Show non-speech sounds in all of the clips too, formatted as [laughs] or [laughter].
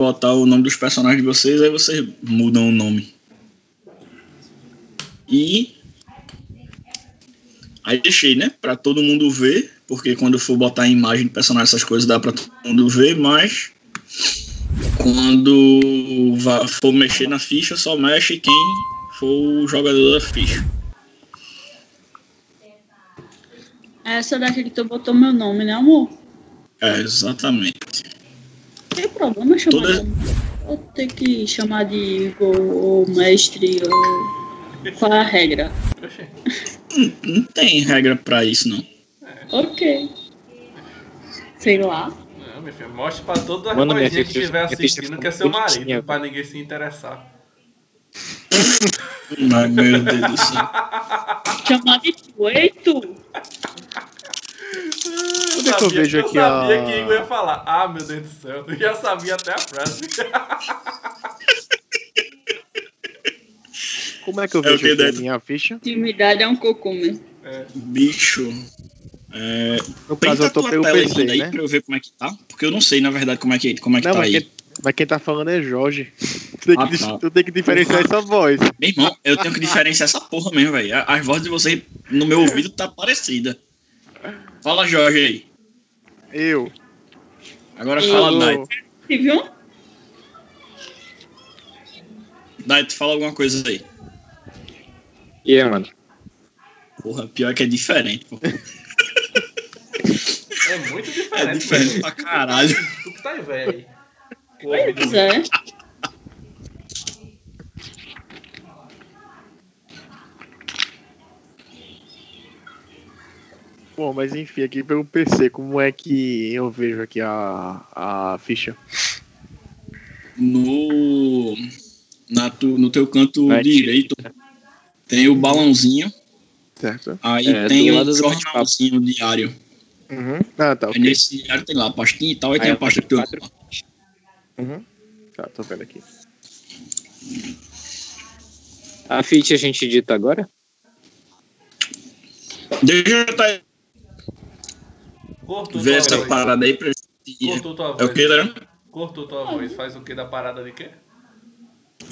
botar o nome dos personagens de vocês, aí vocês mudam o nome. E aí deixei, né, para todo mundo ver, porque quando for botar a imagem de personagem essas coisas dá para todo mundo ver, mas quando for mexer na ficha, só mexe quem for o jogador da ficha. Essa daqui que tu botou meu nome, né, amor? É, exatamente. Tem problema chamar Toda... Ou ter que chamar de Igor ou mestre ou. Qual é a regra? Não, não tem regra pra isso, não. É. Ok. Sei lá. Não, meu filho, mostre pra toda a coisinha que estiver assistindo que é seu marido, pra ninguém se interessar. Ai, meu Deus do céu. Chamar de coito? Onde é que eu vejo aqui eu sabia que Igor ia falar. Ah, meu Deus do céu. Eu já sabia até a frase. [laughs] Como é que eu vejo é aqui a minha ficha? Intimidade é um cocô mesmo. É. Bicho. É, no caso, eu tô pelo PC, né? aí pra eu ver como é que tá. Porque eu não sei, na verdade, como é que, como é que não, tá aí. Quem, mas quem tá falando é Jorge. Tu tem, ah, que, tá. tu tem que diferenciar essa voz. Meu irmão, eu tenho que diferenciar essa porra mesmo, velho. As vozes de vocês no meu ouvido tá parecida. Fala, Jorge aí. Eu. Agora eu. fala, Dai. Viu? Tu fala alguma coisa aí. E aí, mano? Porra, pior que é diferente, pô. É muito diferente. É diferente pra caralho. Tu que tá velho aí. Pois é. Bom, mas enfim, aqui pelo PC, como é que eu vejo aqui a, a ficha? No, na tu, no teu canto direito tem o balãozinho. Certo. Aí é, tem o jornalzinho diário. Uhum. Ah, tá. Okay. nesse diário tem lá a pastinha e tal, aí, aí tem a pasta que tu. Uhum. Tá, tô vendo aqui. A ficha a gente edita agora? Deixa eu tá Cortou ver essa voz. parada aí pra Cortou tua voz. É o que, né? Cortou tua voz. Faz o que da parada de quê?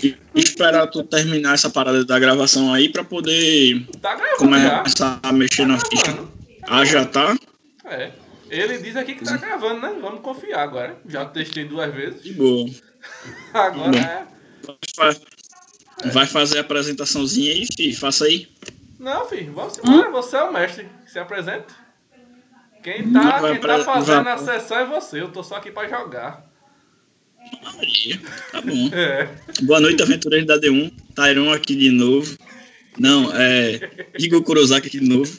E esperar tu terminar essa parada da gravação aí pra poder tá gravando, começar já. a mexer tá na ficha. Ah, já tá? É. Ele diz aqui que tá gravando, né? Vamos confiar agora. Já testei duas vezes. De boa. [laughs] agora é. Vai fazer a apresentaçãozinha aí, filho. Faça aí. Não, filho. Vamos embora. Você é o mestre. Se apresente. Quem tá, quem tá fazendo a sessão é você, eu tô só aqui pra jogar. Maria, tá bom. [laughs] É. Boa noite, aventureiros da D1. Tyron aqui de novo. Não, é. Igor Kurosaki aqui de novo.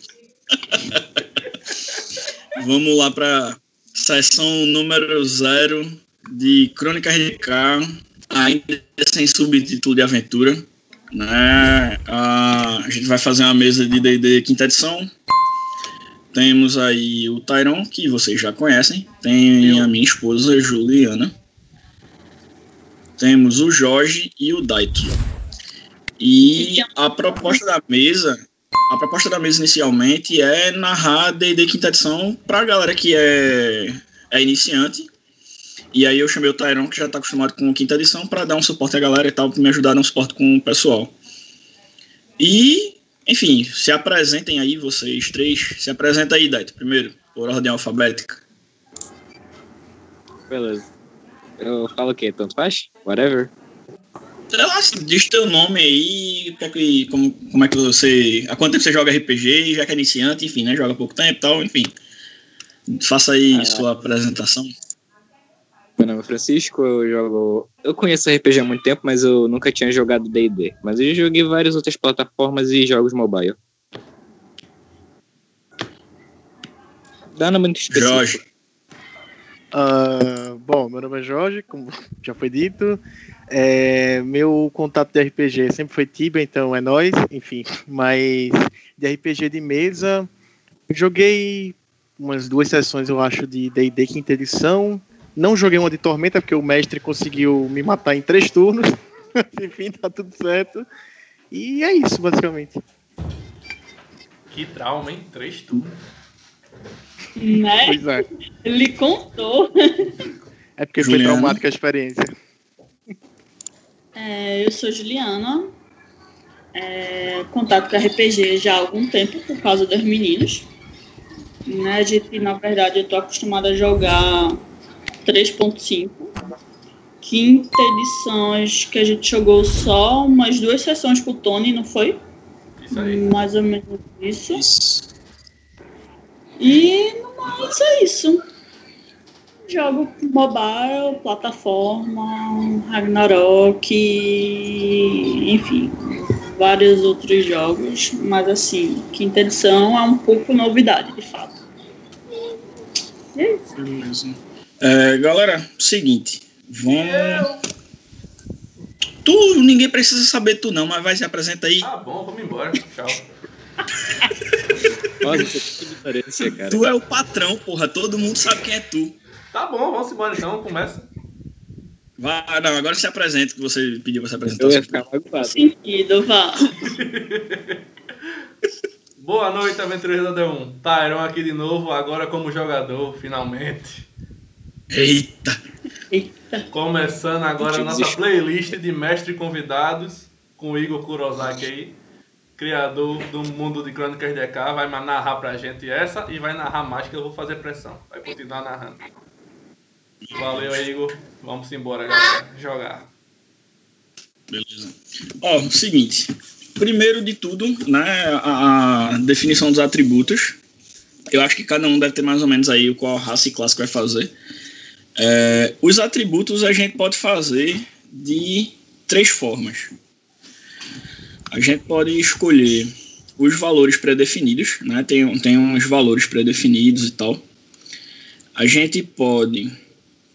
[laughs] Vamos lá pra sessão número zero de Crônica RK, ainda sem subtítulo de aventura. Né? a gente vai fazer uma mesa de D&D quinta edição temos aí o Tyron, que vocês já conhecem. Tem a minha esposa, Juliana. Temos o Jorge e o Daito. E a proposta da mesa, a proposta da mesa inicialmente é narrar D&D quinta edição pra galera que é, é iniciante. E aí eu chamei o Tyron, que já está acostumado com quinta edição, para dar um suporte à galera e tal, para me ajudar a dar um suporte com o pessoal. E enfim, se apresentem aí, vocês três. Se apresenta aí, Daito, primeiro, por ordem alfabética. Beleza. Eu falo o quê? Tanto faz? Whatever. Sei lá, diz teu nome aí, como, como é que você. Há quanto tempo você joga RPG, já que é iniciante, enfim, né? Joga pouco tempo e tal, enfim. Faça aí ah, sua apresentação. Meu nome é Francisco, eu jogo. Eu conheço RPG há muito tempo, mas eu nunca tinha jogado DD. Mas eu joguei várias outras plataformas e jogos mobile. Dá muito específico. Jorge. Uh, bom, meu nome é Jorge, como [laughs] já foi dito. É, meu contato de RPG sempre foi Tibia, então é nós, enfim. Mas de RPG de mesa, joguei umas duas sessões, eu acho, de D&D quinta edição. Não joguei uma de Tormenta, porque o mestre conseguiu me matar em três turnos. [laughs] Enfim, tá tudo certo. E é isso, basicamente. Que trauma, hein? Três turnos. Né? Pois é. Ele contou. É porque foi Juliana. traumática a experiência. É, eu sou Juliana. É, contato com RPG já há algum tempo por causa dos meninos. Né, a gente, na verdade, eu tô acostumada a jogar 3.5. Quinta edição, acho que a gente jogou só umas duas sessões com o Tony, não foi? Isso aí. Mais ou menos isso. Isso. E no mais é isso. Jogo mobile, plataforma, Ragnarok, enfim, vários outros jogos, mas assim, quinta edição é um pouco novidade, de fato. E é isso. Beleza. É, galera, seguinte. Vamos. Tu, ninguém precisa saber tu não, mas vai se apresenta aí. Tá bom, vamos embora. Tchau. [laughs] Nossa, que diferença, cara. Tu é o patrão, porra. Todo mundo sabe quem é tu. Tá bom, vamos embora então. Começa. Vai, não, agora se apresenta, que você pediu pra se apresentar. Eu ia ficar magoado. Sentido, vá. [laughs] Boa noite, aventureiros da D1. Tyron aqui de novo, agora como jogador, finalmente. Eita. Eita. Começando agora a nossa playlist de mestre convidados com o Igor Kurosaki aí, criador do mundo de Crônicas de EK, vai narrar pra gente essa e vai narrar mais que eu vou fazer pressão. Vai continuar narrando. Valeu, Igor. Vamos embora, galera. Jogar. Beleza. Ó, seguinte. Primeiro de tudo, né, a, a definição dos atributos. Eu acho que cada um deve ter mais ou menos aí qual raça e classe que vai fazer. É, os atributos a gente pode fazer de três formas. A gente pode escolher os valores pré-definidos, né? Tem, tem uns valores pré-definidos e tal. A gente pode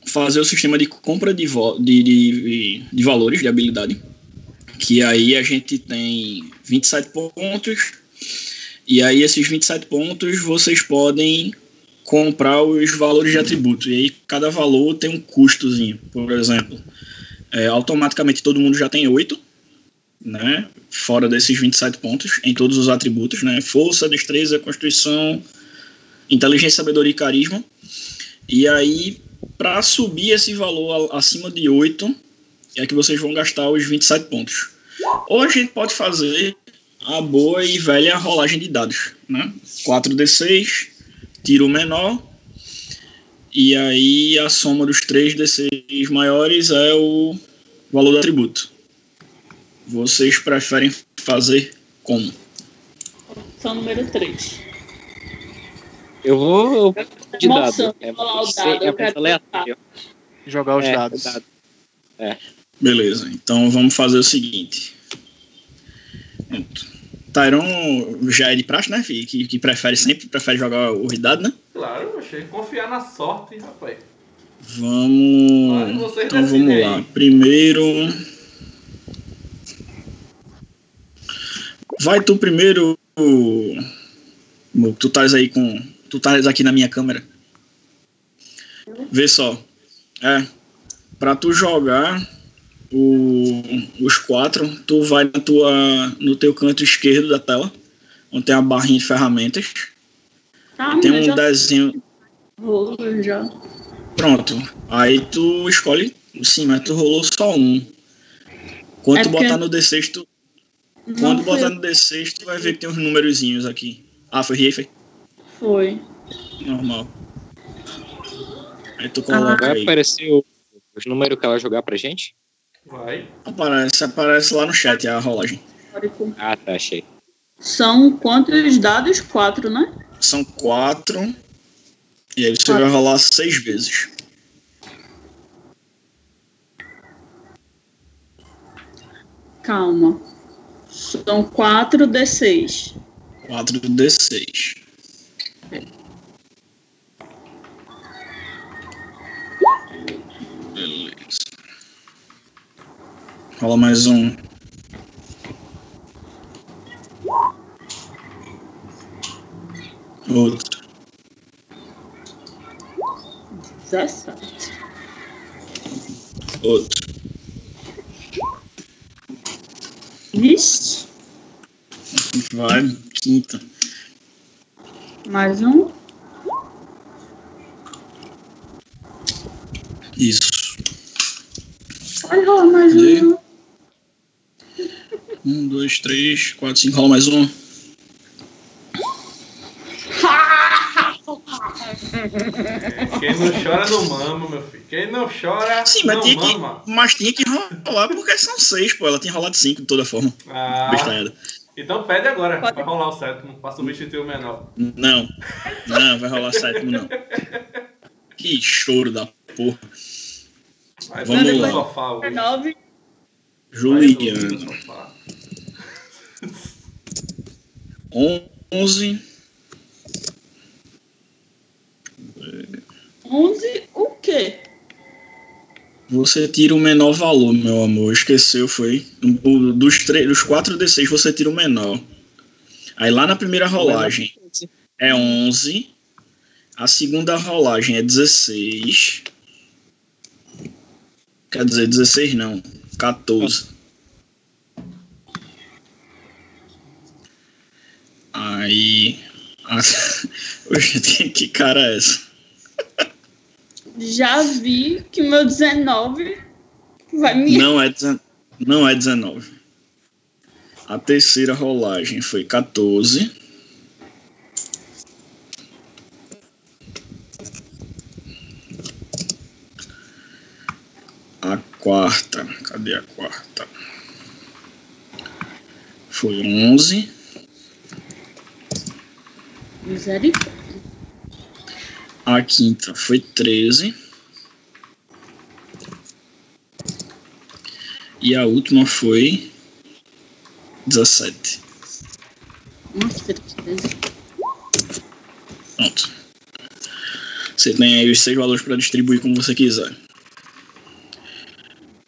fazer o sistema de compra de, de, de, de valores de habilidade, que aí a gente tem 27 pontos, e aí esses 27 pontos vocês podem comprar os valores de atributo, e aí cada valor tem um custozinho, por exemplo. é, automaticamente todo mundo já tem 8, né? Fora desses 27 pontos, em todos os atributos, né? Força, destreza, constituição, inteligência, sabedoria e carisma. E aí, para subir esse valor acima de 8, é que vocês vão gastar os 27 pontos. Ou a gente pode fazer a boa e velha rolagem de dados, né? 4d6, tiro menor, e aí a soma dos 3d6 maiores é o valor do atributo. Vocês preferem fazer como? Opção número 3. Eu vou de Emoção, dado. É, dado, é eu quero muito aleatório. Jogar os É, dados. dado. Beleza, então vamos fazer o seguinte. Pronto. Tyron já é de praxe, né? fi? Que, que prefere sempre, prefere jogar o dado, né? Claro, achei. Confiar na sorte, rapaz. Vamos. Olha, Então vamos aí. lá. Primeiro. Vai tu primeiro. Tu estás aí com. Tu estás aqui na minha câmera. Vê só. É. Pra tu jogar o- os quatro, tu vai na tua, no teu canto esquerdo da tela, onde tem a barrinha de ferramentas. Tá, Tem um já desenho. vou já. Pronto. Aí tu escolhe. Sim, mas tu rolou só um. Quando É botar no D6, tu, Não quando foi, botar no D6, tu vai ver que tem uns númerozinhos aqui. Ah, foi rir, foi? foi. Normal. Aí tu Ah. coloca Vai aí. aparecer o- os números que ela jogar pra gente? Vai. Aparece, aparece lá no chat a rolagem. Ah, tá, achei. São quantos dados? Quatro, né? São quatro. E aí você Quatro. vai rolar seis vezes. Calma. São quatro D6. 4 D6. Rola mais um. Outro. 17. Outro. Vixe. Vai. Quinta. Mais um. Isso. Pode rolar mais um. Um, dois, três, quatro, cinco. Rola mais um. Quem não chora não mama, meu filho. Quem não chora Sim, mas não tinha, mama. que, mas tinha que rolar porque são seis, pô. Ela tinha rolado cinco de toda forma. Ah, Bestalhada. então pede agora Pode. pra rolar o sétimo, pra substituir o menor. Não. Não, vai rolar sétimo, não. Que choro da porra. Vai Vamos lá. sofá, hoje. 19. Vai dormir no Juliano. Sofá. Onze. 11. O quê? Você tira o menor valor, meu amor. Esqueceu, foi? Dos, três, dos 4 D6 você tira o menor. Aí lá na primeira rolagem é 11. A segunda rolagem é 16. Quer dizer, 16 não. 14. Aí. [laughs] que, que cara é essa? Já vi que meu 19 vai me. Não é, dezen- não é 19. A terceira rolagem foi 14. A quarta, cadê a quarta? Foi 11. Misericórdia. A quinta foi 13. E a última foi 17. Nossa, que tristeza. Pronto. Você tem aí os seis valores para distribuir como você quiser.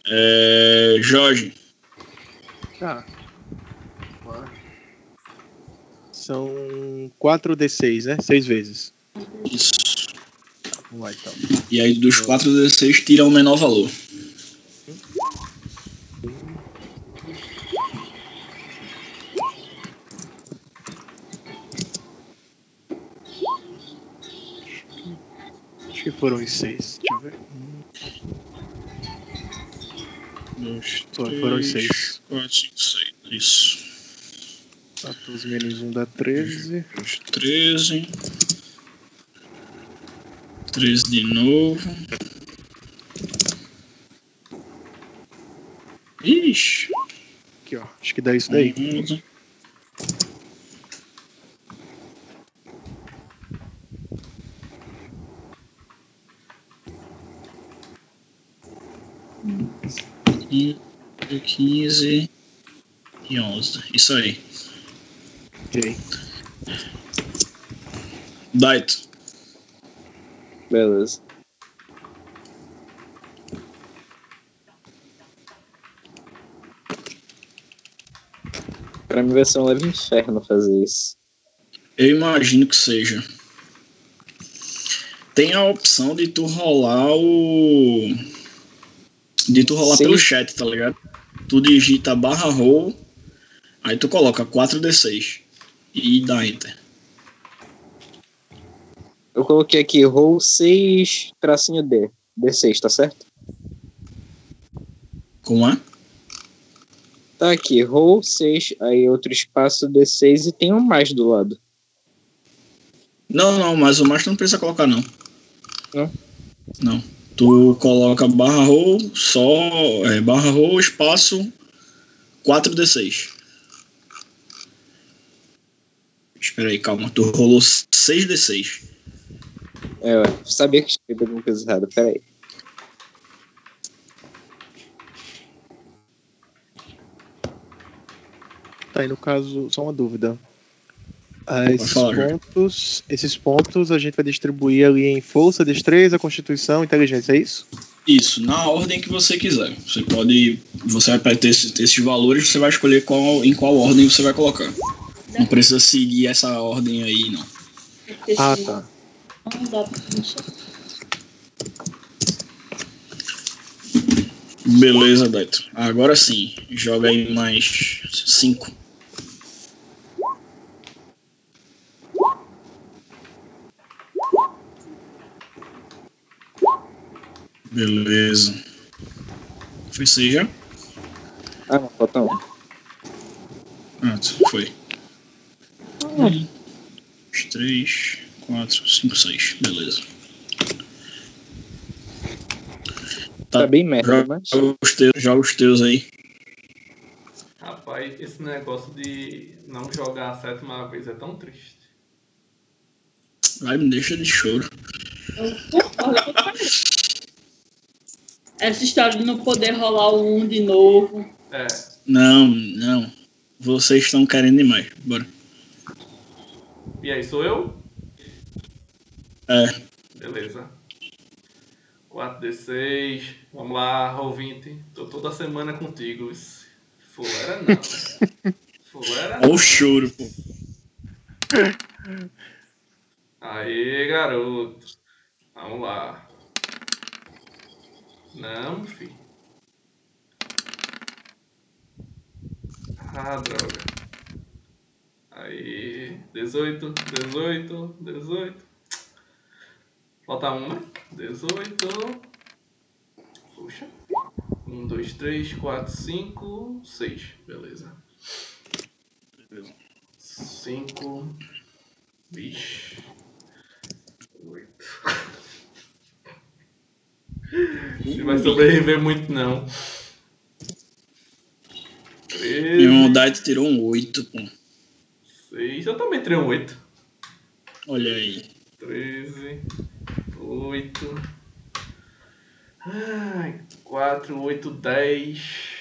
É, Jorge, Tá. São 4d6, né? Seis vezes. isso. Vamos lá então. E aí dos 4 D6 tira o menor valor. Acho que foram os seis. Deixa eu ver. Dois, Foi, foram os seis. 4, 5, 6. Isso. 14 menos 1 dá 13. Os 13. 13 de novo. Ixi. Aqui, ó. Acho que dá isso daí. 11. E 15 e 11. Isso aí. Ok. Daito. Beleza. Pra mim vai ser um leve inferno fazer isso. Eu imagino que seja. Tem a opção de tu rolar o. De tu rolar Sim. pelo chat, tá ligado? Tu digita barra roll, aí tu coloca 4D6 e dá enter. Eu coloquei aqui roll 6 tracinho D. D6, tá certo? Como é? Tá aqui, roll 6, aí outro espaço D6 e tem um mais do lado. Não, não, mas o mais tu não precisa colocar, não. Não? Não. Tu coloca barra roll, só. É, barra roll, espaço 4D6. Espera aí, calma. Tu rolou 6D6. É, ué, sabia que escrevi alguma coisa errada, peraí. Tá aí no caso, só uma dúvida. Ah, esses falar, pontos, esses pontos a gente vai distribuir ali em força, destreza, constituição, inteligência, é isso? Isso, na ordem que você quiser. Você pode. Você vai ter esses, esses valores, você vai escolher qual, em qual ordem você vai colocar. Não precisa seguir essa ordem aí, não. Ah, tá. Não dá pra mexer. Beleza, Deto. Agora sim, joga aí mais 5. Beleza. Foi seis já? Ah, não, falta um. Pronto, foi. Um, dois, três, quatro, cinco, seis. Beleza. Tá bem merda, Joga mas. os teus, joga os teus aí. Rapaz, esse negócio de não jogar a sétima vez é tão triste. Vai, me deixa de choro. Essa história de não poder rolar o um de novo. É, Não, não. Vocês estão querendo demais. Bora. E aí, sou eu? É. Beleza. 4D6. Vamos lá, ouvinte. Tô toda semana contigo. Fulera não. [laughs] Fulera Olha não. o choro, pô. Aê, garoto. Vamos lá. Não, filho. Ah, droga. Aí, 18, 18, 18. Falta um, né? 18. Puxa. 1, 2, 3, 4, 5, 6. Beleza. 5. Vixe. 8. Não vai sobreviver muito, não. 13. Meu irmão Dait tirou um 8, pô. 6. Eu também tirei um 8. Olha aí. 13, 8, ai, 4, 8, 10.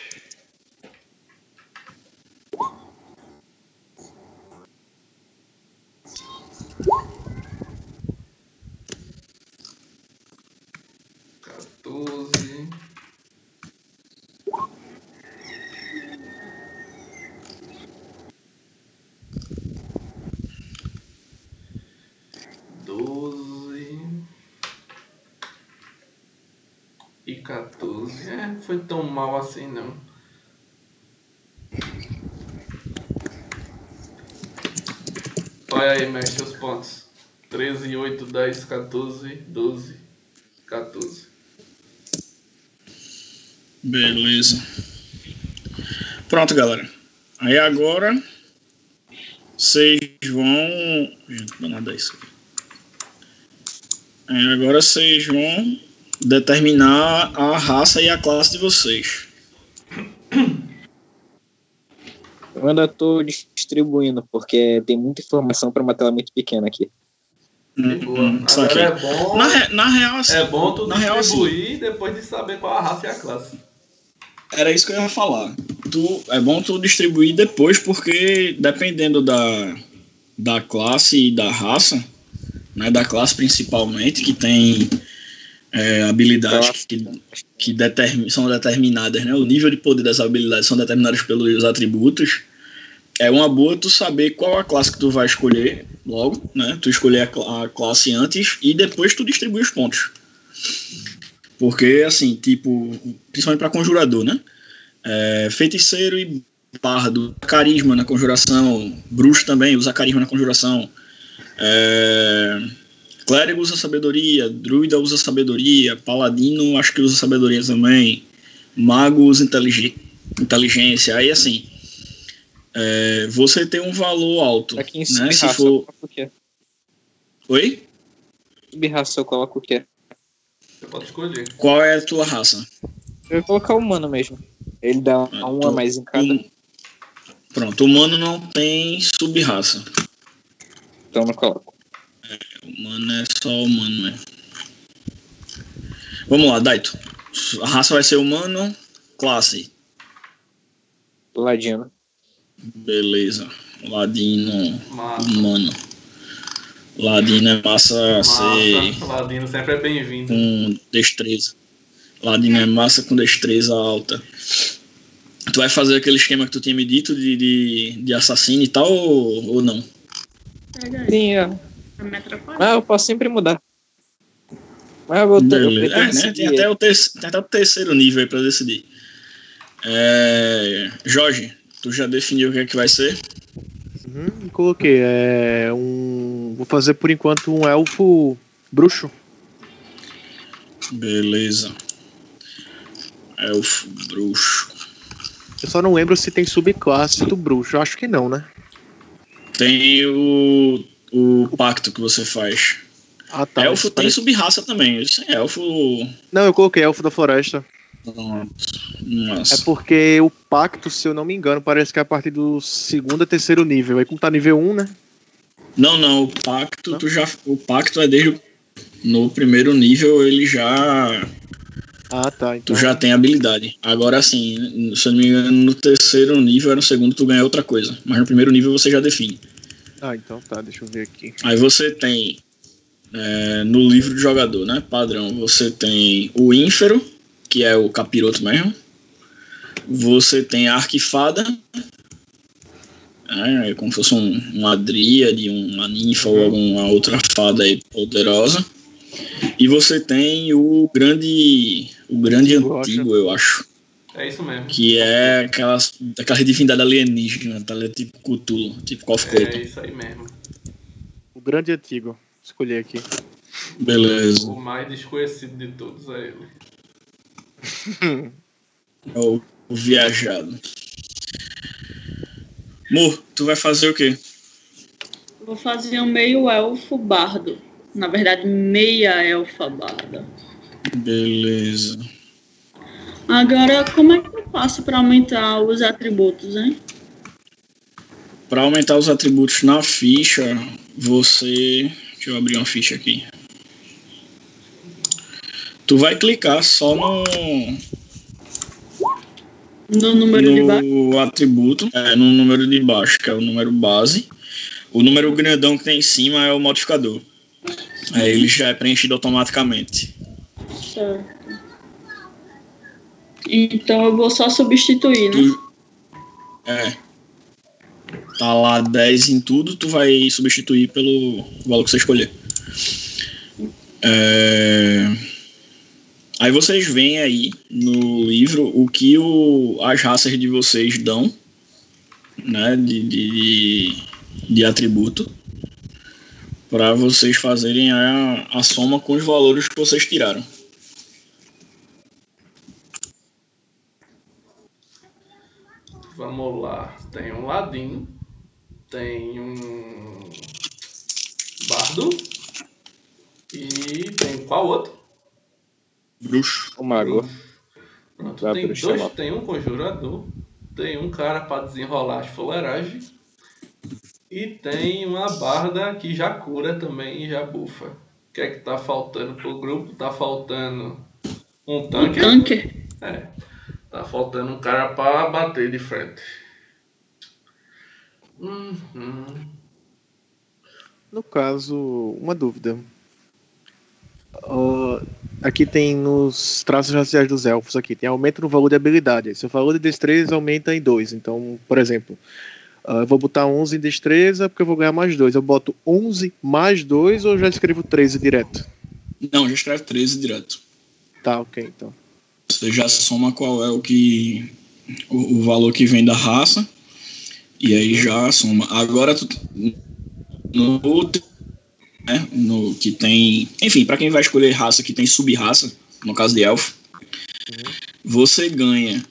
14. É, foi tão mal assim não. Olha aí, mestre, os pontos. 13, 8, 10, 14, 12, 14. Beleza. Pronto, galera. Aí agora vocês vão. Gente, não nada isso. Aí agora vocês vão determinar a raça e a classe de vocês. Eu ainda tô distribuindo, porque tem muita informação pra uma tela muito pequena aqui. Boa. Hum, só que- é bom, Na, re- na real, assim, é bom tu na real, assim, distribuir depois de saber qual a raça e a classe. Era isso que eu ia falar. Tu, é bom tu distribuir depois, porque dependendo da, da classe e da raça, né, da classe principalmente, que tem é, habilidades que, que são determinadas, né, o nível de poder das habilidades são determinados pelos atributos, é uma boa tu saber qual a classe que tu vai escolher logo, né, tu escolher a, a classe antes e depois tu distribui os pontos. Porque, assim, tipo, principalmente para conjurador, né? É, feiticeiro e bardo, carisma na conjuração, bruxo também usa carisma na conjuração. É, clérigo usa sabedoria, druida usa sabedoria, paladino acho que usa sabedoria também, mago usa intelig- inteligência. Aí, assim, é, você tem um valor alto, Aqui em né? sub-raça Se eu for... coloco o quê? Oi? Sub-raça eu coloco o quê? Você pode escolher. Qual é a tua raça? Eu vou colocar o humano mesmo. Ele dá Ah, um tô- a mais em cada. Hum. Pronto, humano não tem sub-raça. Então eu não coloco. Humano é só humano mesmo. Vamos lá, Daito. A raça vai ser humano, classe. Ladino. Beleza. Ladino, Massa. humano. Ladino é massa ser Massa. Ladino sempre é bem-vindo. com destreza. Ladino é massa com destreza alta. Tu vai fazer aquele esquema que tu tinha me dito de, de, de assassino e tal ou, ou não? Sim, Mas eu posso sempre mudar. Mas eu vou ter. Eu É, né? Tem até, o ter- tem até o terceiro nível aí pra decidir. É, Jorge, tu já definiu o que é que vai ser? Uhum, coloquei. É um. Vou fazer por enquanto um elfo bruxo. Beleza. Elfo, bruxo. Eu só não lembro se tem subclasse do bruxo. Eu acho que não, né? Tem o, o pacto que você faz. Ah, tá. elfo tem parece- sub-raça também. Isso é elfo. Não, eu coloquei elfo da floresta. Pronto. É Nossa. porque o pacto, se eu não me engano, parece que é a partir do segundo a terceiro nível. Aí como tá nível 1, né? Não, não, o pacto, tu já. O pacto é desde. No primeiro nível ele já. Ah, tá. Tu Então, já tem habilidade. Agora sim, se eu não me engano, no terceiro nível era no segundo tu ganha outra coisa. Mas no primeiro nível você já define. Ah, então tá. Deixa eu ver aqui. Aí você tem. é, no livro de jogador, né? Padrão, você tem o ínfero, que é o capiroto mesmo. Você tem a arquifada. É, como se fosse um, uma dríade, uma ninfa ou alguma outra fada aí poderosa. E você tem o grande. O grande antigo, eu acho. É isso mesmo. Que é aquelas, aquela divindade alienígena, tá ligado? Tipo Cthulhu, tipo Call of É isso aí mesmo. O grande antigo. Escolhi aqui. Beleza. O mais desconhecido de todos é ele. [laughs] É o, o viajado. Mo, tu vai fazer o quê? Vou fazer um meio elfo bardo. Na verdade, meia elfa barda. Beleza. Agora, como é que eu faço para aumentar os atributos, hein? Para aumentar os atributos na ficha, você. Deixa eu abrir uma ficha aqui. Tu vai clicar só no, No número de baixo? no atributo, é, no número de baixo, que é o número base. O número grandão que tem em cima é o modificador. Aí ele já é preenchido automaticamente. Certo. Então eu vou só substituir, né? Tu, é. Tá lá 10 em tudo, tu vai substituir pelo valor que você escolher. É, Aí vocês veem aí no livro o que o... as raças de vocês dão, né? De, de, de atributo. Para vocês fazerem a, a soma com os valores que vocês tiraram. Vamos lá. Tem um ladino. Tem um bardo. E tem qual outro? Bruxo. O mago. Pronto, Vai tem dois, tem um conjurador, tem um cara para desenrolar as fuleiragens e tem uma barda que já cura também e já bufa. O que é que tá faltando pro grupo? Tá faltando um Um tanque. tanque. É. Tá faltando um cara para bater de frente. Uhum. No caso, uma dúvida. Ó, aqui tem nos traços raciais dos elfos aqui, tem aumento no valor de habilidade. Seu valor de destreza aumenta em 2. Então, por exemplo, ah, eu vou botar 11 em destreza porque eu vou ganhar mais 2. Eu boto 11 mais 2 ou já escrevo 13 direto? Não, já escreve 13 direto. Tá, ok, então. Você já soma qual é o que. o, o valor que vem da raça. E aí já soma. Agora tu. No outro. Né, no que tem. Enfim, para quem vai escolher raça que tem sub-raça, no caso de elfo, você ganha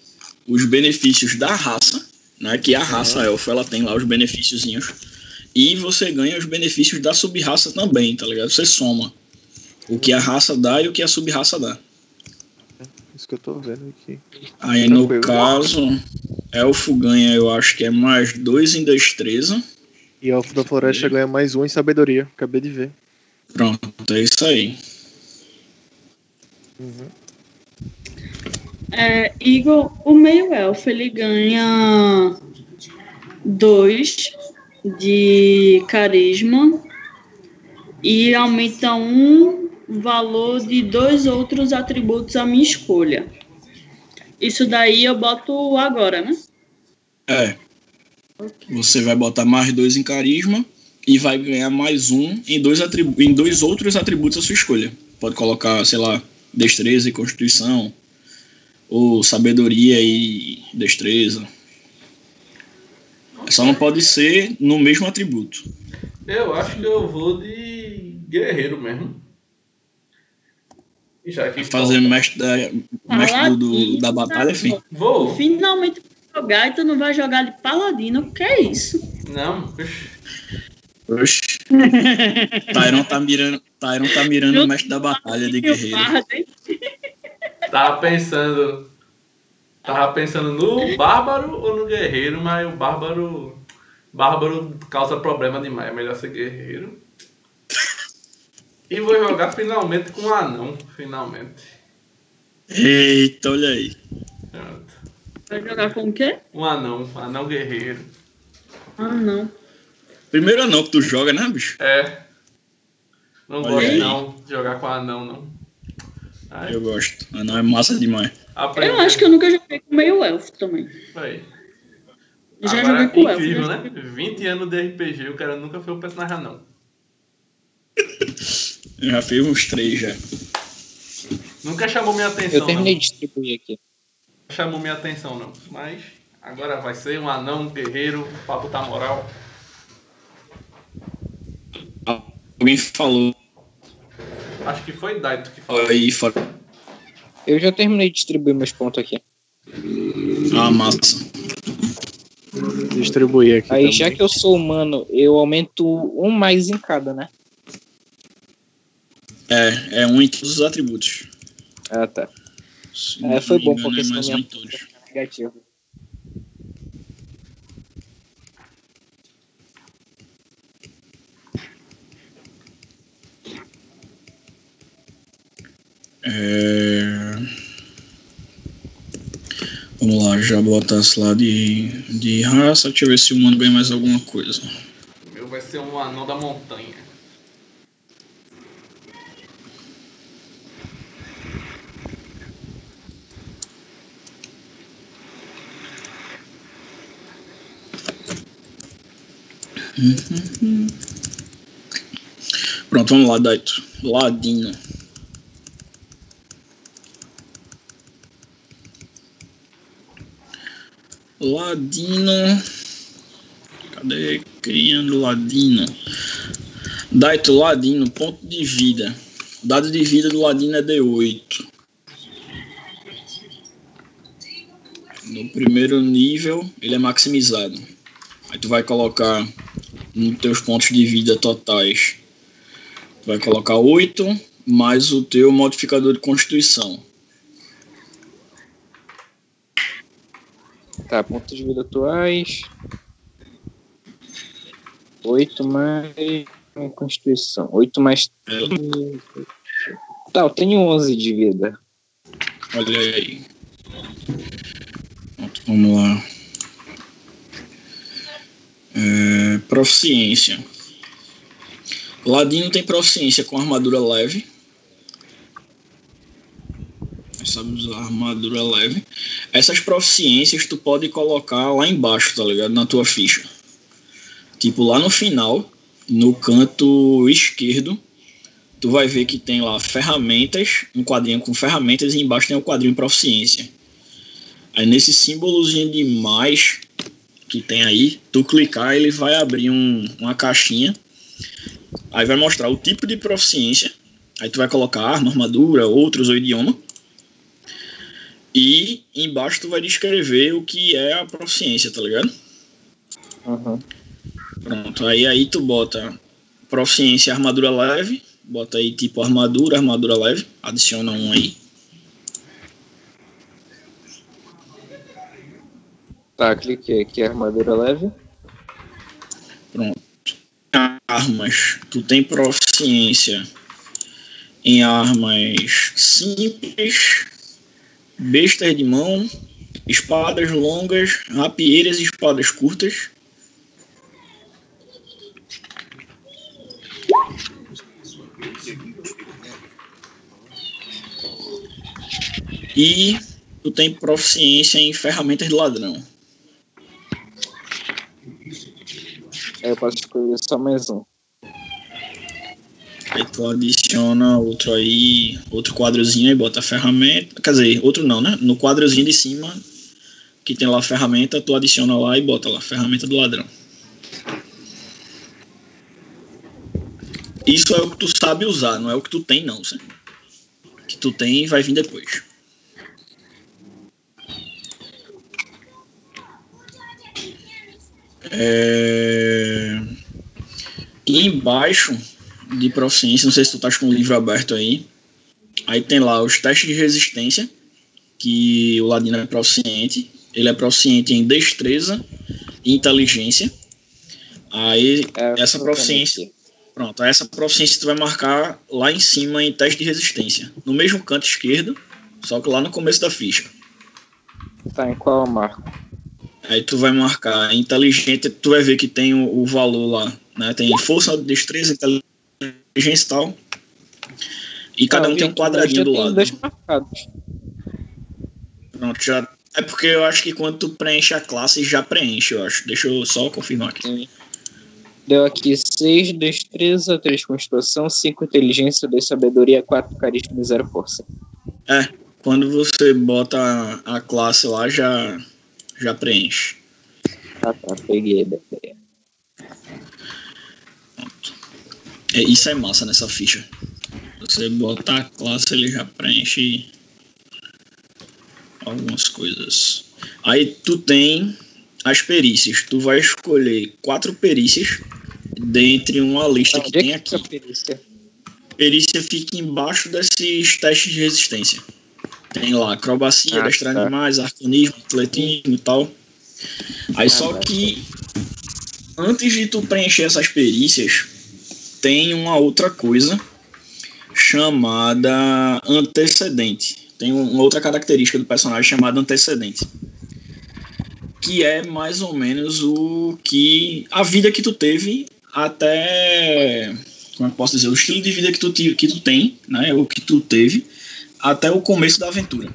os benefícios da raça, né? Que a raça elfo ela tem lá os benefíciozinhos. E você ganha os benefícios da sub-raça também, tá ligado? Você soma o que a raça dá e o que a sub-raça dá. Isso que eu tô vendo aqui. Aí no Tranquilo. caso, elfo ganha, eu acho que é mais dois em destreza. E elfo da floresta ganha mais 1 em sabedoria. Acabei de ver. Pronto, é isso aí. Uhum. É, Igor, o meio elfo ele ganha dois de carisma e aumenta um valor de dois outros atributos à minha escolha. Isso daí eu boto agora, né? É. Você vai botar mais dois em carisma e vai ganhar mais um em dois, atribu em dois outros atributos à sua escolha. Pode colocar, sei lá, destreza e constituição, ou sabedoria e destreza. Só não pode ser no mesmo atributo. Eu acho que eu vou de guerreiro mesmo. Já que Fazer mestre da, mestre do, do- da batalha, enfim. Vou. Finalmente jogar e tu não vai jogar de paladino. Que é isso? Não. oxi. [laughs] Tyron tá mirando, Tyron tá mirando o mestre da batalha de guerreiro. Tava pensando. Tava pensando no bárbaro ou no guerreiro, mas o bárbaro. Bárbaro causa problema demais. É melhor ser guerreiro. E vou jogar finalmente com o anão. Finalmente. Eita, olha aí. Pronto. Vai jogar com o quê? Um anão. Anão guerreiro. Ah, não. Primeiro anão que tu joga, né, bicho? É. Não Olha gosto aí. não de jogar com anão, não. Ai, Eu gosto. Anão é massa demais. aprendi. Eu acho que eu nunca joguei com meio elfo também. Aí. Já Agora, joguei com elfo. incrível, né? joguei- 20 anos de RPG, o cara nunca foi o personagem anão. [laughs] Eu já fiz uns três já. Nunca chamou minha atenção, Eu terminei não. de distribuir aqui. chamou minha atenção, não. Mas agora vai ser um anão guerreiro pra botar moral. Alguém falou Acho que foi Daito que falou. aí fora. Eu já terminei de distribuir meus pontos aqui. Ah, massa. Distribuir aqui. Aí, também. já que eu sou humano, eu aumento um mais em cada, né? É, é um em todos os atributos. Ah, tá. Se É, foi bom, engano, porque é senão mais um em todos. negativa. É... Vamos lá, já botasse lá de, de raça. Deixa eu ver se o humano ganha mais alguma coisa. O meu vai ser um anão da montanha. Pronto, vamos lá, Daito. Ladino. Ladino. Cadê? Criando Ladino. Daito Ladino, ponto de vida. O dado de vida do Ladino é D8. No primeiro nível, ele é maximizado. Aí tu vai colocar nos teus pontos de vida totais. Tu vai colocar 8 mais o teu modificador de constituição. Tá, pontos de vida atuais. 8 mais. Constituição. 8 mais. É, Tá, eu tenho 11 de vida. olha aí. Pronto, vamos lá. É, proficiência. Ladino tem proficiência com armadura leve. Sabe usar armadura leve. Essas proficiências tu pode colocar lá embaixo, tá ligado? Na tua ficha. Tipo, lá no final, no canto esquerdo, tu vai ver que tem lá ferramentas, um quadrinho com ferramentas e embaixo tem o quadrinho proficiência. Aí nesse símbolozinho de mais que tem aí, tu clicar, ele vai abrir um- uma caixinha. Aí vai mostrar o tipo de proficiência. Aí tu vai colocar arma, armadura, outros ou idioma. E embaixo tu vai descrever o que é a proficiência, tá ligado? Uhum. Pronto, aí aí tu bota proficiência armadura leve, bota aí tipo armadura, armadura leve, adiciona um aí. Tá, cliquei aqui, armadura leve. Armas, tu tem proficiência em armas simples, bestas de mão, espadas longas, rapieiras e espadas curtas. E tu tem proficiência em ferramentas de ladrão. Eu posso escolher só mais um. Aí tu adiciona outro aí, outro quadrozinho e bota a ferramenta. Quer dizer, outro não, né? No quadrozinho de cima, que tem lá a ferramenta, tu adiciona lá e bota lá, ferramenta do ladrão. Isso é o que tu sabe usar, não é o que tu tem não, certo? que tu tem vai vir depois. É... E embaixo de proficiência, não sei se tu estás com o livro aberto aí, aí tem lá os testes de resistência, que o Ladino é proficiente. Ele é proficiente em destreza e inteligência. Aí É, essa proficiência, pronto, essa proficiência tu vai marcar lá em cima em teste de resistência, no mesmo canto esquerdo, só que lá no começo da ficha. Tá, em qual eu marco? Aí tu vai marcar inteligente, tu vai ver que tem o, o valor lá, né? Tem força, destreza, inteligência e tal. E cada Ah, um tem um quadradinho do lado. dois marcados. Pronto, já. É porque eu acho que quando tu preenche a classe, já preenche, eu acho. Deixa eu só confirmar aqui. Deu aqui 6 destreza, 3 constituição, 5 inteligência, 2 sabedoria, 4 carisma e 0 força. Quando você bota a classe lá, já, já preenche. Tá, tá, peguei. É, isso é massa nessa ficha. Você bota a classe, ele já preenche algumas coisas. Aí tu tem as perícias. Tu vai escolher quatro perícias dentre uma lista que Onde é tem que aqui. a perícia? Perícia fica embaixo desses testes de resistência. Tem lá acrobacia, Ah, destrar tá. animais, arcanismo, atletismo e tal. Aí Ah, só que antes de tu preencher essas perícias, tem uma outra coisa chamada antecedente. Tem um- uma outra característica do personagem chamada antecedente. Que é mais ou menos o que. a vida que tu teve até. Como é que eu posso dizer? O estilo de vida que tu, que tu tem, né? O que tu teve até o começo da aventura.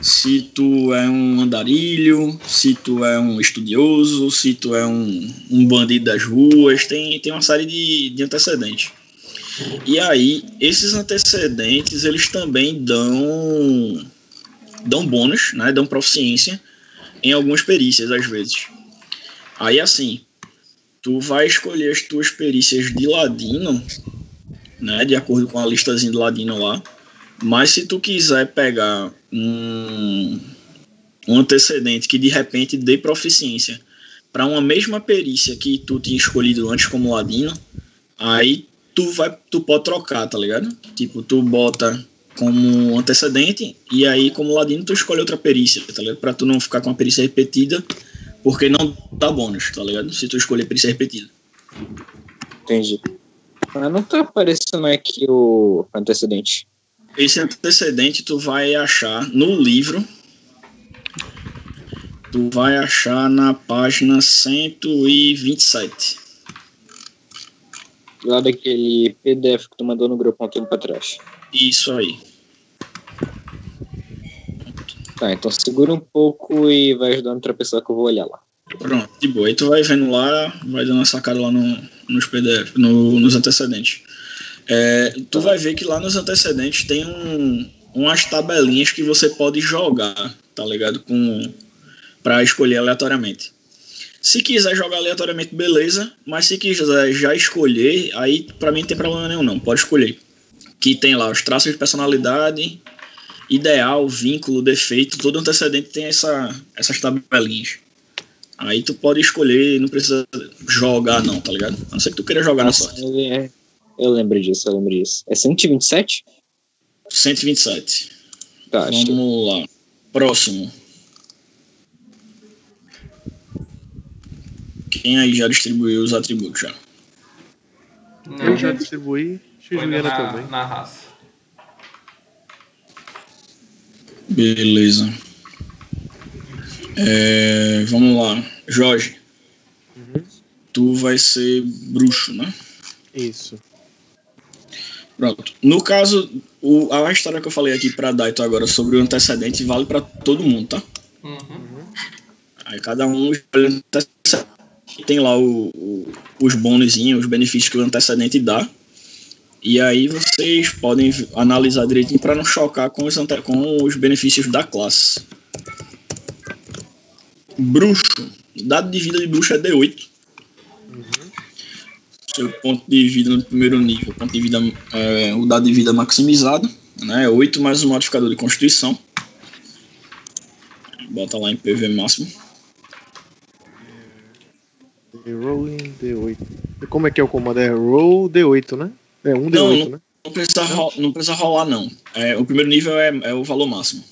Se tu é um andarilho, se tu é um estudioso, se tu é um, um bandido das ruas, tem, tem uma série de, de antecedentes. E aí, esses antecedentes, eles também dão dão bônus, né? Dão proficiência em algumas perícias, às vezes. Aí, assim, tu vai escolher as tuas perícias de ladino, né? De acordo com a listazinha do ladino lá. Mas se tu quiser pegar um, um antecedente que de repente dê proficiência para uma mesma perícia que tu tinha escolhido antes como ladino, aí tu vai tu pode trocar, tá ligado? Tipo, tu bota como antecedente e aí como ladino tu escolhe outra perícia, tá ligado? Para tu não ficar com a perícia repetida, porque não dá bônus, tá ligado? Se tu escolher perícia repetida. Entendi. Mas não tá aparecendo aqui o antecedente. Esse antecedente tu vai achar no livro. Tu vai achar na página 127. Lá daquele PDF que tu mandou no grupo um tempo pra trás. Isso aí. Tá, então segura um pouco e vai ajudando outra pessoa que eu vou olhar lá. Pronto, de boa. Aí tu vai vendo lá, vai dando uma sacada lá no, nos PDF, no- nos antecedentes. É, tu vai ver que lá nos antecedentes tem um, umas tabelinhas que você pode jogar, tá ligado? Com, pra escolher aleatoriamente. Se quiser jogar aleatoriamente, beleza. Mas se quiser já escolher, aí pra mim não tem problema nenhum, não. Pode escolher. Que tem lá os traços de personalidade, ideal, vínculo, defeito. Todo antecedente tem essa, essas tabelinhas. Aí tu pode escolher, não precisa jogar, não, tá ligado? A não ser que tu queira jogar na sorte. É- eu lembro disso, eu lembro disso. É 127? 127. Tá, achei. Vamos lá. Próximo. Quem aí já distribuiu os atributos já? Não, Eu já distribuí, Juliana na, também. na raça. Beleza. É, vamos lá. Jorge. Uhum. Tu vai ser bruxo, né? Isso. Pronto. No caso, o, a história que eu falei aqui pra Daito agora sobre o antecedente vale pra todo mundo, tá? Uhum. Aí cada um escolhe o antecedente. tem lá o, o- os bônusinhos, os benefícios que o antecedente dá. E aí vocês podem analisar direitinho para não chocar com os, com os benefícios da classe. Bruxo. Dado de vida de bruxo é D8. Seu ponto de vida no primeiro nível, ponto de vida, é, o dado de vida maximizado, Né? 8 mais um modificador de constituição. Bota lá em PV máximo. Rolling D8. E como é que é o comando? É roll D8, né? É um Não, D8, não- né? Não precisa, ro- não precisa rolar, não. É, o primeiro nível é, é o valor máximo.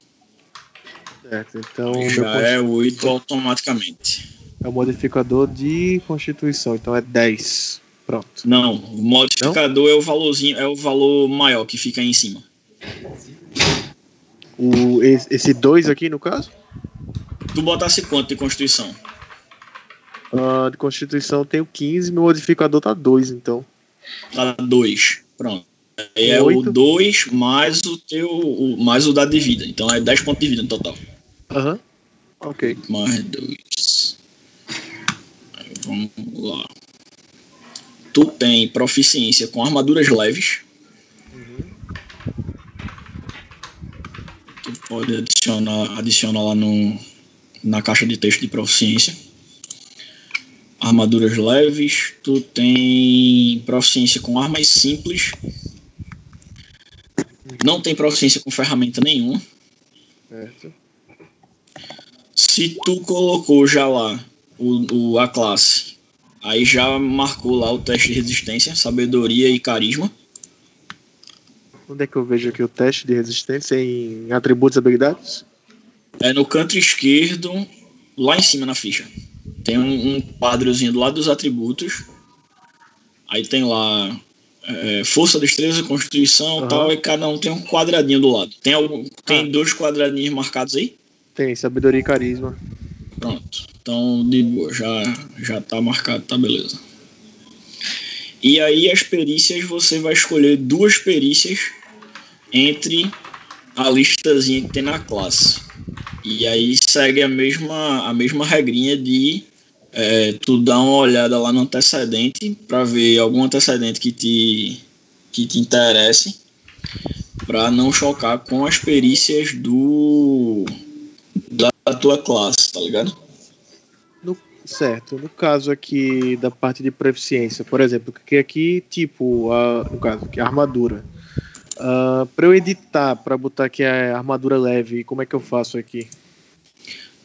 Certo. Então, Já é 8 automaticamente. é o modificador de constituição. Então é 10. Pronto. Não, o modificador é o valorzinho, é o valor maior que fica aí em cima. O, esse- esse 2 aqui, no caso? Tu botasse quanto de constituição? Ah, de constituição eu tenho 15, meu modificador tá 2, então. Tá 2. Pronto. É Oito. o 2 mais o teu. o- mais o dado de vida. Então é 10 pontos de vida no total. Aham. Ok. Mais 2. Vamos lá. Tu tem proficiência com armaduras leves. Tu pode adicionar, adicionar lá no, na caixa de texto de proficiência. Armaduras leves. Tu tem proficiência com armas simples. Não tem proficiência com ferramenta nenhuma. Certo. Se tu colocou já lá o, o- a classe, aí já marcou lá o teste de resistência, sabedoria e carisma. Onde é que eu vejo aqui o teste de resistência em atributos e habilidades? É no canto esquerdo, lá em cima na ficha. Tem um, um quadrozinho do lado dos atributos. Aí tem lá é, força, destreza, constituição e Aham. tal, e cada um tem um quadradinho do lado. Tem, algum, tem Ah. dois quadradinhos marcados aí? Tem sabedoria e carisma. Pronto. Então, de boa, já, já tá marcado, tá beleza. E aí, as perícias, você vai escolher duas perícias entre a listazinha que tem na classe. E aí segue a mesma, a mesma regrinha de é, tu dar uma olhada lá no antecedente para ver algum antecedente que te, que te interesse para não chocar com as perícias do da tua classe, tá ligado? Certo. No caso aqui da parte de proficiência, por exemplo, que aqui, tipo, a, no caso, que a armadura. Ah, para eu editar, para botar aqui a armadura leve, como é que eu faço aqui?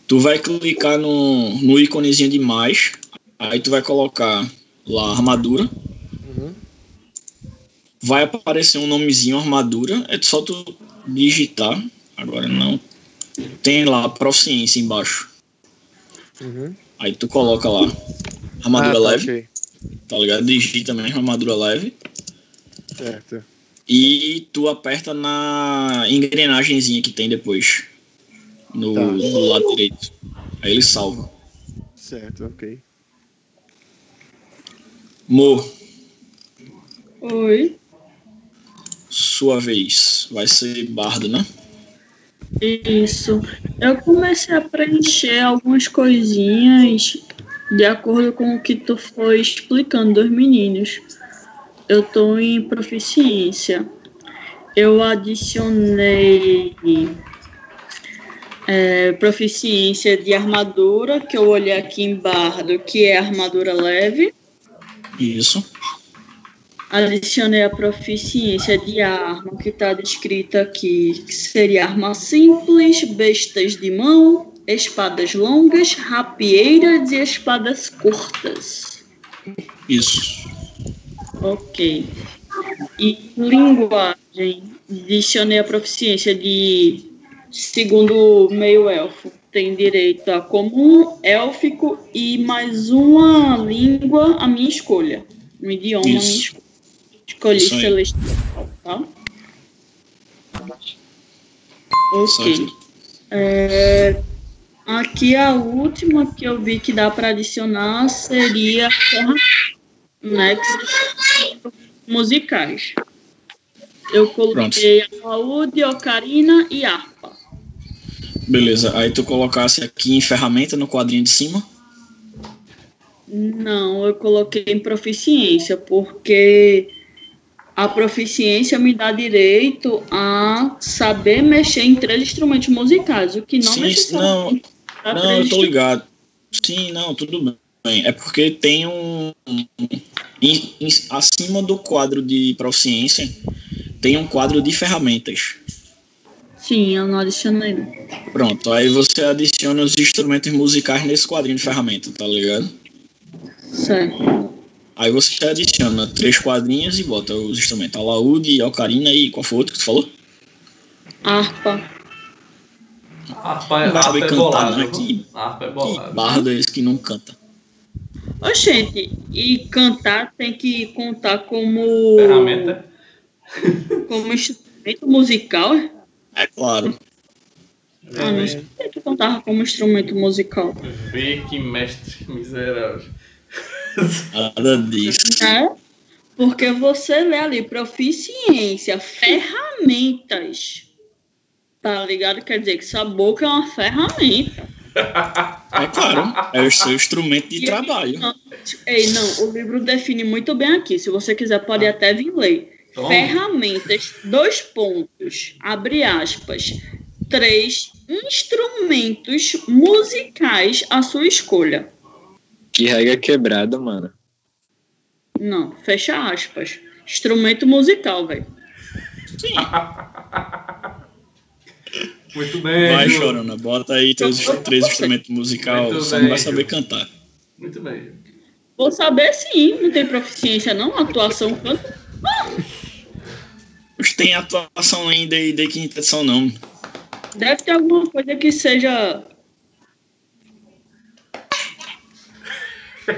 Tu vai clicar no, no íconezinho de mais, aí tu vai colocar lá armadura, Uhum. vai aparecer um nomezinho armadura, é só tu digitar, agora não, tem lá proficiência embaixo, Uhum. Aí tu coloca lá armadura Ah, tá, leve, ok. tá ligado? Digita mesmo armadura leve, Certo. e tu aperta na engrenagemzinha que tem depois, no, Tá. do lado direito, aí ele salva. Certo, ok. Mo, Oi. sua vez, vai ser bardo, né? Isso. Eu comecei a preencher algumas coisinhas de acordo com o que tu foi explicando dos meninos. Eu tô em proficiência. Eu adicionei é, proficiência de armadura, que eu olhei aqui em bardo, que é armadura leve. Isso. Adicionei a proficiência de arma, que está descrita aqui, que seria arma simples, bestas de mão, espadas longas, rapieiras e espadas curtas. Isso. Ok. E linguagem, adicionei a proficiência de segundo meio elfo. Tem direito a comum, élfico e mais uma língua à minha escolha. Um idioma à minha Isso. escolha. Aí. celestial, tá? Ok. É, aqui a última que eu vi que dá para adicionar seria né, musicais. Eu coloquei a saúde, ocarina e harpa. Beleza. Aí tu colocasse aqui em ferramenta no quadrinho de cima. Não, eu coloquei em proficiência, porque a proficiência me dá direito a saber mexer em três instrumentos musicais, o que não Sim, necessariamente Não, três eu tô ligado. Sim, não, tudo bem. É porque tem um. em- em- acima do quadro de proficiência, tem um quadro de ferramentas. Sim, eu não adicionei. não. Pronto, aí você adiciona os instrumentos musicais nesse quadrinho de ferramenta, tá ligado? Certo. Aí você adiciona três quadrinhos e bota os instrumentos. Alaúde, ocarina e qual foi o outro que tu falou? Harpa. Harpa, Não vai saber harpa é cantar, bolado. né? Que- Harpa é Que bolado. bardo é esse que não canta? Oxente, e cantar tem que contar como. Ferramenta. Como instrumento musical? É claro. Ah, não sei que contava como instrumento musical. Vê que mestre miserável. Nada disso. Né? Porque você lê ali proficiência, ferramentas. Tá ligado? Quer dizer que sua boca é uma ferramenta. É claro. É o seu instrumento de trabalho. Ei, não, o livro define muito bem aqui. Se você quiser, pode até vir ler. Toma. Ferramentas, dois pontos, abre aspas, três instrumentos musicais à sua escolha. Que regra quebrada, mano. Não, fecha aspas. Instrumento musical, velho. [laughs] Muito bem. Vai, Ju. chorando. Bota aí teus três instrumentos musicais. Só bem, não vai saber cantar. Muito bem. Vou saber sim, não tem proficiência não, atuação canto. Mas tem atuação ainda e de quinta edição, não. Deve ter alguma coisa que seja.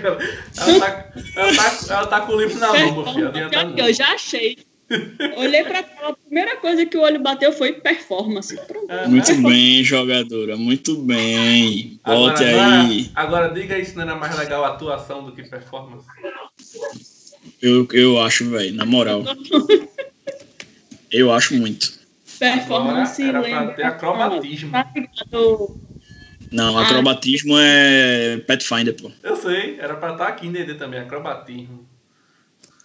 Ela tá, ela tá, ela tá com o livro na mão, filho. Não. eu já achei. Olhei pra tela, a primeira coisa que o olho bateu foi performance. Pronto. É. Muito bem, jogadora. Muito bem. Volte Agora, aí. agora, agora diga aí se não era mais legal a atuação do que performance. Eu, eu acho, velho. Na moral. Eu acho muito. Performance Agora era pra lembra. ter acrobatismo. Tá ligado? Não, Ah. acrobatismo é Pathfinder, pô. Eu sei, era pra estar aqui em DD também, acrobatismo.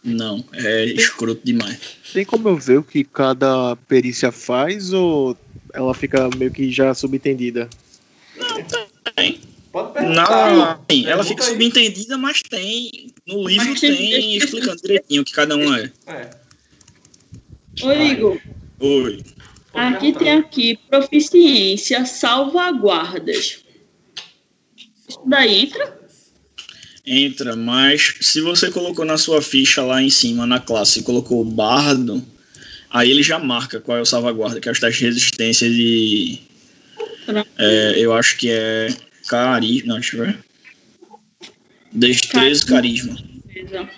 Não, é escroto demais. Tem como eu ver o que cada perícia faz ou ela fica meio que já subentendida? Tem. Pode Não, perguntar. tem. ela fica aí. subentendida, mas tem. No livro Mas tem tem explicando direitinho o que cada um é. É, Ô, Igor, Oi. Aqui perguntar. tem aqui proficiência, salvaguardas. Isso daí entra? Entra, mas se você colocou na sua ficha lá em cima, na classe, e colocou bardo, aí ele já marca qual é o salvaguarda, que é os testes de resistência de. É, eu acho que é carisma. Não, deixa eu ver. Destreza e carisma. Beleza.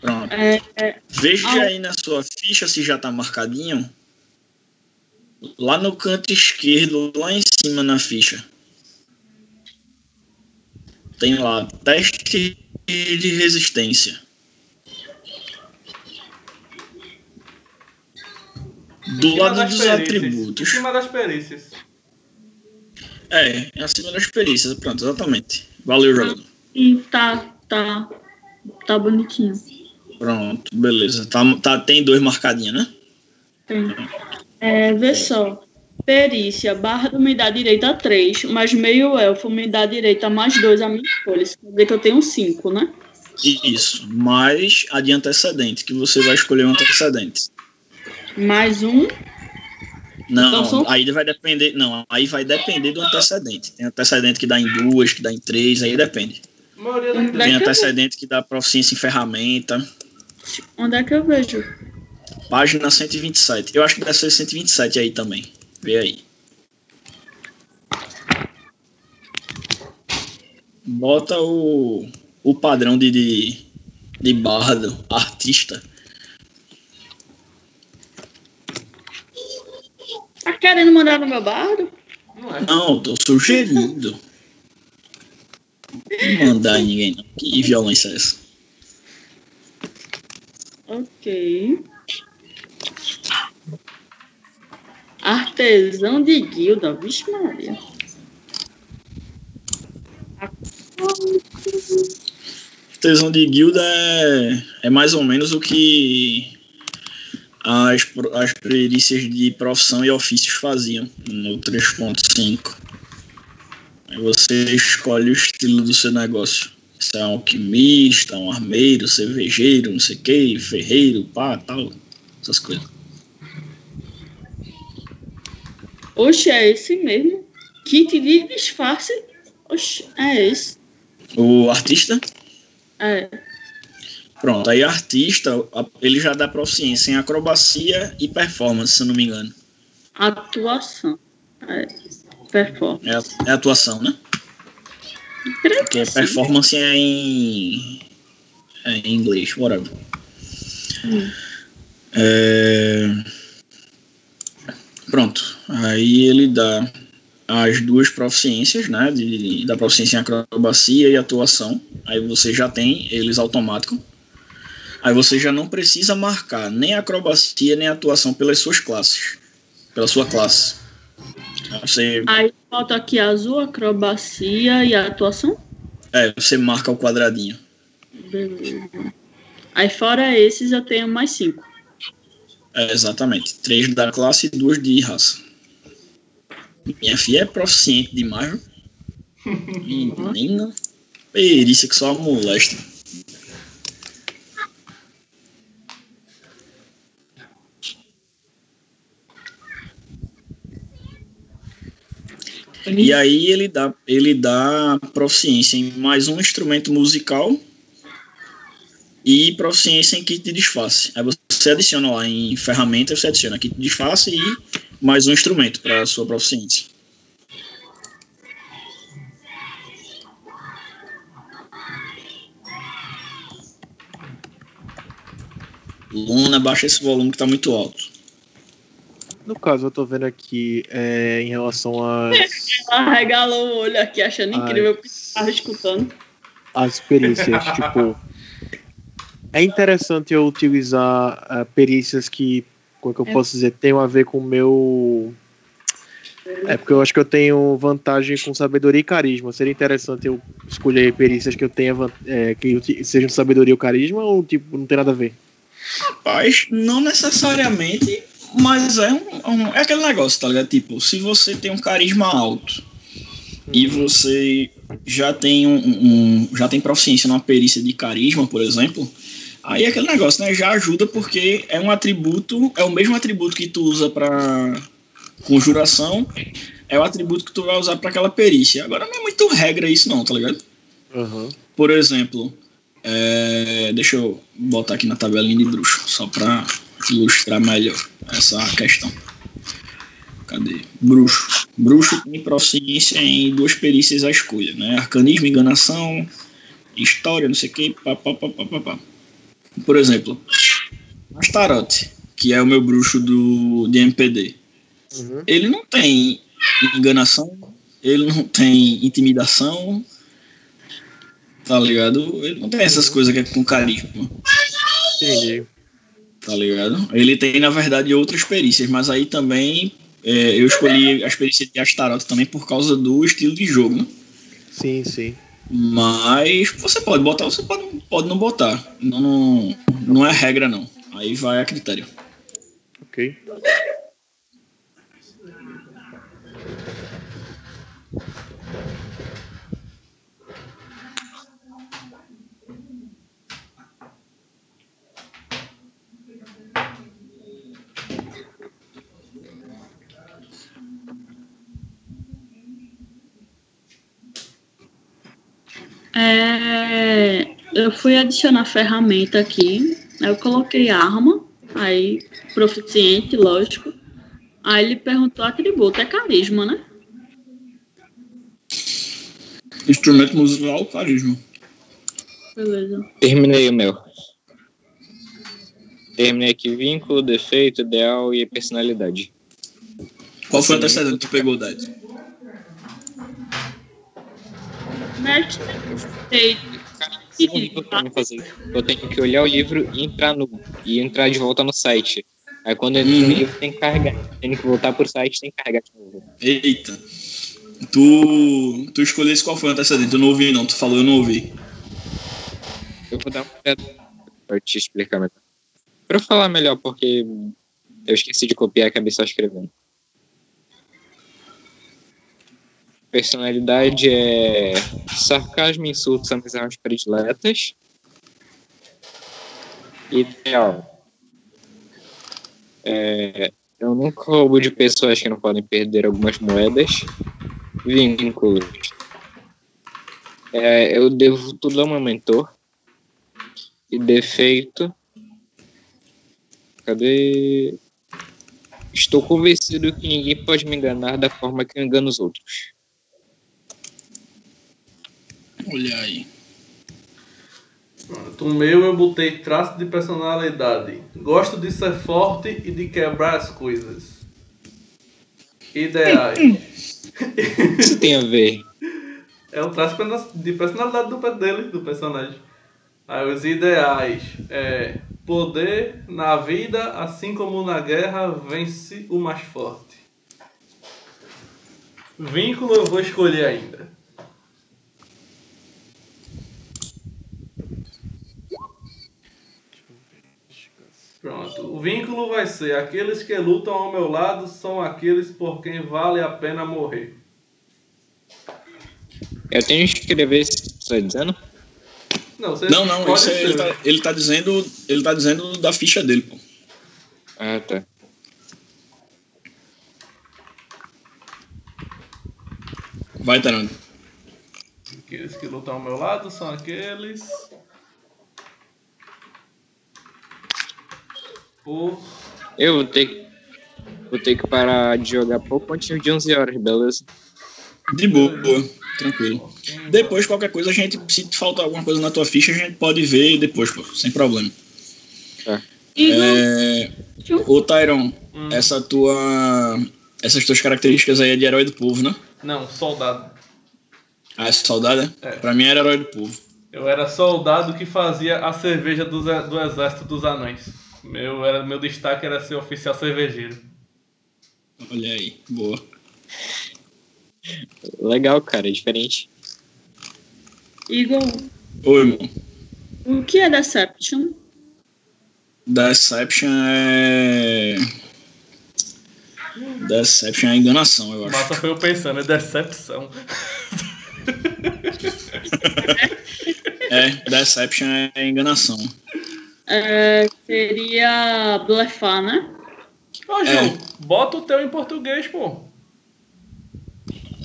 Pronto. É, é, Veja Ah. aí na sua ficha se já tá marcadinho. Lá no canto esquerdo, lá em cima na ficha. Tem lá teste de resistência. Do lado dos perícias. Em atributos. cima das perícias. É, é acima das perícias. Pronto, exatamente. Valeu, jogador. sim, tá, tá, tá bonitinho. Pronto, beleza. Tá, tá, tem dois marcadinhos, né? Tem. É, vê só. Perícia, barra do me dá direita 3, mas meio elfo me dá direita mais 2 a minha escolha. Isso quer dizer que eu tenho 5, né? Isso. Mais a de antecedente, que você vai escolher um antecedente. Mais um. Não, Então são- aí vai depender. Não, aí vai depender do antecedente. Tem antecedente que dá em duas, que dá em três, aí depende. Tem é que eu, antecedente que dá proficiência em ferramenta. onde é que eu vejo? Página 127. Eu acho que deve ser 127 aí também. Vê aí. Bota o, o padrão de, de, de bardo, artista. Tá querendo mandar no meu bardo? Não é. Não, tô sugerindo. Não mandar em ninguém, não. Que violência é essa? Ok. Artesão de guilda, vixe Maria. Tesão de guilda é, é mais ou menos o que as, as perícias de profissão e ofícios faziam no 3.5. Aí você escolhe o estilo do seu negócio. Se é um alquimista, um armeiro, cervejeiro, não sei o que, ferreiro, pá, tal. Essas coisas. Oxe, é esse mesmo. Kit de disfarce. Oxe, é esse. O artista? É. Pronto, aí artista, a- ele já dá proficiência em acrobacia e performance, se não me engano. Atuação. É. Performance. É, é atuação, né? Porque performance é em, é em inglês, whatever. Hum. É, Pronto, aí ele dá as duas proficiências, né? De, da proficiência em acrobacia e atuação. Aí você já tem eles automáticos. Aí você já não precisa marcar nem acrobacia nem atuação pelas suas classes. Pela sua classe. Aí Você, Aí falta aqui azul, acrobacia e atuação. é, você marca o quadradinho. Beleza. Aí fora esses eu tenho mais cinco. É, exatamente. Três da classe e duas de raça. Minha filha é proficiente demais. [laughs] Menina. Perícia que só molesta. E aí ele dá, ele dá proficiência em mais um instrumento musical e proficiência em kit de disfarce. Aí você adiciona lá em ferramentas, você adiciona kit de disfarce e mais um instrumento para sua proficiência. Luna, baixa esse volume que tá muito alto. No caso, eu tô vendo aqui é, em relação às, [laughs] Ela regalou o olho aqui, achando Ai. incrível que estava escutando. às perícias. [laughs] tipo, é interessante eu utilizar ah, perícias que, como é que eu É. posso dizer, tenham a ver com o meu. É porque eu acho que eu tenho vantagem com sabedoria e carisma. Seria interessante eu escolher perícias que eu tenha é, que sejam sabedoria ou carisma ou tipo não tem nada a ver. Rapaz, não necessariamente, mas é um, um- é aquele negócio, tá ligado? Tipo, se você tem um carisma alto e você já tem um, um- já tem proficiência numa perícia de carisma, por exemplo, aí é aquele negócio, né? Já ajuda porque é um atributo, é o mesmo atributo que tu usa pra conjuração, é o atributo que tu vai usar pra aquela perícia. Agora não é muito regra isso não, tá ligado? Aham. Por exemplo, é, deixa eu botar aqui na tabelinha de bruxo, só para ilustrar melhor essa questão. Cadê? Bruxo. Bruxo tem proficiência em duas perícias à escolha, né? Arcanismo, enganação, história, não sei o que, pá, pá, pá, pá, pá, pá. Por exemplo, Astarote, que é o meu bruxo do, de MPD. Uhum. Ele não tem enganação, ele não tem intimidação, tá ligado? Ele não tem essas coisas que é com carisma, Entendi. tá ligado? Ele tem, na verdade, outras perícias, mas aí também é, eu escolhi as perícias de Astaroth também por causa do estilo de jogo, né? Sim, sim. Mas você pode botar, você pode, pode não botar. Não, não, não é regra, não. Aí vai a critério. Ok. É, eu fui adicionar ferramenta aqui. Aí eu coloquei arma. Aí, proficiente, lógico. Aí ele perguntou atributo. É carisma, né? Instrumento musical, carisma. Beleza. Terminei o meu. Terminei aqui vínculo, defeito, ideal e personalidade. Qual foi o antecedente que tu pegou, Dad? Tem fazer. Eu tenho que olhar o livro e entrar no e entrar de volta no site. Aí quando no Uhum. livro tem que carregar. Tenho que voltar pro site tem que carregar de novo. Eita. Tu, tu escolhesse qual foi o antecedente? Eu não ouvi, não. Tu falou, eu não ouvi. Eu vou dar uma olhada pra te explicar melhor. Pra eu falar melhor, porque eu esqueci de copiar e acabei só escrevendo. Personalidade é sarcasmo insultos armas prediletas. Ideal. É, Eu nunca roubo de pessoas que não podem perder algumas moedas. Vínculos. É, eu devo tudo ao meu mentor. E defeito. Cadê? Estou convencido que ninguém pode me enganar da forma que eu engano os outros. Olha aí. Pronto, o meu eu botei traço de personalidade. Gosto de ser forte e de quebrar as coisas. Ideais. [laughs] Isso tem a ver. É o traço de personalidade do dele, do personagem. Aí os ideais é poder na vida, assim como na guerra, vence o mais forte. Vínculo eu vou escolher ainda. Pronto. O vínculo vai ser: aqueles que lutam ao meu lado são aqueles por quem vale a pena morrer. Eu tenho que escrever isso que você está dizendo? Não, você Não, não, isso é- ele, tá, ele tá dizendo. Ele tá dizendo da ficha dele, pô. Ah, tá. Vai, Tarando. Aqueles que lutam ao meu lado são aqueles. Eu vou ter, que- vou ter que parar de jogar pouco antes de 11 horas, beleza? De boa, tranquilo. Depois, qualquer coisa, a gente, se faltar alguma coisa na tua ficha, a gente pode ver depois, pô, sem problema. Igor, É, ô, Tyron, Hum. essa tua. Essas tuas características aí é de herói do povo, né? Não, soldado. Ah, essa saudade, É. é? Pra mim era herói do povo. Eu era soldado que fazia a cerveja do, do exército dos anões. Meu, era, meu destaque era ser oficial cervejeiro. Olha aí, boa. Legal, cara, é diferente. Igor, Oi, irmão. o que é Deception? Deception é. Deception é enganação, eu acho. Massa foi eu pensando, é decepção. É, Deception é enganação. É, seria blefar, né? Ô, Ju, É. bota o teu em português, pô.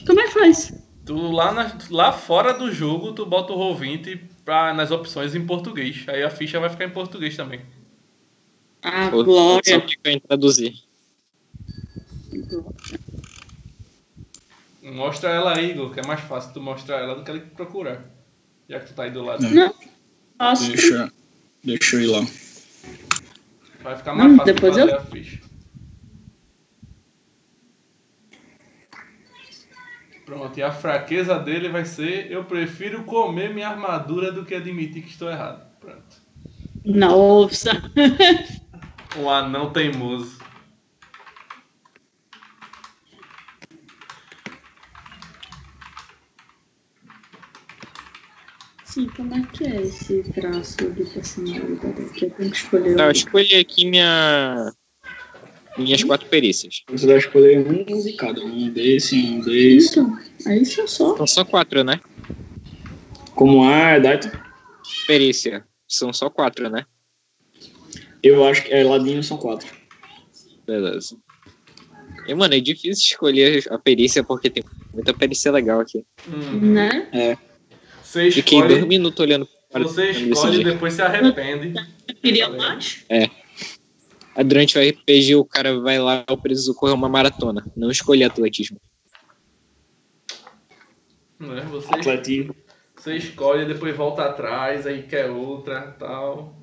Como é que faz? Tu lá, na- lá fora do jogo, tu bota o Roll20 pra, nas opções em português. Aí a ficha vai ficar em português também. Ah, Só glória. fica em traduzir. Mostra ela aí, Igor, que é mais fácil tu mostrar ela do que ele procurar. Já que tu tá aí do lado. Não. Deixa, deixa eu ir lá. Vai ficar mais Hum, fácil depois fazer eu- a ficha. Pronto, e a fraqueza dele vai ser: eu prefiro comer minha armadura do que admitir que estou errado. Pronto. Nossa. [laughs] Um anão teimoso. Sim, como é que é esse traço de personalidade aqui? Eu tenho que escolher. Tá, eu escolhi aqui minha... minhas quatro perícias. Você vai escolher um de cada. Um desse, um desse. Então, é isso só. São só quatro, né? Como é, Daito? Perícia. São só quatro, né? Eu acho que é Ladino são quatro. Beleza. E, mano, é difícil escolher a perícia porque tem muita perícia legal aqui. Hum. Né? Você Fiquei dois escolhe, minutos olhando para você escolhe e depois se arrepende. Queria mais. Ah, Durante o RPG, o cara vai lá, eu preciso correr uma maratona. Não escolhi atletismo. Né? Você, Atletismo. você escolhe e depois volta atrás, aí quer outra tal.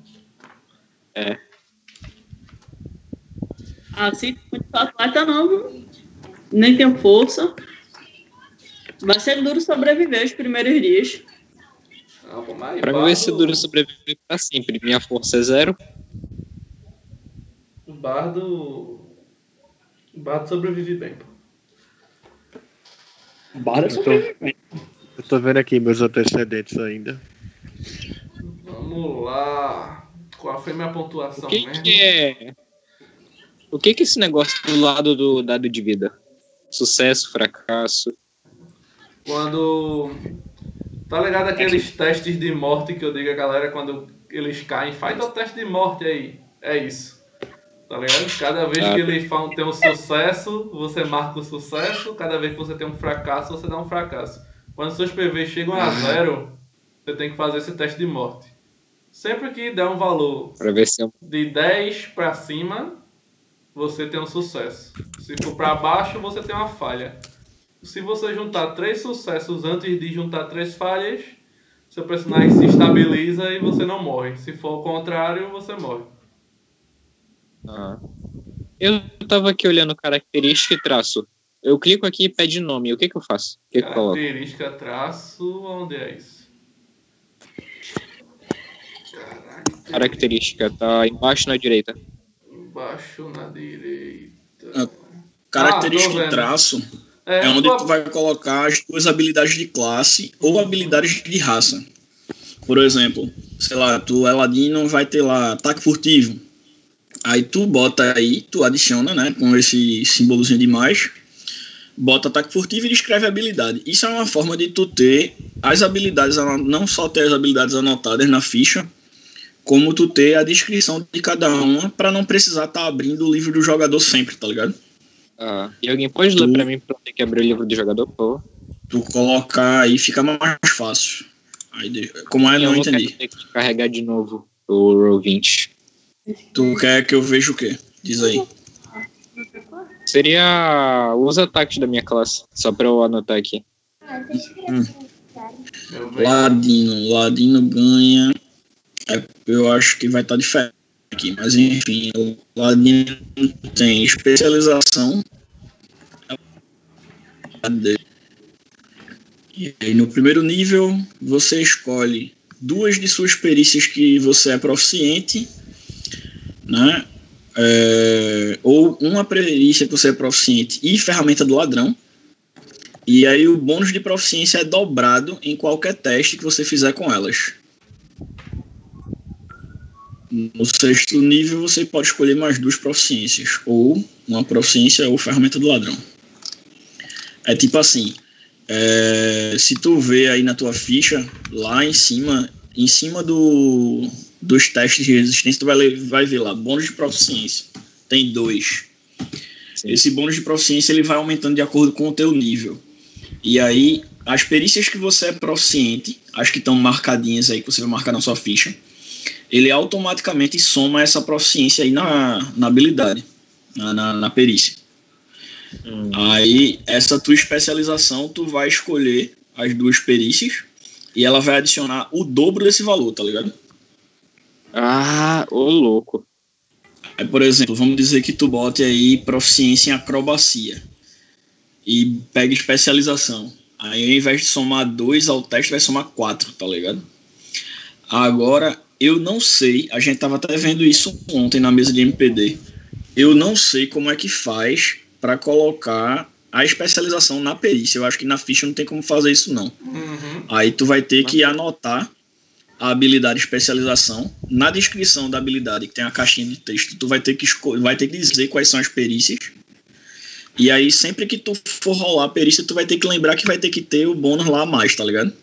Assim, muito atleta não, viu? nem tenho força. Vai ser duro sobreviver os primeiros dias. Pra mim bardo- vai ser duro sobreviver pra sempre. Minha força é zero. O bardo. O bardo sobrevive bem, pô. Barra Eu tô, eu tô vendo aqui meus antecedentes ainda. Vamos lá. Qual foi minha pontuação O que, mesmo? que é. O que que é esse negócio do lado do dado de vida? Sucesso, fracasso. Quando. Tá ligado aqueles testes de morte que eu digo a galera quando eles caem? Faz o teste de morte aí. É isso. Tá ligado? Cada vez que ele tem um sucesso, você marca o sucesso. Cada vez que você tem um fracasso, você dá um fracasso. Quando seus PVs chegam a zero, você tem que fazer esse teste de morte. Sempre que der um valor é um de 10 pra cima, você tem um sucesso. Se for pra baixo, você tem uma falha. Se você juntar três sucessos antes de juntar três falhas, seu personagem se estabiliza e você não morre. Se for o contrário, você morre. Ah. Eu tava aqui olhando característica e traço. Eu clico aqui e pede nome. O que que eu faço? O que que? Característica, traço, onde é isso? Caraca, Característica, tá embaixo na direita. embaixo na direita. Ah, Característica e vendo. traço é onde tua- tu vai colocar as tuas habilidades de classe ou habilidades de raça. Por exemplo, sei lá, tu é ladino, vai ter lá ataque furtivo. Aí tu bota aí, tu adiciona, né, com esse símbolozinho de mais, bota ataque furtivo e descreve a habilidade. Isso é uma forma de tu ter as habilidades, não só ter as habilidades anotadas na ficha, como tu ter a descrição de cada uma para não precisar estar abrindo o livro do jogador sempre, tá ligado? Ah. E alguém pode ler Tu- pra mim pra onde que abrir o livro do jogador, por favor? tu colocar aí fica mais fácil. Aí, como é, eu não vou entendi. ter que carregar de novo o Roll 20. Tu quer que eu veja o quê? Diz aí. Seria os ataques da minha classe, só pra eu anotar aqui. Eu vejo. Ladino. Ladino ganha. É, eu acho que vai estar diferente aqui, mas enfim. O Ladino tem especialização. E aí, no primeiro nível, você escolhe duas de suas perícias que você é proficiente, né? É, ou uma perícia que você é proficiente e ferramenta do ladrão. E aí o bônus de proficiência é dobrado em qualquer teste que você fizer com elas. No sexto nível você pode escolher mais duas proficiências, ou uma proficiência ou ferramenta do ladrão. É tipo assim, é, se tu vê aí na tua ficha, lá em cima, em cima do, dos testes de resistência, tu vai, vai ver lá, bônus de proficiência. Tem dois. Esse bônus de proficiência ele vai aumentando de acordo com o teu nível. E aí, as perícias que você é proficiente, as que estão marcadinhas aí, que você vai marcar na sua ficha, ele automaticamente soma essa proficiência aí na, na habilidade, na, na, na perícia. Hum. Aí, essa tua especialização, tu vai escolher as duas perícias e ela vai adicionar o dobro desse valor, tá ligado? Ah, ô louco. Aí, por exemplo, vamos dizer que tu bote aí proficiência em acrobacia e pega especialização. Aí, ao invés de somar 2 ao teste, vai somar 4, tá ligado? Agora, eu não sei, a gente tava até vendo isso ontem na mesa de MPD. Eu não sei como é que faz para colocar a especialização na perícia. Eu acho que na ficha não tem como fazer isso, não. Uhum. Aí tu vai ter que anotar a habilidade especialização. Na descrição da habilidade, que tem a caixinha de texto, tu vai ter que vai ter que dizer quais são as perícias. E aí, sempre que tu for rolar a perícia, tu vai ter que lembrar que vai ter que ter o bônus lá a mais, tá ligado?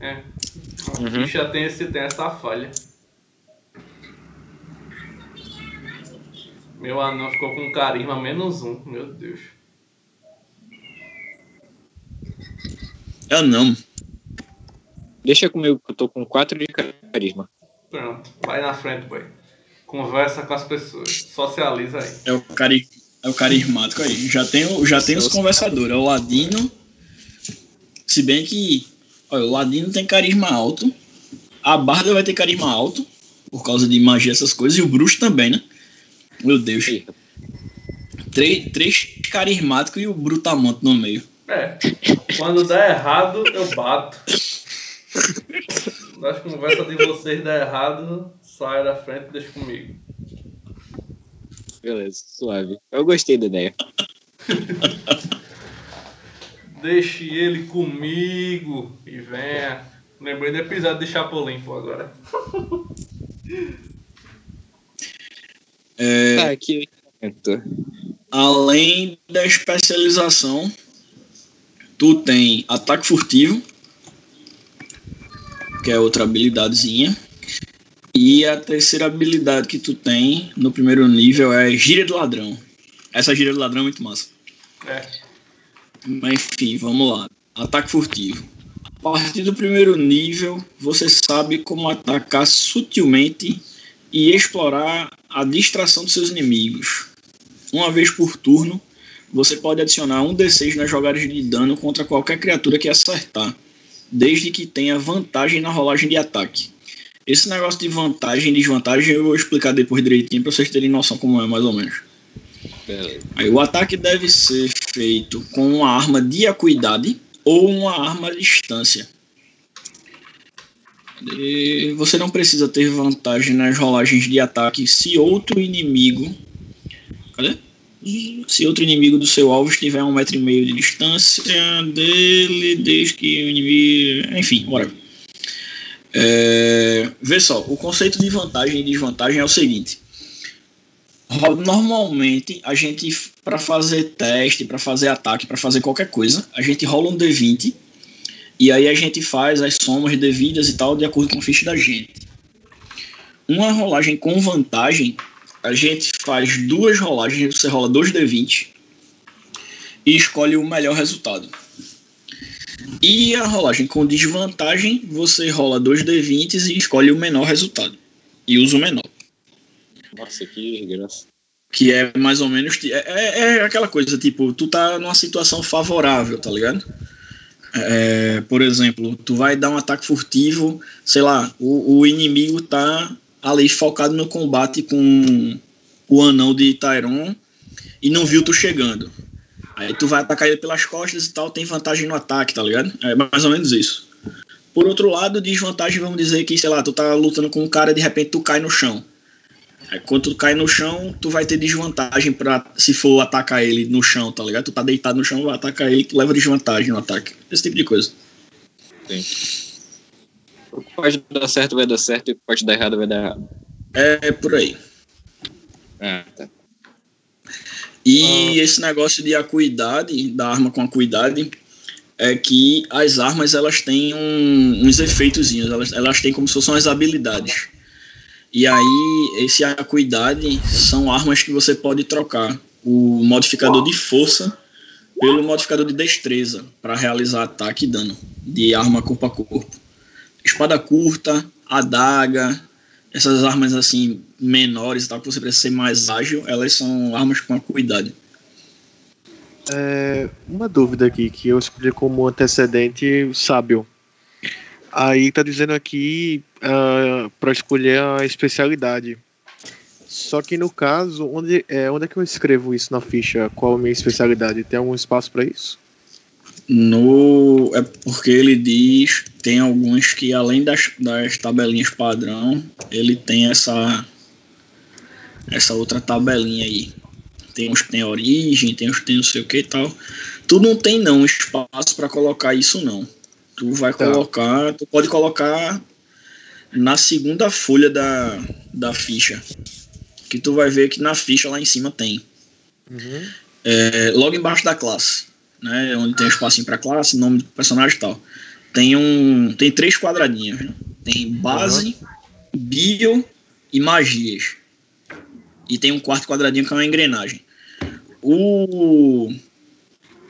É. Uhum. ficha tem, esse, tem essa falha. Meu anão ficou com carisma menos um, meu Deus. Eu não. Deixa comigo que eu tô com 4 de carisma. Pronto, vai na frente, boy. Conversa com as pessoas, socializa aí. É o, cari é o carismático aí. Já tem, o- já tem os conversadores. É o Ladino. Se bem que. Olha, o Ladino tem carisma alto. A Barda vai ter carisma alto. Por causa de magia, essas coisas. E o Bruxo também, né? Meu Deus. Eita. Três, três carismáticos e o Brutamonte no meio. É, quando der errado, eu bato. Das conversas de vocês der errado, sai da frente e deixa comigo. Beleza, suave. Eu gostei da ideia. [laughs] Deixe ele comigo e venha. Lembrei do episódio de Chapolin, pô, agora. [laughs] É, Tá, aqui. Além da especialização, tu tem ataque furtivo, que é outra habilidadezinha. E a terceira habilidade que tu tem no primeiro nível é Gíria do Ladrão. Essa gíria do ladrão é muito massa. É. Mas enfim, vamos lá. Ataque furtivo. A partir do primeiro nível, você sabe como atacar sutilmente e explorar a distração dos seus inimigos. Uma vez por turno, você pode adicionar um D6 nas jogadas de dano contra qualquer criatura que acertar, desde que tenha vantagem na rolagem de ataque. Esse negócio de vantagem e desvantagem eu vou explicar depois direitinho para vocês terem noção como é mais ou menos. Aí, o ataque deve ser feito com uma arma de acuidade ou uma arma à distância. E você não precisa ter vantagem nas rolagens de ataque se outro inimigo. Cadê? Se outro inimigo do seu alvo estiver a um metro e meio de distância dele, desde que o inimigo. Enfim, bora. É, vê só, o conceito de vantagem e desvantagem é o seguinte. Normalmente, a gente, para fazer teste, para fazer ataque, para fazer qualquer coisa, a gente rola um D20 e aí a gente faz as somas devidas e tal, de acordo com a ficha da gente. Uma rolagem com vantagem, a gente faz duas rolagens, você rola dois D20 e escolhe o melhor resultado. E a rolagem com desvantagem, você rola dois D20 e escolhe o menor resultado. E usa o menor. Nossa, que desgraça. Que é mais ou menos. É, é, é aquela coisa, tipo, tu tá numa situação favorável, tá ligado? É, por exemplo, tu vai dar um ataque furtivo, sei lá, o, o inimigo tá ali focado no combate com o anão de Tyron e não viu tu chegando. Aí tu vai atacar ele pelas costas e tal, tem vantagem no ataque, tá ligado? É mais ou menos isso. Por outro lado, desvantagem, vamos dizer que, sei lá, tu tá lutando com um cara e de repente tu cai no chão. Aí quando tu cai no chão, tu vai ter desvantagem para se for atacar ele no chão, tá ligado? Tu tá deitado no chão, vai atacar ele, tu leva desvantagem no ataque. Esse tipo de coisa. Sim. O que pode dar certo vai dar certo e o que pode dar errado vai dar errado. É, por aí. Ah, tá. E esse negócio de acuidade, da arma com acuidade, é que as armas elas têm um, uns efeitozinhos, elas, elas têm como se fossem as habilidades. E aí, esse acuidade são armas que você pode trocar o modificador de força pelo modificador de destreza para realizar ataque e dano de arma corpo a corpo. Espada curta, adaga, essas armas assim menores, tal, que você precisa ser mais ágil, elas são armas com acuidade. É, uma dúvida aqui que eu escolhi como antecedente sábio. Aí tá dizendo aqui uh, para escolher a especialidade. Só que no caso, onde é, onde é que eu escrevo isso na ficha? Qual a minha especialidade? Tem algum espaço para isso? No, é porque ele diz, tem alguns que além das, das tabelinhas padrão, ele tem essa essa outra tabelinha aí. Tem uns que tem origem, tem uns que tem não sei o que e tal. Tu não tem não espaço para colocar isso não. Tu vai Tá. colocar, tu pode colocar na segunda folha da, da ficha. Que tu vai ver que na ficha lá em cima tem. Uhum. É, logo embaixo da classe, né? Onde tem um espacinho para classe, nome do personagem e tal. Tem um, tem três quadradinhos. né? Tem base, bio e magias. E tem um quarto quadradinho que é uma engrenagem. O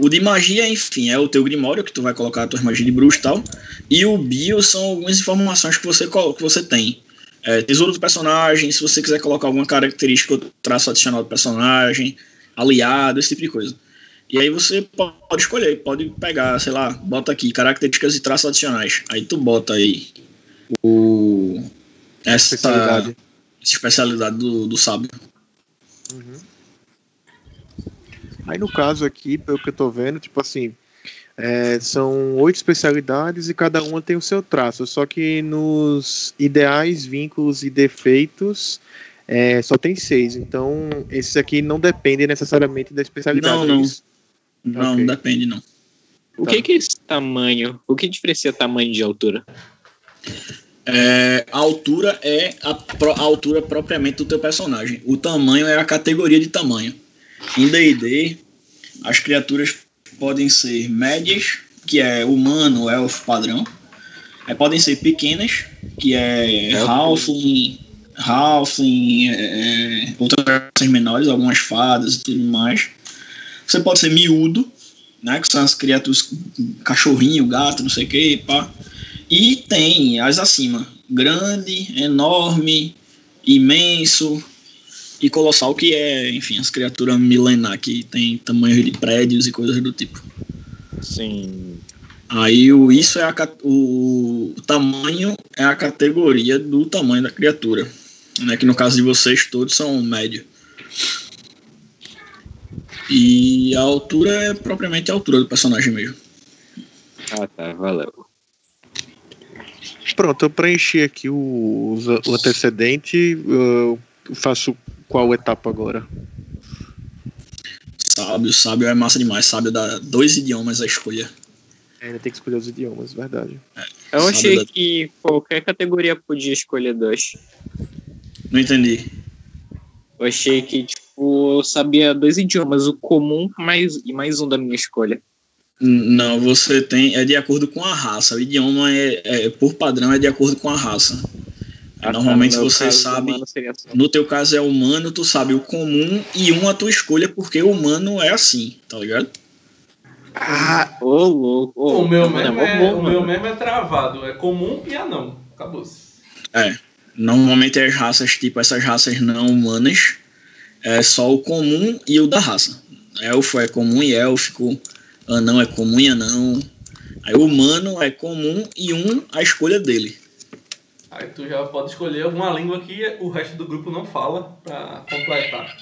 o de magia, enfim, é o teu grimório que tu vai colocar as tuas magias de bruxo e tal. E o bio são algumas informações que você que você tem. É, tesouro do personagem, se você quiser colocar alguma característica ou traço adicional do personagem, aliado, esse tipo de coisa. E aí você po- pode escolher, pode pegar, sei lá, bota aqui, características e traços adicionais. Aí tu bota aí o essa Especialidade. essa especialidade do, do sábio. Uhum. Aí no caso aqui, pelo que eu tô vendo, tipo assim, é, são oito especialidades e cada uma tem o seu traço. Só que nos ideais, vínculos e defeitos é, só tem seis. Então esses aqui não dependem necessariamente da especialidade. Não, é não. Não, Ok. não depende não. O Tá. que, que é esse tamanho? O que diferencia tamanho de altura? É, a altura é a, pro- a altura propriamente do teu personagem. O tamanho é a categoria de tamanho. Em D&D, as criaturas podem ser médias, que é humano, elfo, padrão. Aí podem ser pequenas, que é, É, Halfling, Halfling, é, é, outras menores, algumas fadas e tudo mais. Você pode ser miúdo, né? Que são as criaturas, cachorrinho, gato, não sei o que, pá. E tem as acima, grande, enorme, imenso e colossal, que é, enfim, as criaturas milenar que tem tamanho de prédios e coisas do tipo. Sim. Aí o, isso é a, o, o tamanho é a categoria do tamanho da criatura. Né, que no caso de vocês todos são médio. E a altura é propriamente a altura do personagem mesmo. Ah, tá, valeu. Pronto, eu preenchi aqui o, o antecedente. Eu faço qual etapa agora? Sábio, sábio é massa demais. Sábio dá dois idiomas a escolha. É, Ainda tem que escolher os idiomas, verdade. Eu Sabe achei da- que qualquer categoria podia escolher dois. Não entendi. Eu achei que, tipo, eu sabia dois idiomas, o comum mais, e mais um da minha escolha. Não, você tem. É de acordo com a raça. O idioma é, é- por padrão é de acordo com a raça. Ah, Normalmente tá, você caso, sabe- só- No teu caso é humano, tu sabe o comum e um a tua escolha, porque o humano é assim, tá ligado? Ah, Ô, louco. ô, O meu, mó é, bom, o meu mesmo é travado. É comum e anão. Acabou-se. Normalmente as raças, tipo essas raças não humanas, é só o comum e o da raça. Elfo é comum e élfico, anão é comum e anão. Aí o humano é comum e um a escolha dele. Aí tu já pode escolher alguma língua que o resto do grupo não fala pra completar.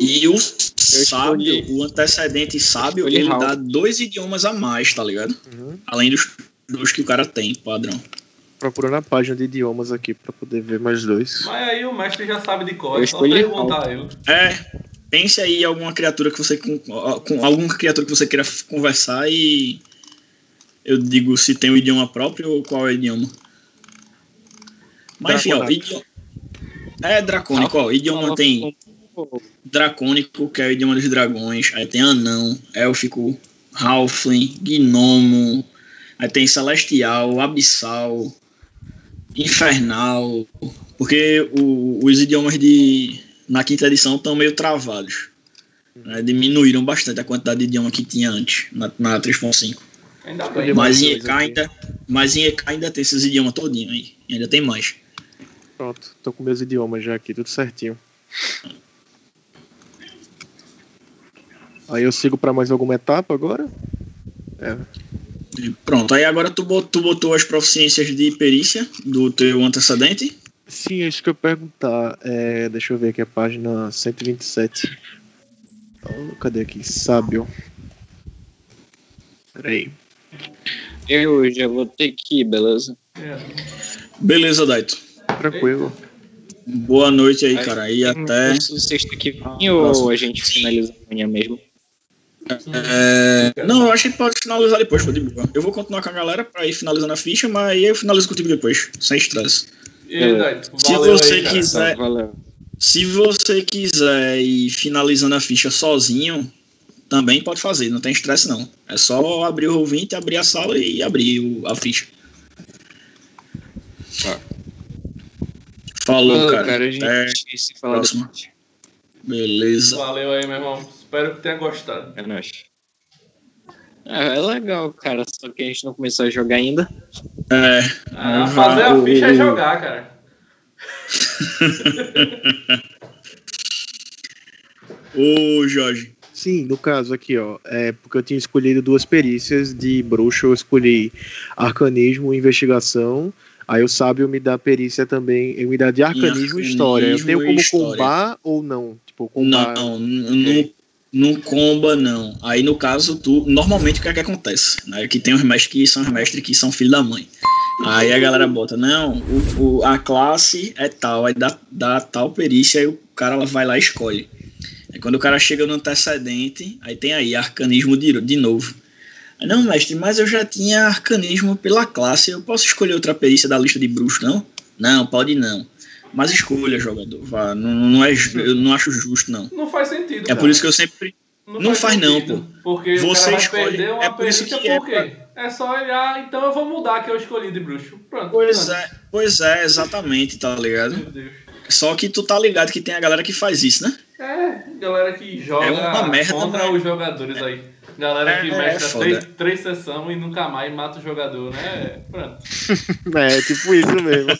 E o sábio, escolhi- o antecedente sábio, ele dá dois idiomas a mais, tá ligado? Uhum. Além dos, dos que o cara tem, padrão. procurando a página de idiomas aqui pra poder ver mais dois. Mas aí o mestre já sabe de cor, Eu é só escolhi perguntar ele. É, pense aí em alguma criatura que você com, com alguma criatura que você queira conversar e eu digo se tem o idioma próprio ou qual é o idioma. Mas enfim, ó, Dracônico. idioma, é dracônico, ó, idioma tem dracônico, que é o idioma dos dragões, aí tem anão, élfico, halfling, gnomo, aí tem celestial, abissal, infernal, porque o- os idiomas de na quinta edição estão meio travados. né, diminuíram bastante a quantidade de idioma que tinha antes, na, na 3.5. Ainda Escolhi bem. Mas em EK aqui. ainda, mas em EK ainda tem esses idiomas todinho aí, ainda tem mais. Pronto, tô com meus idiomas já aqui, tudo certinho. Aí eu sigo pra mais alguma etapa agora? É, pronto, aí agora tu botou, tu botou as proficiências de perícia do teu antecedente. Sim, é isso que eu ia perguntar. É, deixa eu ver aqui a página 127. Oh, cadê aqui? Sábio. Peraí. Eu já vou ter que ir, beleza? É. Beleza, Daito. Tranquilo. Boa noite aí, cara. E até. Sexta que vem ou a gente finaliza amanhã mesmo? É... Não, eu acho que pode finalizar depois, pô, de boa. Eu vou continuar com a galera pra ir finalizando a ficha, mas aí eu finalizo contigo depois, sem estresse. Daito, Se valeu você aí, cara. quiser- Tá, valeu. Se você quiser ir finalizando a ficha sozinho, também pode fazer, não tem estresse não. É só abrir o roll abrir a sala e abrir o- a ficha. Tá. Falou, Falou, cara. cara, a gente Até se falar próxima. depois. Beleza. Valeu aí, meu irmão. Espero que tenha gostado. É nóis. Ah, é legal, cara, só que a gente não começou a jogar ainda. É, Ah, Uhum. fazer a O- ficha é jogar, cara. [laughs] Ô, Jorge. Sim, no caso aqui, ó, é porque eu tinha escolhido duas perícias de bruxo, eu escolhi arcanismo e investigação. Aí o sábio me dá perícia também, ele me dá de arcanismo, e história. Eu tenho como combar ou não? Tipo, combar. Não, não, não comba, não. Aí, no caso, tu. Normalmente o que é que acontece? Né? Que tem os mestres que são os mestres que são filho da mãe. Aí a galera bota, não, o, o- a classe é tal, aí dá, dá tal perícia, aí o cara vai lá e escolhe. Aí quando o cara chega no antecedente, aí tem aí arcanismo de, de novo. Não, mestre, mas eu já tinha arcanismo pela classe, eu posso escolher outra perícia da lista de bruxos, não? Não, pode não. Mas escolha, jogador. Vá, não, não é, eu não acho justo, não. Não faz sentido. É por isso que eu sempre. não faz não, sentido, Porque Você cara escolhe- é por isso que é por? É só olhar, então eu vou mudar que eu escolhi de bruxo. Pronto. Pois pronto. é, pois é, exatamente, tá ligado? Meu Deus. Só que tu tá ligado que tem a galera que faz isso, né? É, galera que joga É uma merda, contra mas- os jogadores aí. Galera que É, é mestra foda. três, três sessões e nunca mais mata o jogador, né? Pronto. [laughs] É, tipo isso mesmo.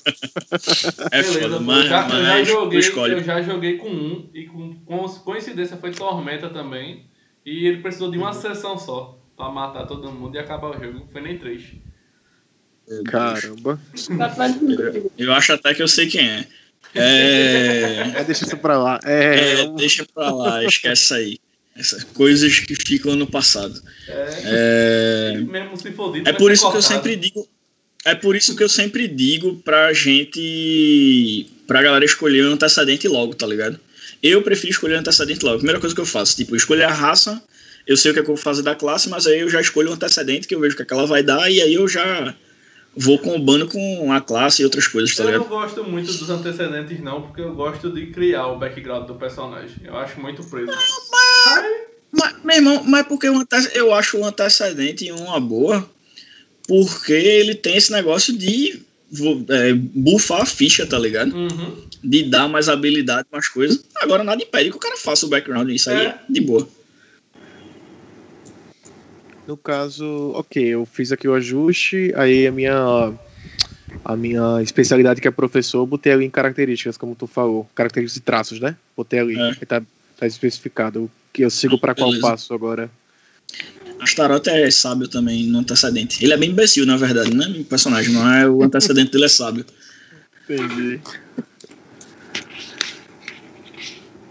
É Beleza, foda, mas, já, eu já mas tu joguei, escolhe. eu já joguei com um e com, com coincidência foi Tormenta também. E ele precisou de uma sessão só pra matar todo mundo e acabar o jogo. Não foi nem três. Caramba. Eu acho até que eu sei quem é. É. [laughs] É, deixa isso pra lá. É, é, deixa pra lá, esquece aí. Essas coisas que ficam no passado. É, É, mesmo se for dito, é vai por isso que eu cortado. sempre digo. É por isso que eu sempre digo pra gente. pra galera escolher o antecedente logo, tá ligado? Eu prefiro escolher o antecedente logo. Primeira coisa que eu faço, tipo, escolher a raça, eu sei o que, é que eu vou fazer da classe, mas aí eu já escolho o antecedente que eu vejo o que, é que ela vai dar, e aí eu já vou combando com a classe e outras coisas, tá Eu não ligado? gosto muito dos antecedentes, não, porque eu gosto de criar o background do personagem. Eu acho muito preso. Mas, meu irmão, mas porque eu acho o antecedente uma boa, porque ele tem esse negócio de é, bufar a ficha, tá ligado? Uhum. De dar mais habilidade, mais coisas. Agora nada impede que o cara faça o background, isso aí é de boa. No caso, ok, eu fiz aqui o ajuste, aí a minha a minha especialidade que é professor, eu botei ali em características, como tu falou, características e traços, né? Botei ali, É. tá, tá especificado. O que eu sigo pra qual passo agora? Astaroth é sábio também no antecedente. Ele é bem imbecil, na verdade, né? O personagem, não é o antecedente dele é sábio. Entendi.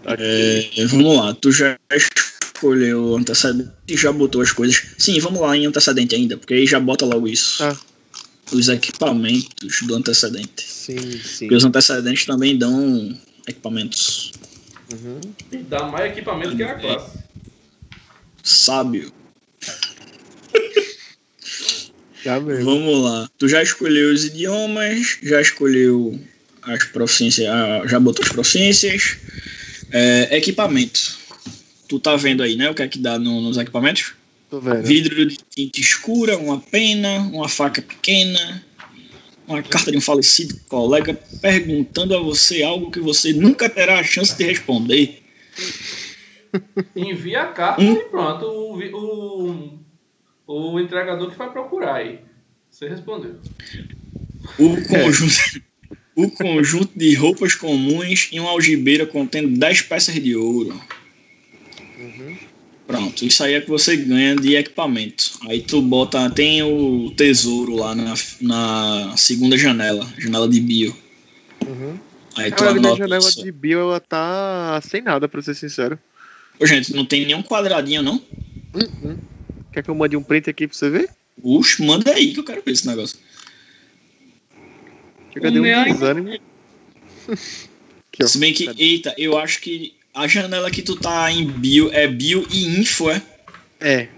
É, vamos lá, tu já escolheu o antecedente e já botou as coisas. Sim, vamos lá em antecedente ainda, porque aí já bota logo isso. Tá. Os equipamentos do antecedente. Sim, sim. Porque os antecedentes também dão equipamentos. Uhum. Dá mais equipamento que a classe. Sábio. [laughs] Já mesmo. Vamos lá. Tu já escolheu os idiomas, já escolheu as proficiências, ah, já botou as proficiências. É, equipamento. Tu tá vendo aí, né? O que é que dá no- nos equipamentos? Tô vendo. Vidro de tinta escura, uma pena, uma faca pequena, uma carta de um falecido colega perguntando a você algo que você nunca terá a chance de responder. Envia a carta Hum. e pronto. O, o, o entregador que vai procurar aí. Você respondeu. O conjunto, o conjunto de roupas comuns e uma algibeira contendo 10 peças de ouro. Uhum. Pronto, isso aí é que você ganha de equipamento. Aí tu bota, tem o tesouro lá na, na segunda janela, janela de bio. Uhum. Aí tu anota janela isso. de bio, ela tá sem nada, pra ser sincero. Ô, gente, não tem nenhum quadradinho, não? Uhum. Quer que eu mande um print aqui pra você ver? Ux, manda aí que eu quero ver esse negócio. Chega O de um desânimo. Se bem que, eita, eu acho que a janela que tu tá em bio é bio e info, é? É.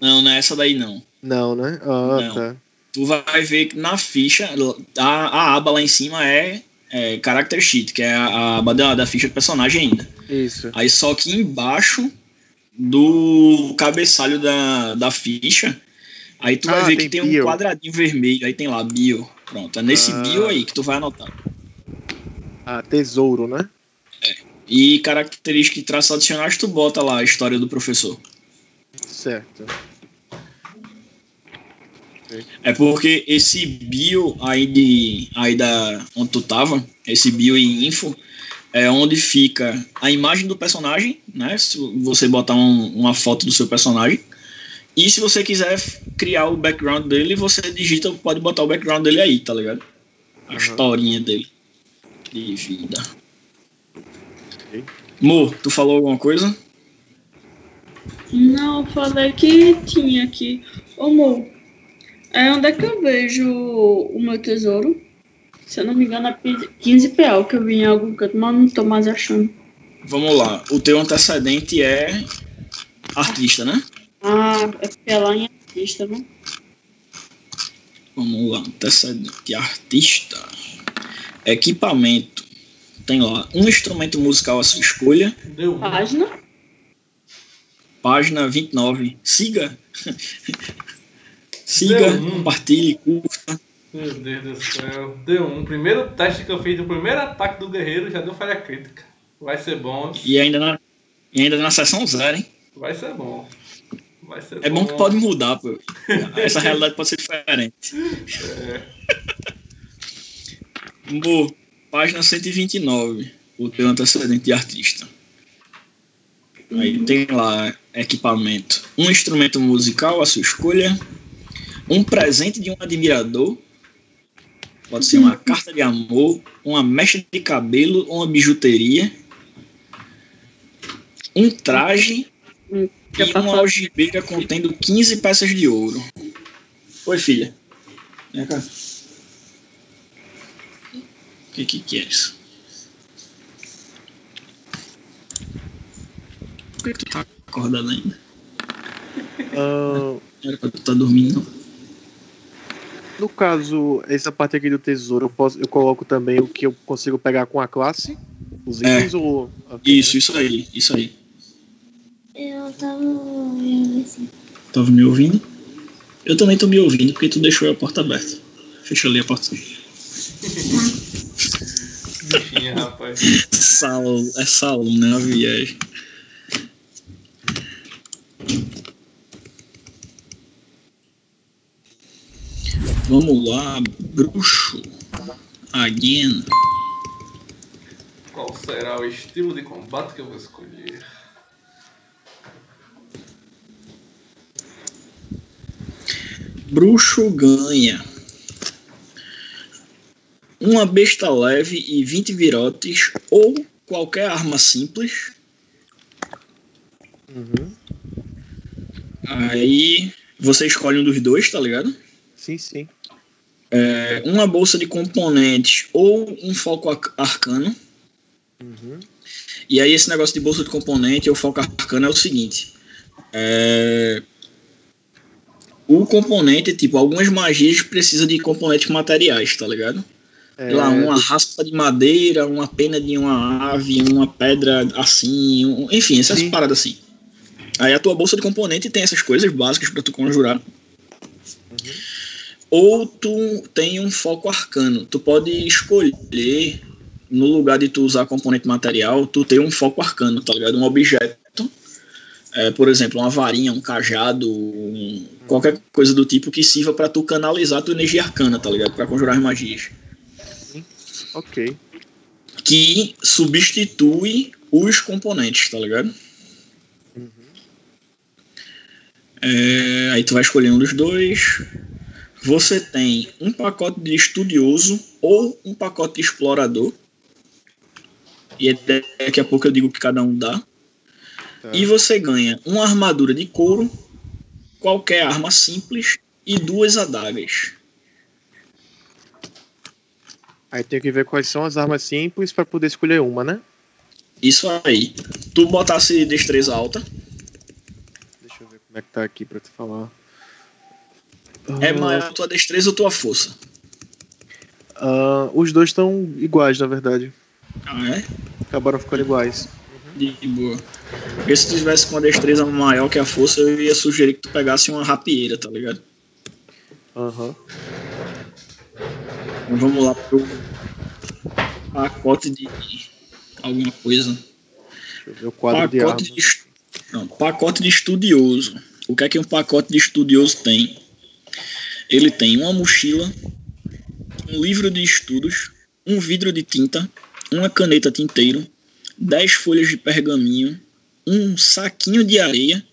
Não, não é essa daí não. Não, né? Ah, Não. tá. Tu vai ver que na ficha, a, a aba lá em cima é, é Character Sheet, que é a, a aba da, da ficha do personagem ainda. Isso. Aí só que embaixo do cabeçalho da, da ficha, aí tu vai Ah, ver tem que tem um bio. quadradinho vermelho, aí tem lá bio. Pronto, é nesse Ah. bio aí que tu vai anotar. Ah, tesouro, né? E características e traços adicionais, tu bota lá a história do professor. Certo. É porque esse bio aí, de, aí da onde tu tava, esse bio e info, é onde fica a imagem do personagem, né? Se você botar um- uma foto do seu personagem. E se você quiser criar o background dele, você digita, pode botar o background dele aí, tá ligado? A Uhum. historinha dele. De vida. Mo, tu falou alguma coisa? Não, eu falei que tinha aqui. Ô, Mo, é onde é que eu vejo o meu tesouro? Se eu não me engano, é 15 PL que eu vi em algum canto, mas não tô mais achando. Vamos lá. O teu antecedente é artista, né? Ah, é porque é lá em artista, né? Vamos lá, antecedente, artista. Equipamento. Tem lá um instrumento musical à sua escolha. Deu um. [laughs] Siga, Deu um. compartilhe, curta. Meu Deus do céu. Deu um. Primeiro teste que eu fiz do primeiro ataque do guerreiro já deu falha crítica. Vai ser bom. E ainda na, e ainda na sessão zero, hein? Vai ser bom. Vai ser É bom que pode mudar, pô. [laughs] Essa realidade pode ser diferente. Bo, página 129, o teu antecedente de artista. Aí tem lá equipamento. Um instrumento musical, a sua escolha. Um presente de um admirador. Pode ser uma carta de amor, uma mecha de cabelo ou uma bijuteria. Um traje Já e uma algibeira contendo 15 peças de ouro. Oi, filha. Vem cá. O que que, que é isso? Por que, que tu tá acordado ainda? Ah, Era pra tu estar dormindo, no caso, essa parte aqui do tesouro, eu, posso, eu coloco também o que eu consigo pegar com a classe? Os É. itens ou. ok, Isso, isso aí, isso aí. Eu tava olhando assim. Tava me ouvindo? Eu também tô me ouvindo, porque tu deixou a porta aberta. Fecha ali a porta. [laughs] Rapaz. Saulo, é Saulo, né? A viagem. Vamos lá, bruxo. Again. Qual será o estilo de combate que eu vou escolher? Bruxo ganha. Uma besta leve e 20 virotes ou qualquer arma simples. Uhum. Aí você escolhe um dos dois, tá ligado? Sim, sim. É, uma bolsa de componentes ou um foco ar- arcano. Uhum. E aí esse negócio de bolsa de componente ou foco arcano é o seguinte. É, O componente, tipo, algumas magias precisam de componentes materiais, tá ligado? É, lá, uma raspa de madeira, uma pena de uma ave, uma pedra assim, um- enfim, essas Sim. paradas assim. Aí a tua bolsa de componente tem essas coisas básicas pra tu conjurar. Ou tu tem um foco arcano. Tu pode escolher, no lugar de tu usar componente material, tu ter um foco arcano, tá ligado? Um objeto. É, por exemplo, uma varinha, um cajado, um- qualquer coisa do tipo que sirva pra tu canalizar tua energia arcana, tá ligado? Pra conjurar as magias Ok. que substitui os componentes, tá ligado? É, aí tu vai escolher um dos dois. Você tem um pacote de estudioso ou um pacote de explorador. E daqui a pouco eu digo que cada um dá. Tá. E você ganha uma armadura de couro, qualquer arma simples e duas adagas. Aí tem que ver quais são as armas simples pra poder escolher uma, né? Isso aí. Tu botasse destreza alta, Deixa eu ver como é que tá aqui pra te falar. é maior a tua destreza ou tua força. ah, os dois estão iguais, na verdade. Ah, é? Acabaram ficando iguais. De boa. Porque se tu tivesse com uma destreza maior que a força, eu ia sugerir que tu pegasse uma rapieira, tá ligado? Aham. Então vamos lá pro pacote de alguma coisa. Deixa eu ver o quadro de pacote armas. de, estu- não, pacote de estudioso. O que é que um pacote de estudioso tem? Ele tem uma mochila, um livro de estudos, um vidro de tinta, uma caneta tinteiro, 10 folhas de pergaminho, um saquinho de areia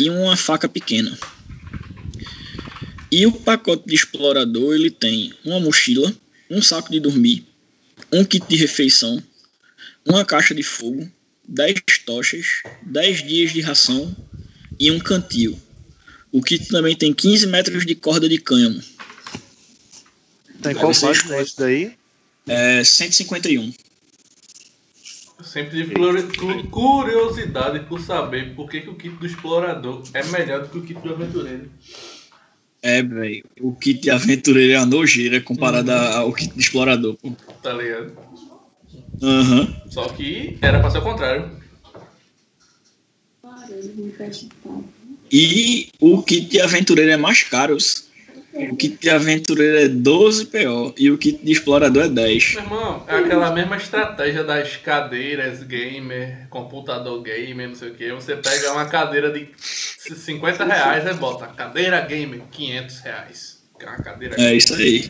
e uma faca pequena. E o pacote de explorador ele tem uma mochila, um saco de dormir, um kit de refeição, uma caixa de fogo, 10 tochas, 10 dias de ração e um cantil. O kit também tem 15 metros de corda de cânhamo. Em Aí qual página escolhe. esse daí? É 151. Eu sempre tive curi- cu- curiosidade por saber por que, que o kit do explorador é melhor do que o kit do aventureiro. É, velho. O kit de aventureiro é uma nojeira comparado ao kit de explorador. pô. Tá ligado? Aham. Só que era pra ser o contrário. E o kit de aventureiro é mais caro. O kit de aventureiro é 12 PO e o kit de explorador é 10. Meu irmão, é aquela mesma estratégia das cadeiras gamer, computador gamer, não sei o que. Você pega uma cadeira de 50 reais e bota cadeira gamer, 500 reais. É uma cadeira É isso aí.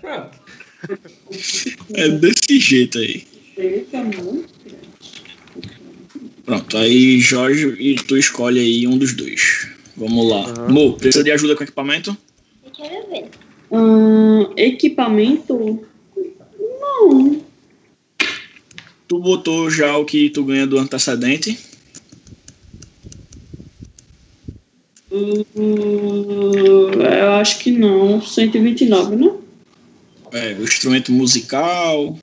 Pronto. É desse jeito aí. Pronto, aí Jorge e tu escolhe aí um dos dois. Vamos lá. Aham. Mo, precisa de ajuda com equipamento? Eu quero ver. Hum, equipamento? Não. Tu botou já o que tu ganha do antecedente? Hum, eu acho que não. 129, né? É, o instrumento musical,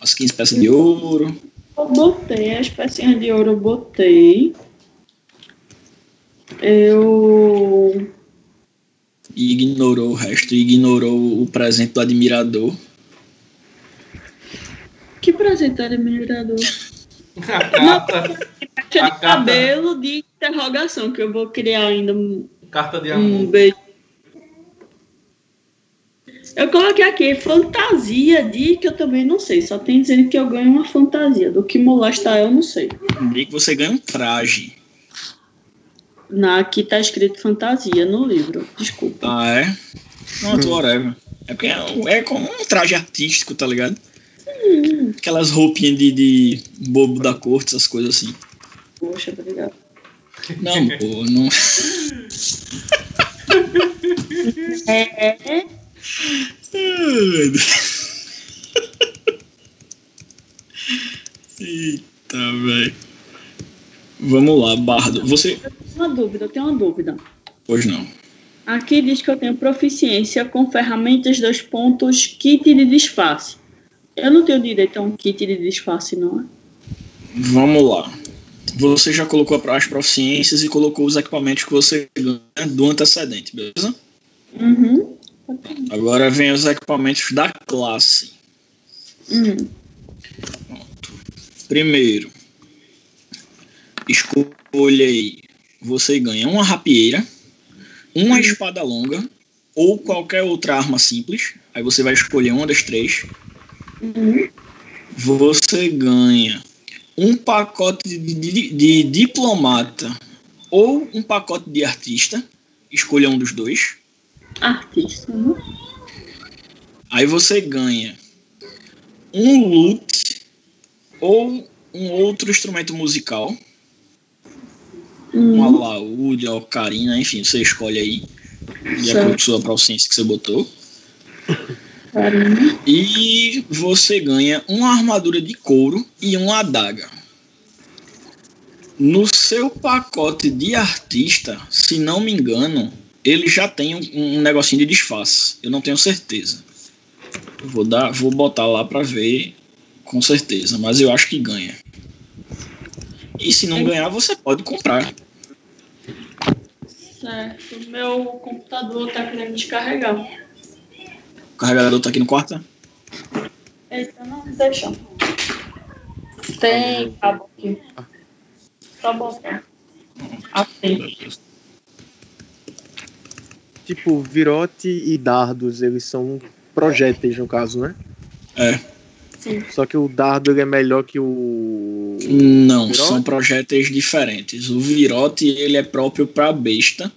as 15 peças de ouro. Eu botei as pecinhas de ouro, eu botei. Eu. Ignorou o resto, ignorou o presente do admirador. Que presente era mirador? [laughs] A carta, de carta. cabelo de interrogação, que eu vou criar ainda um, carta de um amor. beijo. Eu coloquei aqui fantasia de que eu também não sei. Só tem dizendo que eu ganho uma fantasia. Do que molesta eu não sei. E que você ganha um traje. Na, aqui tá escrito fantasia no livro. Desculpa. Ah, é? Pronto, whatever. É porque é, é como um traje artístico, tá ligado? Aquelas roupinhas de, de bobo da corte, essas coisas assim. Poxa, obrigado. Não, pô, não. [laughs] É. Ai, Eita, velho. Vamos lá, Bardo. Você. Uma dúvida, eu tenho uma dúvida. Pois não. Aqui diz que eu tenho proficiência com ferramentas dos pontos kit de disfarce. Eu não tenho direito a um kit de disfarce, não é? Vamos lá. Você já colocou as proficiências e colocou os equipamentos que você ganha do antecedente, beleza? Uhum. Agora vem os equipamentos da classe. Hum. Primeiro, escolha aí. Você ganha uma rapieira, uma espada longa ou qualquer outra arma simples. Aí você vai escolher uma das três. Uhum. Você ganha um pacote de, de- de diplomata ou um pacote de artista. Escolha um dos dois. Artista, né? Aí você ganha um lute ou um outro instrumento musical. Um Uhum. alaúde, ocarina, enfim, você escolhe aí. De acordo com sua proficiência que você botou. E você ganha uma armadura de couro e uma adaga. No seu pacote de artista, se não me engano, ele já tem um, um negocinho de disfarce. Eu não tenho certeza. Vou dar, vou botar lá pra ver com certeza, mas eu acho que ganha. E se não ganhar, você pode comprar. Certo. Meu computador tá querendo descarregar. O carregador tá aqui no quarto. né? Eita, não, deixa. Tem cabo aqui. Só botar. Assim. Tipo, virote e dardos, eles são projéteis no caso, né? É. Sim. Só que o dardo ele é melhor que o. Não, Virote? são projéteis diferentes. O virote ele é próprio para besta.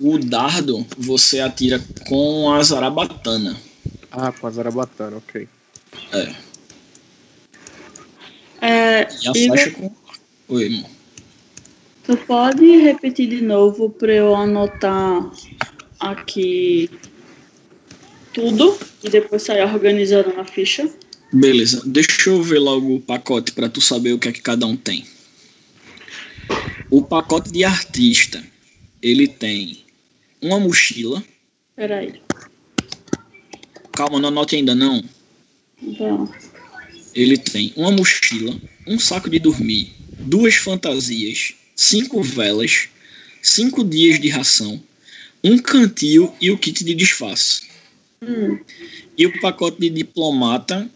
O dardo você atira com a zarabatana. Ah, com a zarabatana, ok. É, E a Igor, faixa com. Oi, irmão. tu pode repetir de novo pra eu anotar aqui tudo e depois sair organizando na ficha? Beleza, deixa eu ver logo o pacote para tu saber o que é que cada um tem. O pacote de artista, ele tem uma mochila. Peraí. Calma, não anote ainda não. Vamos. Ele tem uma mochila, um saco de dormir, duas fantasias, cinco velas, cinco dias de ração, um cantil e o kit de disfarce. Hum, E o pacote de diplomata,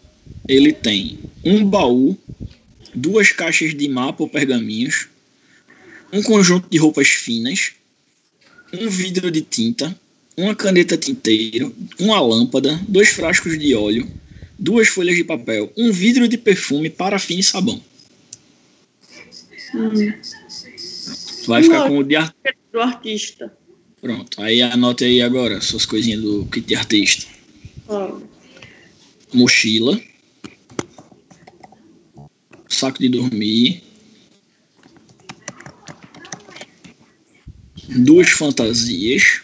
ele tem um baú, duas caixas de mapa ou pergaminhos, um conjunto de roupas finas, um vidro de tinta, uma caneta tinteiro, uma lâmpada, dois frascos de óleo, duas folhas de papel, um vidro de perfume, parafina e sabão. Hum. Vai ficar com o de ar... Do artista. Pronto. Aí anote aí agora suas coisinhas do kit de artista. Mochila. Saco de dormir. Duas fantasias.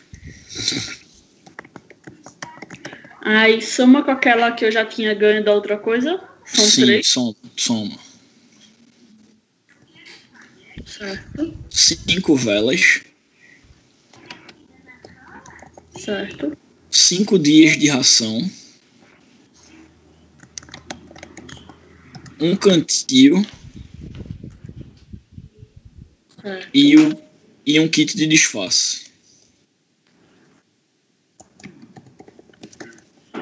Aí soma com aquela que eu já tinha ganho da outra coisa. São Sim, três. soma, soma. Certo. Cinco velas. Certo. Cinco dias de ração. Um cantil e, o, e um kit de disfarce.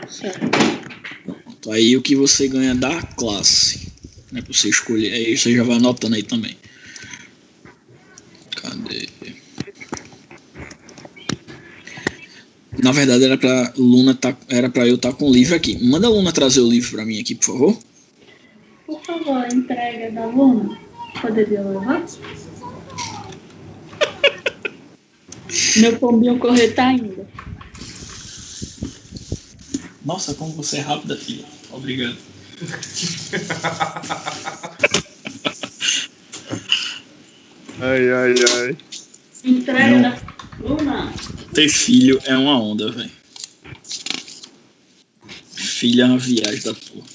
Certo. Aí o que você ganha da classe. Né, pra você escolher. Aí você já vai anotando aí também. Cadê? Na verdade era pra Luna tá, era pra eu estar com o livro aqui. Manda a Luna trazer o livro pra mim aqui, por favor. Por favor, entrega da Luna. Poderia levar? Meu pombinho correr tá ainda. Nossa, como você é rápida, filha. Obrigado. [laughs] Ai, ai, ai. Entrega Não. da Luna. Ter filho é uma onda, velho. Filho é uma viagem da porra.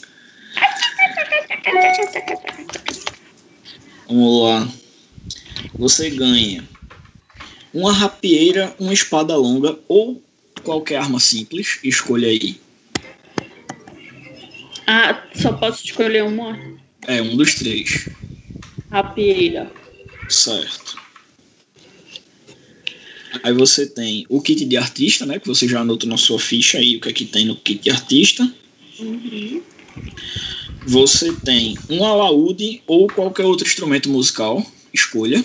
Vamos lá. Você ganha uma rapieira, uma espada longa ou qualquer arma simples. Escolha aí. Ah, só posso escolher uma É um dos três. rapieira. Certo. Aí você tem o kit de artista, né? Que você já anotou na sua ficha aí o que é que tem no kit de artista. Você tem um alaúde ou qualquer outro instrumento musical. Escolha.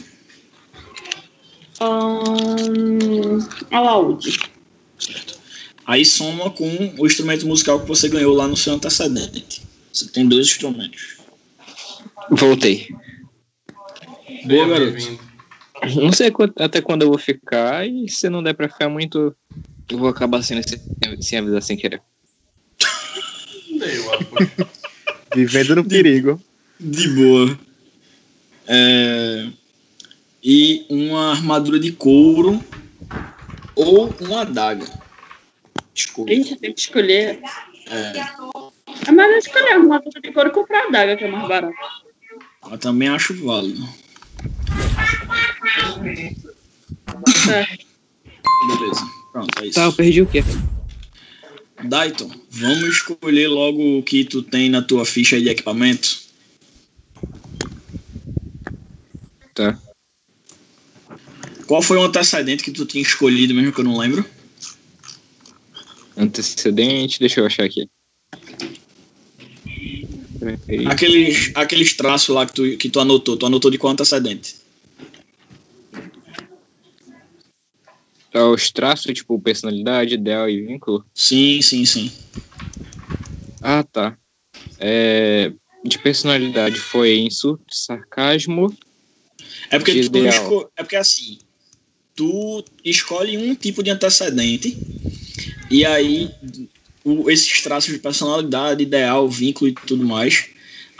Um, alaúde. Aí soma com o instrumento musical que você ganhou lá no seu antecedente. Você tem dois instrumentos. Voltei. Boa, garoto. Não sei até quando eu vou ficar e se não der pra ficar muito, eu vou acabar sendo sem, sem avisar sem querer. Deu. Vivendo no perigo. De boa. É, E uma armadura de couro ou uma adaga. Escolha. gente tem que escolher. É, É melhor escolher uma armadura de couro e comprar a daga, que é mais barato. eu também acho válido. Certo. Beleza. Pronto, é isso. Tá, eu perdi o quê? Dayton, vamos escolher logo o que tu tem na tua ficha de equipamento. Tá. Qual foi o antecedente que tu tinha escolhido, mesmo que eu não lembro? Antecedente, deixa eu achar aqui. Aqueles, aqueles traços lá que tu, que tu anotou. Tu anotou de qual antecedente? Tá, Os traços, tipo, personalidade, ideal e vínculo. Sim, sim, sim. Ah, tá. É, de personalidade foi insulto, sarcasmo. É porque tu esco... é porque assim, tu escolhe um tipo de antecedente e aí o- esses traços de personalidade, ideal, vínculo e tudo mais,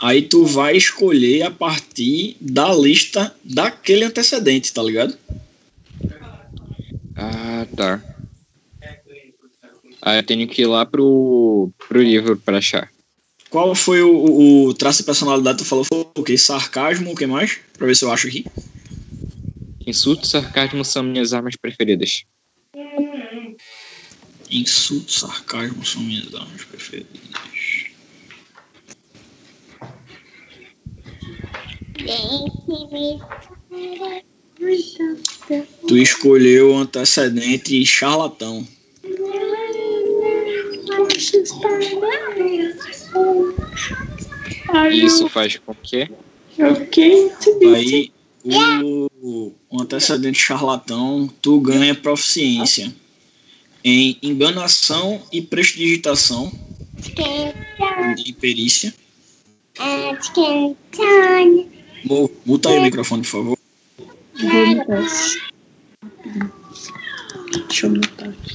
aí tu vai escolher a partir da lista daquele antecedente, tá ligado? Ah, tá. Ah, eu tenho que ir lá pro, pro livro pra achar. Qual foi o, o- traço de personalidade que tu falou? Foi o quê? Sarcasmo, o que mais? Pra ver se eu acho aqui. Insulto e sarcasmo são minhas armas preferidas. Insulto, sarcasmo são minhas armas preferidas. Tu escolheu o antecedente charlatão. Isso faz com que Aí o o- antecedente charlatão, tu ganha proficiência em enganação e prestidigitação e perícia. Mo- Muta aí o microfone, por favor. Deixa eu botar aqui.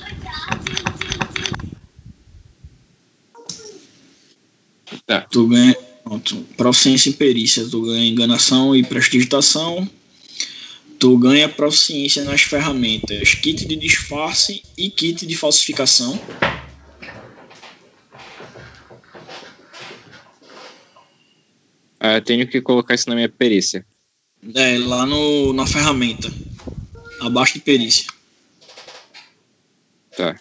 Tu ganha pronto, proficiência em perícia, tu ganha enganação e prestidigitação. Tu ganha proficiência nas ferramentas kit de disfarce e kit de falsificação. Ah, eu tenho que colocar isso na minha perícia. É, lá no, na ferramenta. Abaixo de perícia. Tá.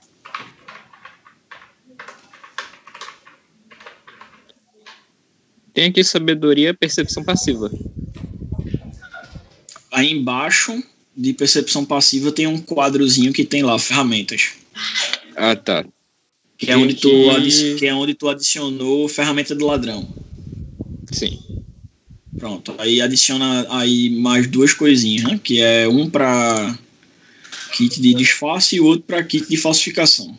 Tem aqui sabedoria, percepção passiva. Aí embaixo de percepção passiva tem um quadrozinho que tem lá que Ah, tá. que é onde tu, que- adi- que é onde tu adicionou ferramenta do ladrão. Sim. Pronto, aí adiciona aí mais duas coisinhas, né? Que é um para kit de disfarce e outro para kit de falsificação.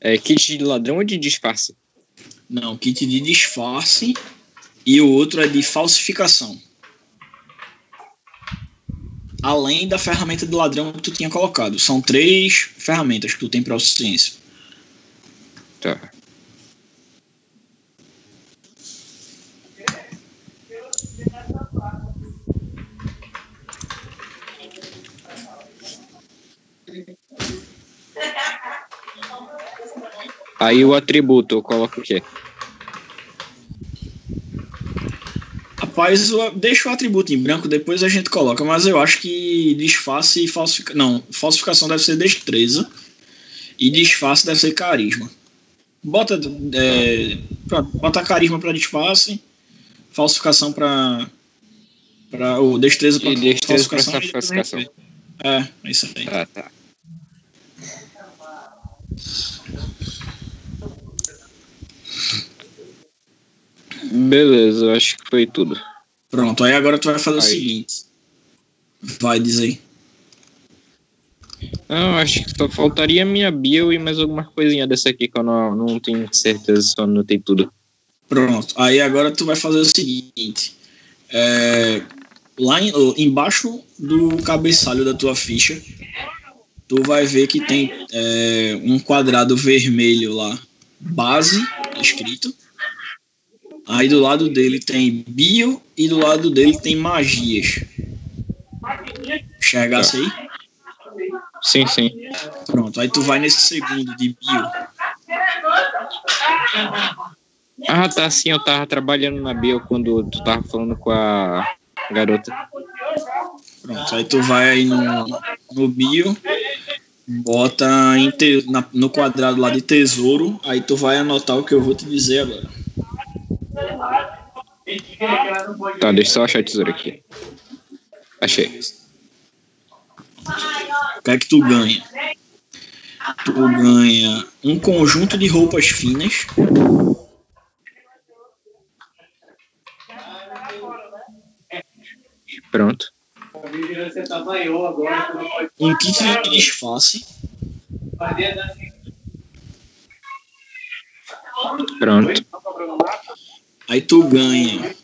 É kit de ladrão ou de disfarce? Não, kit de disfarce e o outro é de falsificação. Além da ferramenta de ladrão que tu tinha colocado. São três ferramentas que tu tem para ciência. Tá. Aí o atributo, eu coloco o quê? Rapaz, deixa o atributo em branco, depois a gente coloca, mas eu acho que disfarce e falsificação. Não, falsificação deve ser destreza e disfarce deve ser carisma. Bota, é, pra- bota carisma para disfarce, falsificação para. Pra, ou destreza para E destreza pra falsificação. falsificação. É, é isso aí. Ah, tá. Beleza, acho que foi tudo. Pronto, aí agora tu vai fazer o Aí. seguinte. Vai dizer. Não, acho que só faltaria minha bio e mais alguma coisinha dessa aqui que eu não, não tenho certeza eu anotei tudo. Pronto, aí agora tu vai fazer o seguinte. É, lá em- embaixo do cabeçalho da tua ficha, tu vai ver que tem é, um quadrado vermelho lá, base, escrito. Aí do lado dele tem bio e do lado dele tem magias. Enxergasse aí? Sim, sim. Pronto, aí tu vai nesse segundo de bio. Ah, tá, sim, eu tava trabalhando na bio quando tu tava falando com a garota. Pronto, aí tu vai aí no, no bio, bota te- na- no quadrado lá de tesouro, aí tu vai anotar o que eu vou te dizer agora. Tá, deixa eu só achar a tesoura aqui. Achei. O que é que tu ganha? Tu ganha um conjunto de roupas finas, Pronto. um kit de disfarce, Pronto. Aí tu ganha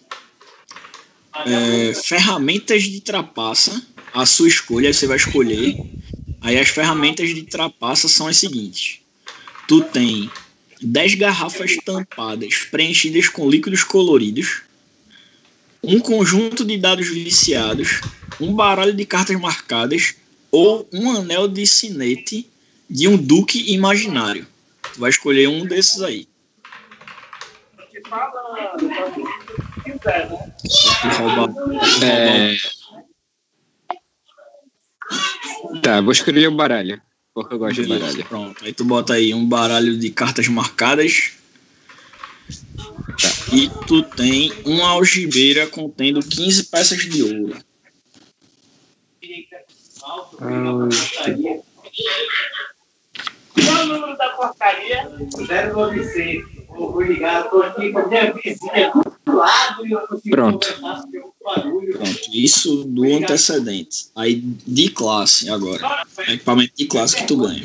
é, ferramentas de trapaça, a sua escolha, você vai escolher. Aí as ferramentas de trapaça são as seguintes. Tu tem 10 garrafas tampadas preenchidas com líquidos coloridos, um conjunto de dados viciados, um baralho de cartas marcadas ou um anel de sinete de um duque imaginário. Tu vai escolher um desses aí. É... Tá, vou escolher o baralho. Porque eu gosto de Beleza, baralho. Pronto. Aí tu bota aí um baralho de cartas marcadas. E tu tem uma algibeira contendo 15 peças de ouro. Qual o número da porcaria? 096. Vou ligar, tô aqui com a minha vizinha do lado e eu consigo Pronto. Pronto, isso do antecedente. Aí de classe agora. Equipamento de classe que tu ganha.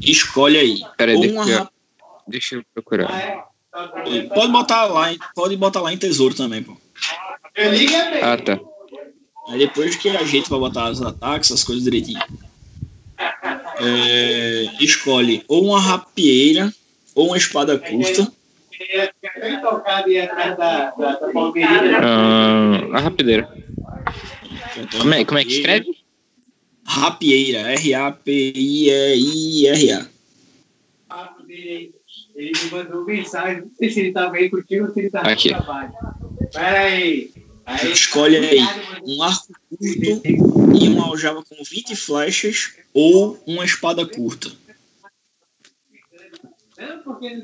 Escolhe aí. Peraí, deixa eu- Deixa eu procurar. Tá bom. Pode botar lá, em- pode botar lá em tesouro também, pô. É. Ah, tá. Aí depois que a gente vai botar os ataques, essas coisas direitinho. É, escolhe ou uma rapieira ou uma espada curta. Bem e. Ah, a rapideira. Como é, como é que escreve? Rapieira, R-A-P-I-E-I-R-A. Ele me mandou mensagem. Não sei se ele tava aí contigo ou se ele Aqui. no trabalho. Pera aí. Aí, Escolhe aí um arco curto e uma aljava com 20 flechas ou uma espada curta.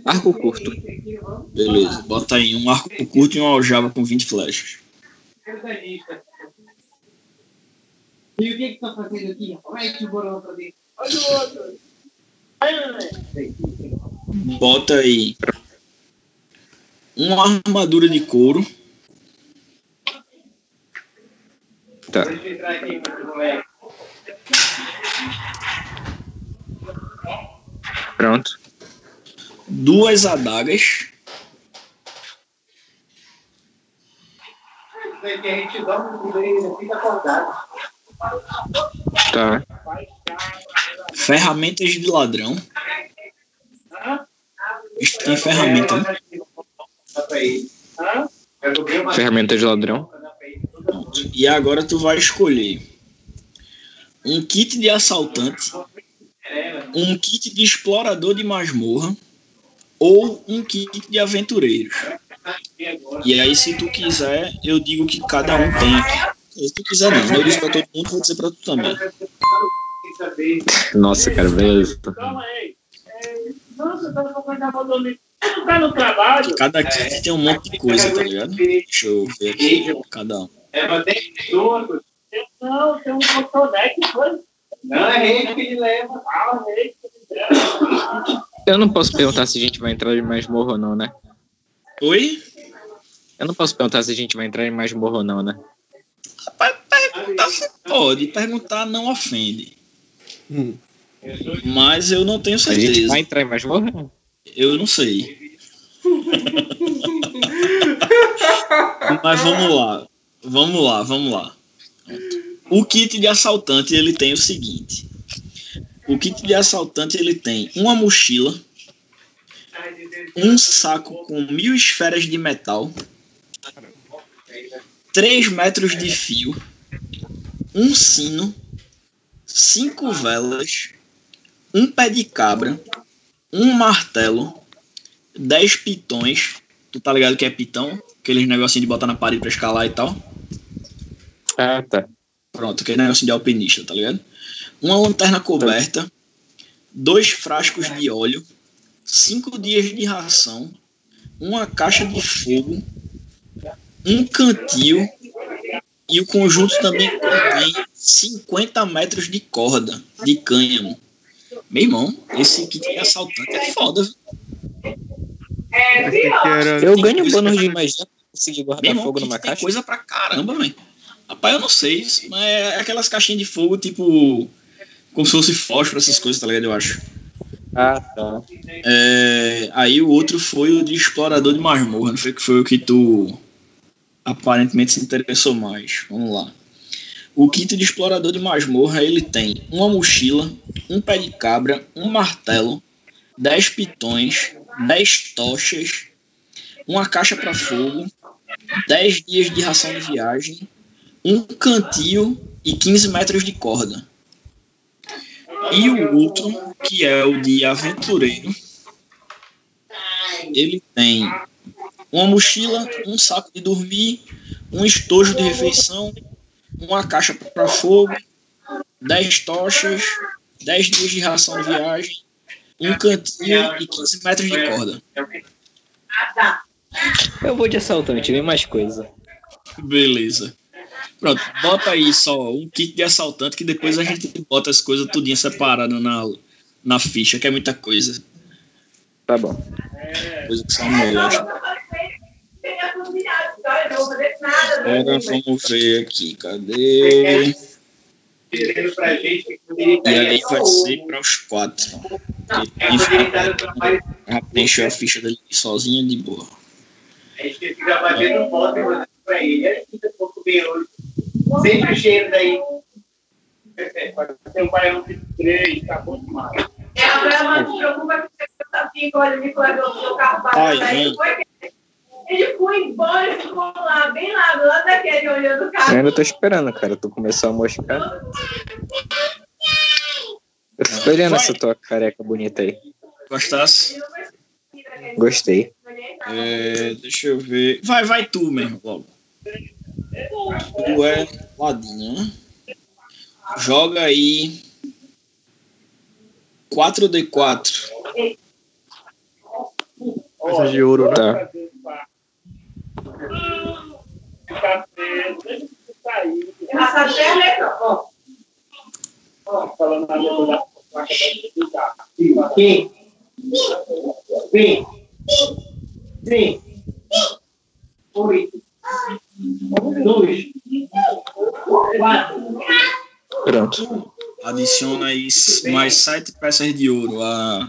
Arco curto. Beleza, bota aí um arco curto e uma aljava com 20 flechas. E o que que tá fazendo aqui? Vai que borou pra dentro. Olha o outro. Bota aí uma armadura de couro, Tá. Deixa eu entrar aqui com o moleque. Pronto. duas adagas, Isso aí que a gente dorme com ele, ele fica acordado. Tá. ferramentas de ladrão. Isto tem ferramenta, né? Dá pra ele. Hã? Eu dobrei uma Ferramenta de ladrão. Pronto. E agora tu vai escolher um kit de assaltante, um kit de explorador de masmorra ou um kit de aventureiros. E aí, se tu quiser, eu digo que cada um tem aqui. Se tu quiser, não. Eu disse pra todo mundo, vou dizer pra tu também. Nossa, cara, beleza. Calma aí. Nossa, eu tava com? Cada kit tem um monte de coisa, tá ligado? Deixa eu ver aqui. Cada um. É, mas tem pessoas. Não, tem um motoneck, foi? Não, é rede que ele leva. Ah, rede que ele leva. Eu não posso perguntar se a gente vai entrar em masmorra ou não, né? Oi? Eu não posso perguntar se a gente vai entrar em masmorra ou não, né? Rapaz, perguntar você pode. Perguntar não ofende. Hum. Mas eu não tenho A gente certeza. vai entrar em masmorra? Eu não sei. [laughs] Mas vamos lá. Vamos lá, vamos lá. O kit de assaltante ele tem o seguinte. O kit de assaltante ele tem uma mochila, um saco com mil esferas de metal, 3 metros de fio, um sino, cinco velas, um pé de cabra, um martelo, 10 pitões. Tu tá ligado que é pitão? Aqueles negocinhos de botar na parede pra escalar e tal. Ah, tá. Pronto, aquele negocinho de alpinista, tá ligado? Uma lanterna coberta, dois frascos de óleo, cinco dias de ração, uma caixa de fogo, um cantil e o conjunto também contém 50 metros de corda de cânhamo. Meu irmão, esse kit de assaltante é foda. Eu ganho bônus de magia pra conseguir Meu guardar irmão, fogo numa tem caixa. coisa pra caramba, velho. Rapaz, eu não sei, mas é aquelas caixinhas de fogo, tipo. Como se fosse fósforo, essas coisas, tá ligado? Eu acho. Ah, tá. É, aí o outro foi o de explorador de masmorra, não foi que foi o que tu aparentemente se interessou mais. Vamos lá. O kit de explorador de masmorra ele tem uma mochila, um pé de cabra, um martelo, 10 pitões, 10 tochas, uma caixa para fogo, 10 dias de ração de viagem, um cantil e 15 metros de corda. E o outro, que é o de aventureiro, ele tem uma mochila, um saco de dormir, um estojo de refeição, uma caixa para fogo, 10 tochas, 10 dias de ração de viagem, um cantil e 15 metros de corda. Eu vou de assaltante, vem mais coisa. Beleza. Pronto, bota aí só um kit de assaltante que depois a gente bota as coisas tudinho separadas na, na ficha, que é muita coisa. Tá bom. Coisa que são melhores. Agora vamos ver aqui, cadê? E aí vai ser para os quatro. Preencheu a ficha dele sozinha de boa. A gente fica batendo foto e mandando pra ele. Olha que tá pouco bem hoje. Sempre o cheiro daí. Um pai de três, tá bom demais. É, agora não se preocupa que você tá assim, olha, me colegou no carro parado aí. Foi que- Ele foi embora e ficou lá, bem lá, do lado daquele, olhando o Eu carro. ainda tô esperando, cara. Tu começou a moscar. Eu tô olhando essa tua careca bonita aí. Gostasse? Gostei. É, deixa eu ver. Vai, vai tu mesmo, logo. Tu é ladinho? Joga aí 4D4. Peças de ouro, né? Tá. Essa perna é ó. Falando na minha Sim. Sim. Sim. Oito. Dois. Quatro. Pronto. Adiciona aí mais 7 peças de ouro a,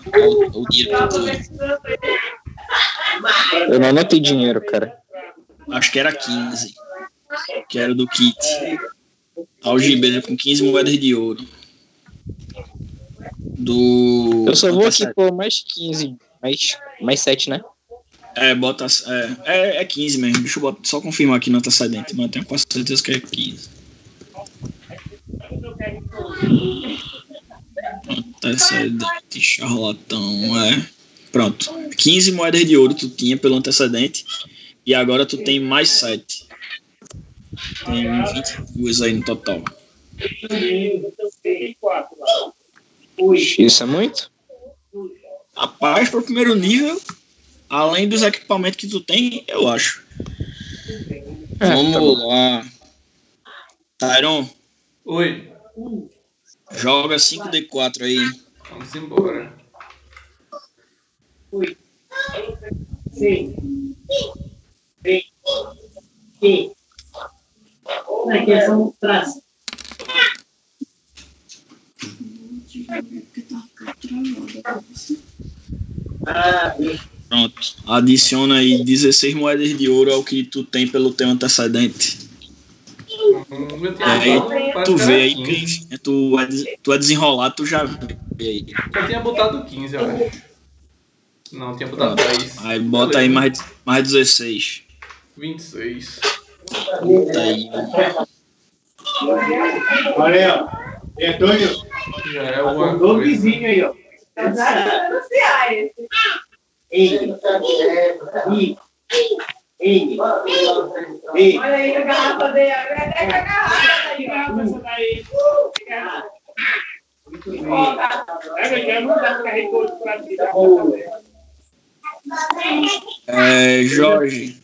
ao, dinheiro que Eu não anotei dinheiro, cara. Acho que era 15. Que era do kit. Algibeira com 15 moedas de ouro. Do. Eu só vou aqui por mais 15. Mais, mais 7, né? É, bota. É, é, é 15 mesmo. Deixa eu botar- só confirmar aqui no antecedente, mas eu tenho quase certeza que é 15. Antecedente, charlatão, é. Pronto. 15 moedas de ouro tu tinha pelo antecedente. E agora tu tem mais 7. Tem 22 aí no total. Isso é muito? Rapaz, pro primeiro nível, além dos equipamentos que tu tem, eu acho. É, Vamos tá lá. Tyron, Oi, joga 5D4 aí. vamos embora. Sim. Sim. Sim. Aqui é só um traço. Ah, Pronto. Adiciona aí 16 moedas de ouro ao que tu tem pelo teu antecedente. Hum, aí tu vê aí, 15. Cliff. Tu é, tu é desenrolar, tu já vê aí. Eu tinha botado 15, eu acho. Não, eu tinha botado 10. Aí bota aí mais, mais 16. 26. Bota aí. olha, ó. E Antônio, Já é o vizinho aí, ó. Anunciar esse. N. I. N. E. Olha aí a garrafa dele, até com a garrafa aí, ó. Muito bem. Ó, tá. É, Jorge,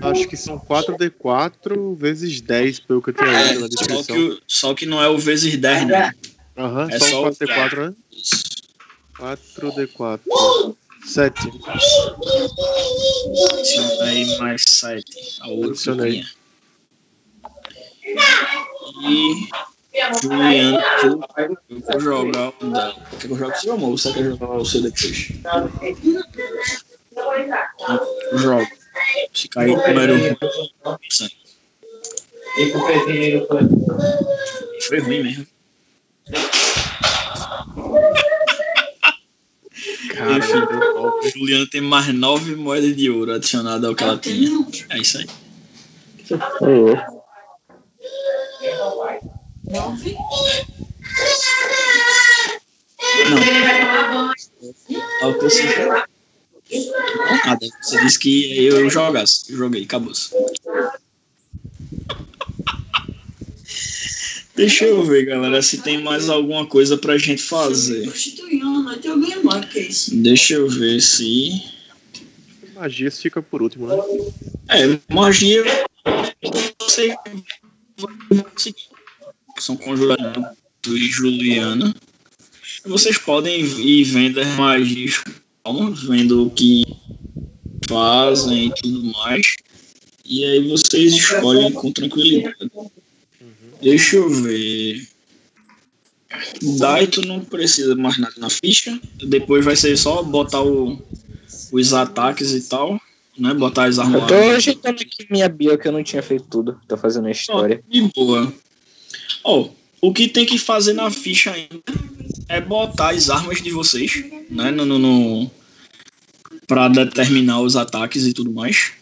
Acho que são 4D4 vezes 10, pelo que eu tinha é, na só, descrição. que, o- só que não é o vezes 10, né? Aham, é só só o 4D4, né? Isso. 4D4. 7. Adiciona aí mais 7. A tu Adicionei. E Juliano, tu, eu vou jogar o dela. Quer que eu jogue o seu amor? Ou você quer jogar o seu depois? Eu jogo. Se cair o número 1. E pro pezinho foi. Foi ruim mesmo. Cara, Enfim, o Juliano tem mais 9 moedas de ouro adicionadas ao que ela tinha. É isso aí. Não. Que você Não, nada. Você disse que eu jogasse. Eu joguei, acabou. Deixa eu ver, galera, se tem mais alguma coisa pra gente fazer. Deixa eu ver se. Magias fica por último, né? É, magia. São conjurados e Juliana. Vocês podem ir vendo as magias, calma, vendo o que fazem e tudo mais. E aí vocês escolhem com tranquilidade. Deixa eu ver. Daito não precisa mais nada na ficha. Depois vai ser só botar o, os ataques e tal. Né? Botar as armas Eu tô ajeitando aqui minha bio que eu não tinha feito tudo. Tô fazendo a história. De boa. Ó, o que tem que fazer na ficha ainda é botar as armas de vocês, né? No, no, no, pra determinar os ataques e tudo mais.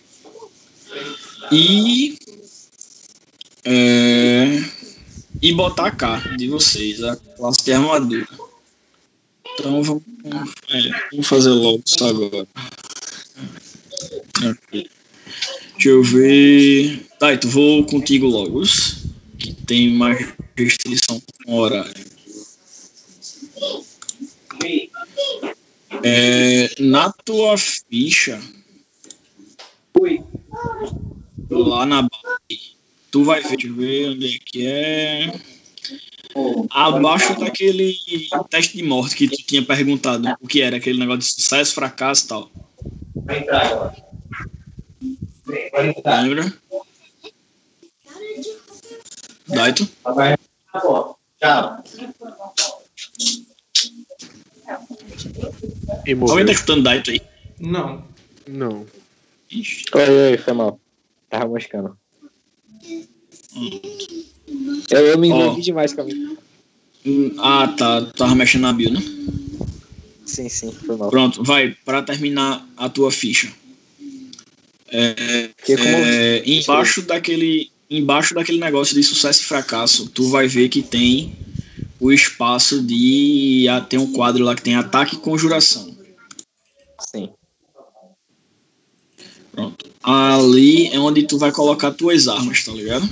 E. É, e botar a carta de vocês, a classe de armadura. Então vamos, é, fazer logo isso agora. Aqui. Deixa eu ver. Tá, então vou contigo logo. Que tem mais restrição com horário. É, na tua ficha, lá na base, tu vai ver, deixa eu ver onde é que é. Abaixo daquele teste de morte que tu tinha perguntado o que era, aquele negócio de sucesso, fracasso e tal. Vai entrar agora. Vai entrar. Lembra? Daito? Vai bom. Tchau. Alguém tá escutando Daito aí? Não. Não. Ixi. Oi, oi, foi mal. Tava moscando. Eu, eu me envolvi Ó. demais com a minha. Ah, tá. Tava mexendo na bio, né? Sim, sim, foi mal. Pronto, vai, pra terminar a tua ficha. É, é, embaixo daquele embaixo daquele negócio de sucesso e fracasso, tu vai ver que tem o espaço de ah, tem um quadro lá que tem ataque e conjuração. Sim. Pronto. Ali é onde tu vai colocar tuas armas, tá ligado?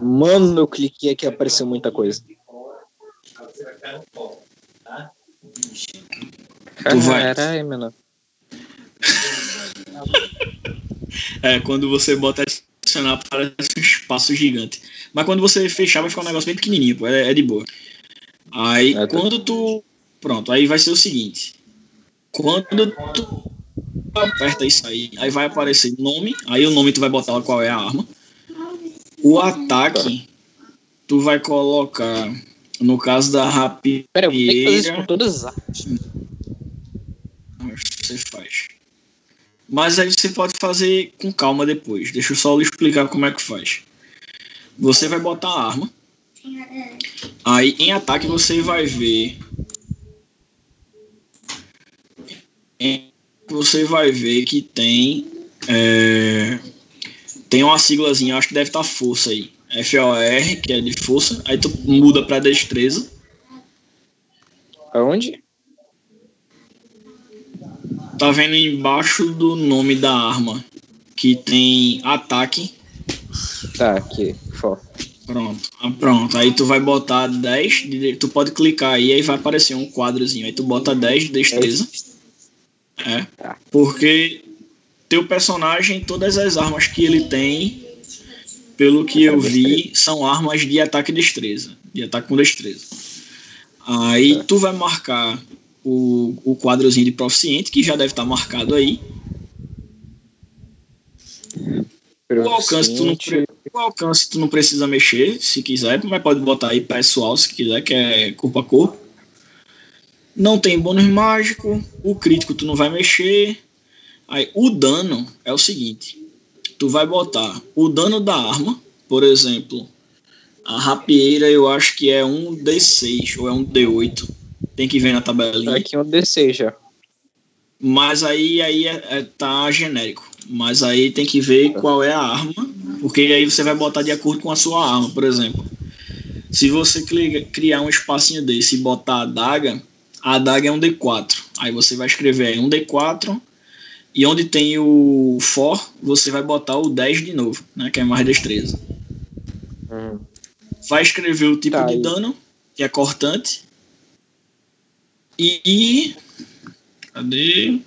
Mano, eu cliquei aqui e apareceu muita coisa. Tu vai. Caralho, mano. [laughs] É, quando você bota adicionar parece um espaço gigante. Mas quando você fechar vai ficar um negócio bem pequenininho, pô, é, é de boa. Aí É, tá. quando tu. Pronto, aí vai ser o seguinte. Quando tu aperta isso aí, aí vai aparecer nome, aí o nome tu vai botar qual é a arma. O ataque, tu vai colocar, no caso da rapieira, Pera, eu ter que fazer isso com todas as armas. você faz. Mas aí você pode fazer com calma depois. Deixa eu só lhe explicar como é que faz. Você vai botar a arma. Aí em ataque você vai ver. em- Você vai ver que tem. é, tem uma siglazinha, acho que deve estar força aí. FOR, que é de força. Aí tu muda pra destreza. Aonde? Tá vendo embaixo do nome da arma que tem ataque. Tá, aqui. Fó. Pronto. Ah, pronto. Aí tu vai botar 10. de- Tu pode clicar aí, aí vai aparecer um quadrozinho. Aí tu bota 10 de destreza. É. Tá. Porque teu personagem, todas as armas que ele tem, pelo que eu vi, são armas de ataque e destreza. De ataque com destreza. Aí tu vai marcar o, o quadrozinho de proficiente, que já deve estar marcado aí. O alcance, tu não, o alcance tu não precisa mexer, se quiser, mas pode botar aí pessoal, se quiser, que é corpo a corpo. Não tem bônus mágico, o crítico tu não vai mexer. Aí o dano é o seguinte: tu vai botar o dano da arma, por exemplo, a rapieira eu acho que é um D6 ou é um D8. Tem que ver na tabelinha. Aqui é um DC já. Mas aí, aí é, é- tá genérico. Mas aí tem que ver qual é a arma, porque aí você vai botar de acordo com a sua arma, por exemplo. Se você criar um espacinho desse e botar a adaga, a adaga é um D4. Aí você vai escrever aí um D4 e onde tem o for, você vai botar o 10 de novo, né, que é mais destreza. Hum. Vai escrever o tipo Tá, de e- dano, que é cortante. E. Cadê?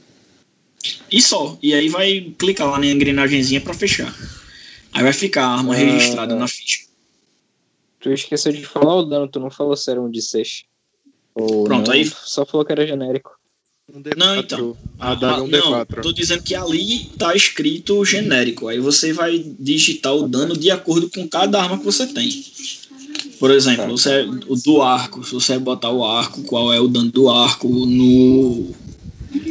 E só. E aí vai clicar lá na engrenagemzinha pra fechar. Aí vai ficar a arma Ah. registrada na ficha. Tu esqueceu de falar o dano, tu não falou se era um de 6. Ou Pronto, não, aí- Só falou que era genérico. Um D4. Não, então. A dano é um não, D4. tô dizendo que ali tá escrito genérico. Aí você vai digitar o dano de acordo com cada arma que você tem. Por exemplo, Tá. você, o do arco, se você botar o arco, qual é o dano do arco no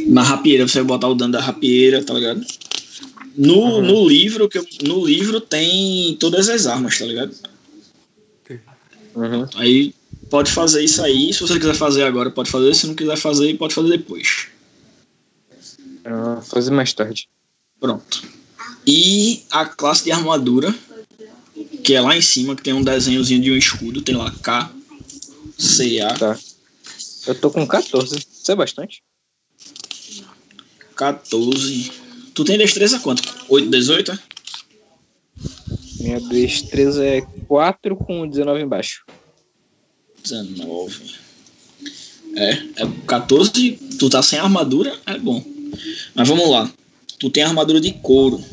na rapieira, você vai botar o dano da rapieira, tá ligado? No, Uhum. no livro que eu- no livro tem todas as armas, tá ligado? Uhum. Aí pode fazer isso aí, se você quiser fazer agora, pode fazer, se não quiser fazer, pode fazer depois. Ah, fazer mais tarde. Pronto. E a classe de armadura, que é lá em cima, que tem um desenhozinho de um escudo, tem lá K, C, A, Tá. Eu tô com 14. Isso é bastante? 14. Tu tem destreza quanto? 8, 18? é? Minha destreza é 4 com 19 embaixo. 19. É, é 14. Tu tá sem armadura, é bom. Mas vamos lá. Tu tem armadura de couro.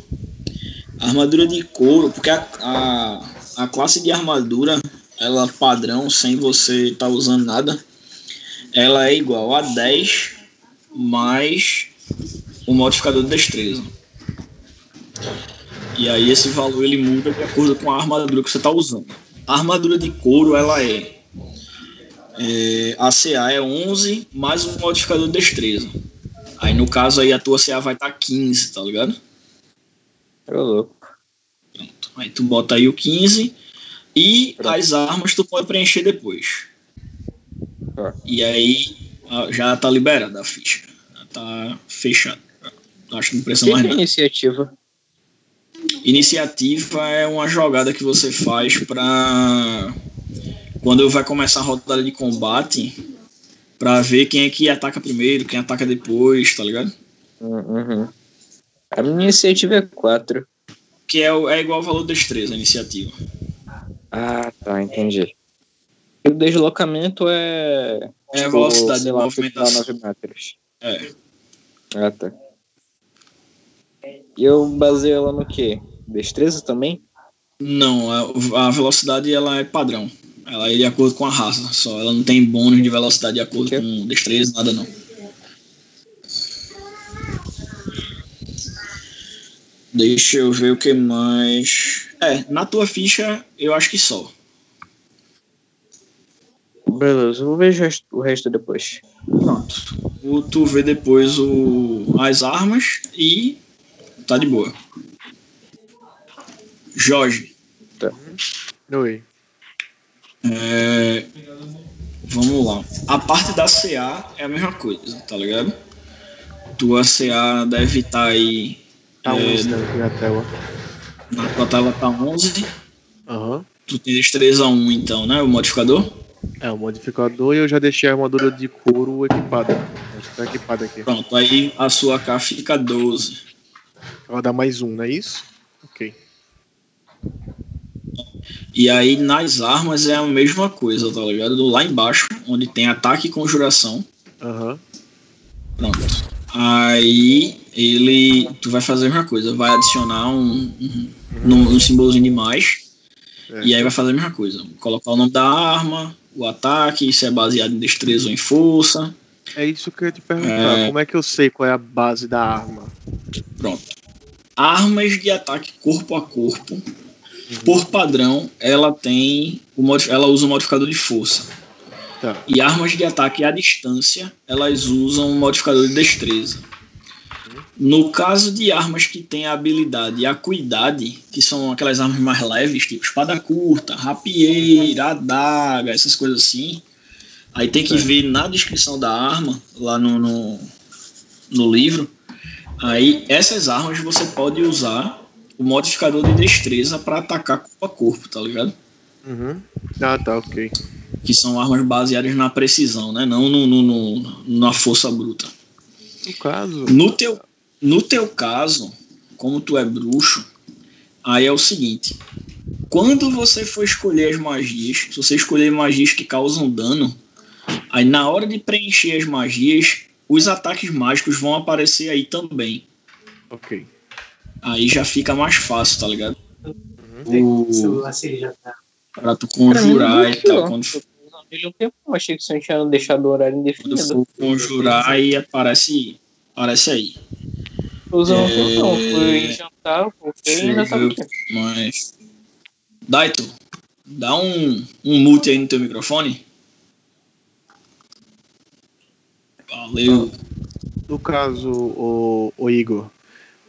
Armadura de couro, porque a, a, a classe de armadura, ela padrão, sem você estar usando nada, ela é igual a 10 mais o modificador de destreza. E aí esse valor ele muda de acordo com a armadura que você está usando. A armadura de couro, ela é é, a CA é 11 mais um modificador de destreza. Aí no caso aí a tua CA vai estar 15, tá ligado? Ô, louco. Aí tu bota aí o 15 e Pronto. as armas tu pode preencher depois. Tá. E aí já tá liberada a ficha. Já tá fechada. Acho que não precisa que mais que nada. iniciativa? Iniciativa é uma jogada que você faz pra quando vai começar a rodada de combate pra ver quem é que ataca primeiro, quem ataca depois, tá ligado? Uhum. A minha iniciativa é 4. Que é, é igual ao valor de destreza, a iniciativa. Ah, tá, entendi. E o deslocamento é. É a velocidade de lá, movimentação. 9 metros. É. Ah, tá. E eu baseio ela no quê? Destreza também? Não, a, a velocidade ela é padrão. Ela é de acordo com a raça, só. Ela não tem bônus de velocidade de acordo Que? com destreza, nada não. Deixa eu ver o que mais. É, na tua ficha, eu acho que só. Beleza, eu vou ver o resto, depois. Pronto. O, tu vê depois o, as armas e tá de boa. Jorge, Oi. É, vamos lá. A parte da CA é a mesma coisa, tá ligado? Tua CA deve estar aí. Tá É, 11 né, aqui na tela. Na tua tela tá 11. Aham. Tu tem destreza 1 então, né? O modificador? É, o modificador e eu já deixei a armadura de couro equipada. Acho que tá equipada aqui. Pronto, aí a sua K fica 12. Ela dá mais um, não é isso? Ok. E aí nas armas é a mesma coisa, tá ligado? Lá embaixo, onde tem ataque e conjuração. Aham. Pronto. Aí ele. Tu vai fazer a mesma coisa, vai adicionar um, um, num- um símbolozinho de mais. É. E aí vai fazer a mesma coisa. Colocar o nome da arma, o ataque, se é baseado em destreza ou em força. É isso que eu ia te perguntar. É. Como é que eu sei qual é a base da arma? Pronto. Armas de ataque corpo a corpo. Por padrão, ela tem. Ela usa o modificador de força. Tá. E armas de ataque à distância, elas usam um modificador de destreza. No caso de armas que têm a habilidade e a acuidade, que são aquelas armas mais leves, tipo espada curta, rapieira, adaga, essas coisas assim, aí tem que Certo. ver na descrição da arma, lá no, no, no livro, aí essas armas você pode usar o modificador de destreza para atacar corpo a corpo, tá ligado? Uhum. Ah, tá, ok. que são armas baseadas na precisão, né? Não no, no- no- na força bruta. No caso. No teu, no teu caso, como tu é bruxo, aí é o seguinte: quando você for escolher as magias, se você escolher magias que causam dano, aí na hora de preencher as magias, os ataques mágicos vão aparecer aí também. Ok. Aí já fica mais fácil, tá ligado? O O, pra tu conjurar e tal. Não. Quando Ele tempo, eu achei que você tinha deixado o horário quando indefinido. for conjurar, aí aparece, aparece aí. Um É, tempo, não. Fui jantar, voltei e ainda tava. Mas. Daito, dá um, um mute aí no teu microfone. Valeu. No caso, o, o Igor,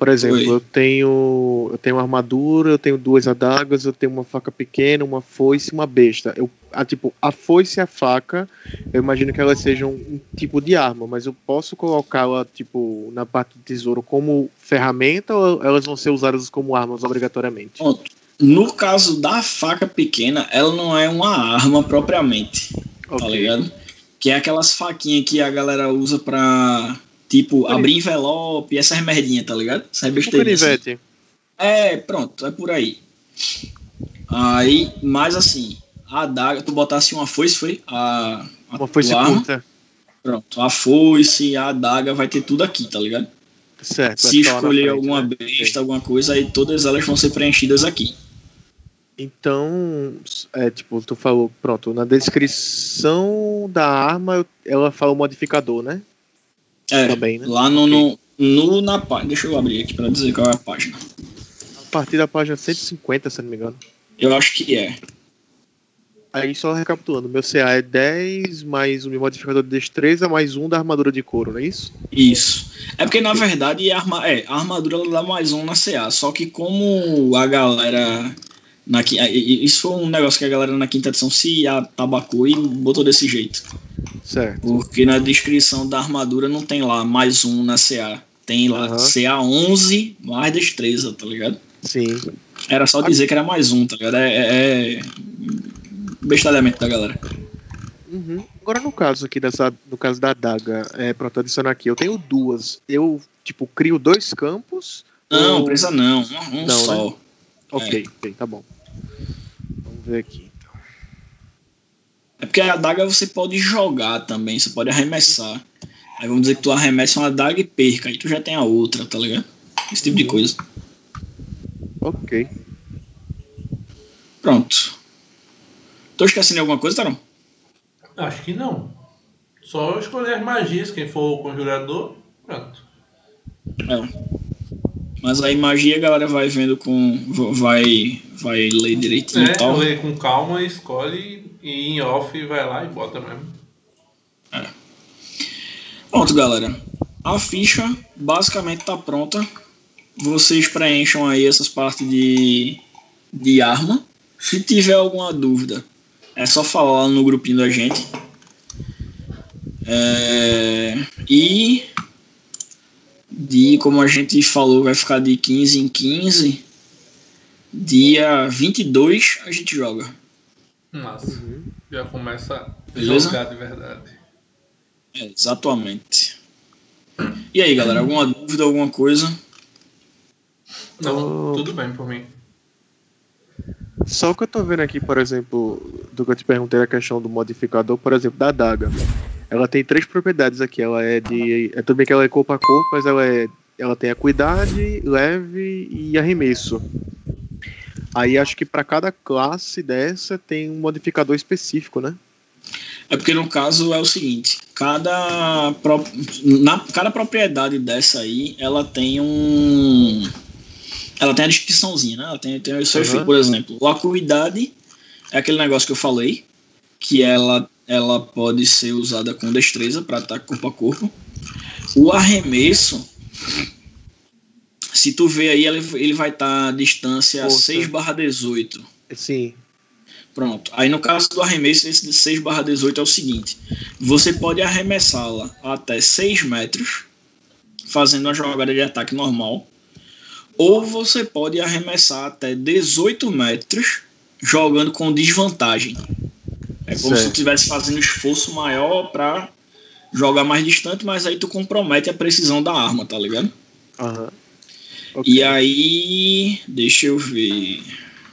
por exemplo, Oi. eu tenho eu tenho armadura, eu tenho duas adagas, eu tenho uma faca pequena, uma foice e uma besta. Eu, a, tipo, a foice e a faca, eu imagino que elas sejam um tipo de arma, mas eu posso colocá-la tipo na parte do tesouro como ferramenta ou elas vão ser usadas como armas obrigatoriamente? No caso da faca pequena, ela não é uma arma propriamente, tá Ok. ligado? Que é aquelas faquinhas que a galera usa pra, tipo, abrir envelope, essas merdinhas, tá ligado? Essas O besteirinhas. assim. É, pronto, é por aí. Aí, mas assim, a adaga, tu botasse uma foice, foi? A, a Uma foice arma, curta. Pronto, a foice, a adaga vai ter tudo aqui, tá ligado? Certo. Se escolher frente, alguma né? besta, alguma coisa, aí todas elas vão ser preenchidas aqui. Então, é tipo, tu falou, pronto, na descrição da arma ela fala o modificador, né? É, Também, né? lá no, no, no na página. Deixa eu abrir aqui pra dizer qual é a página. A partir da página 150, se não me engano. Eu acho que é. Aí só recapitulando, meu CA é 10, mais o meu modificador de destreza, mais um da armadura de couro, não é isso? Isso. É porque, na verdade, a, arma, é, a armadura ela dá mais um na CA. Só que como a galera. Na, isso foi um negócio que a galera na quinta edição se atabacou e botou desse jeito. Certo. Porque na descrição da armadura não tem lá mais um na CA. Tem lá Aham. CA 11 mais destreza, tá ligado? Sim. Era só dizer que era mais um, tá ligado? É, é, é bestalhamento da galera. Uhum. Agora no caso aqui dessa, no caso da adaga, é, pronto, adicionar aqui, eu tenho duas. Eu, tipo, crio dois campos. Não, ou- precisa não. Um, um Não, só. Ok, ok, tá bom. Vamos ver aqui. então. É porque a adaga você pode jogar também, você pode arremessar. Aí vamos dizer que tu arremessa uma adaga e perca, aí tu já tem a outra, tá ligado? Esse tipo de coisa. Ok. Pronto. Tô esquecendo de alguma coisa, Tarão? Acho que não. Só escolher as magias, quem for o conjurador, pronto. É. Mas aí magia a galera vai vendo com. vai. vai ler direitinho e É, tal. lê com calma, escolhe e em off vai lá e bota mesmo. Pronto, galera. A ficha basicamente tá pronta. Vocês preencham aí essas partes de, de arma. Se tiver alguma dúvida, é só falar no grupinho da gente. É, e de como a gente falou, vai ficar de 15 em 15. Dia 22 a gente joga. Massa. Já começa a Beleza? jogar de verdade. É, exatamente. E aí, galera, alguma dúvida, alguma coisa? Não, Oh. tudo bem por mim. Só o que eu tô vendo aqui, por exemplo, do que eu te perguntei a questão do modificador, por exemplo, da adaga. Ela tem três propriedades aqui. Ela é de. É tudo bem que ela é corpo a corpo, mas ela é. Ela tem acuidade, leve e arremesso. Aí acho que para cada classe dessa tem um modificador específico, né? É porque no caso é o seguinte, cada, pro- na, cada propriedade dessa aí, ela tem um. Ela tem a descriçãozinha, né? Ela tem, tem o seu Uhum. efeito. Por exemplo, a acuidade é aquele negócio que eu falei, que ela, ela pode ser usada com destreza para ataque corpo a corpo. O arremesso, se tu vê aí, ele, ele vai estar a distância Força. 6 barra 18. Sim. Pronto. Aí no caso do arremesso, esse de 6 barra 18 é o seguinte. Você pode arremessá-la até 6 metros, fazendo uma jogada de ataque normal. Ou você pode arremessar até 18 metros, jogando com desvantagem. É como se Certo. tu estivesse fazendo esforço maior para jogar mais distante, mas aí tu compromete a precisão da arma, tá ligado? Aham. E aí, deixa eu ver.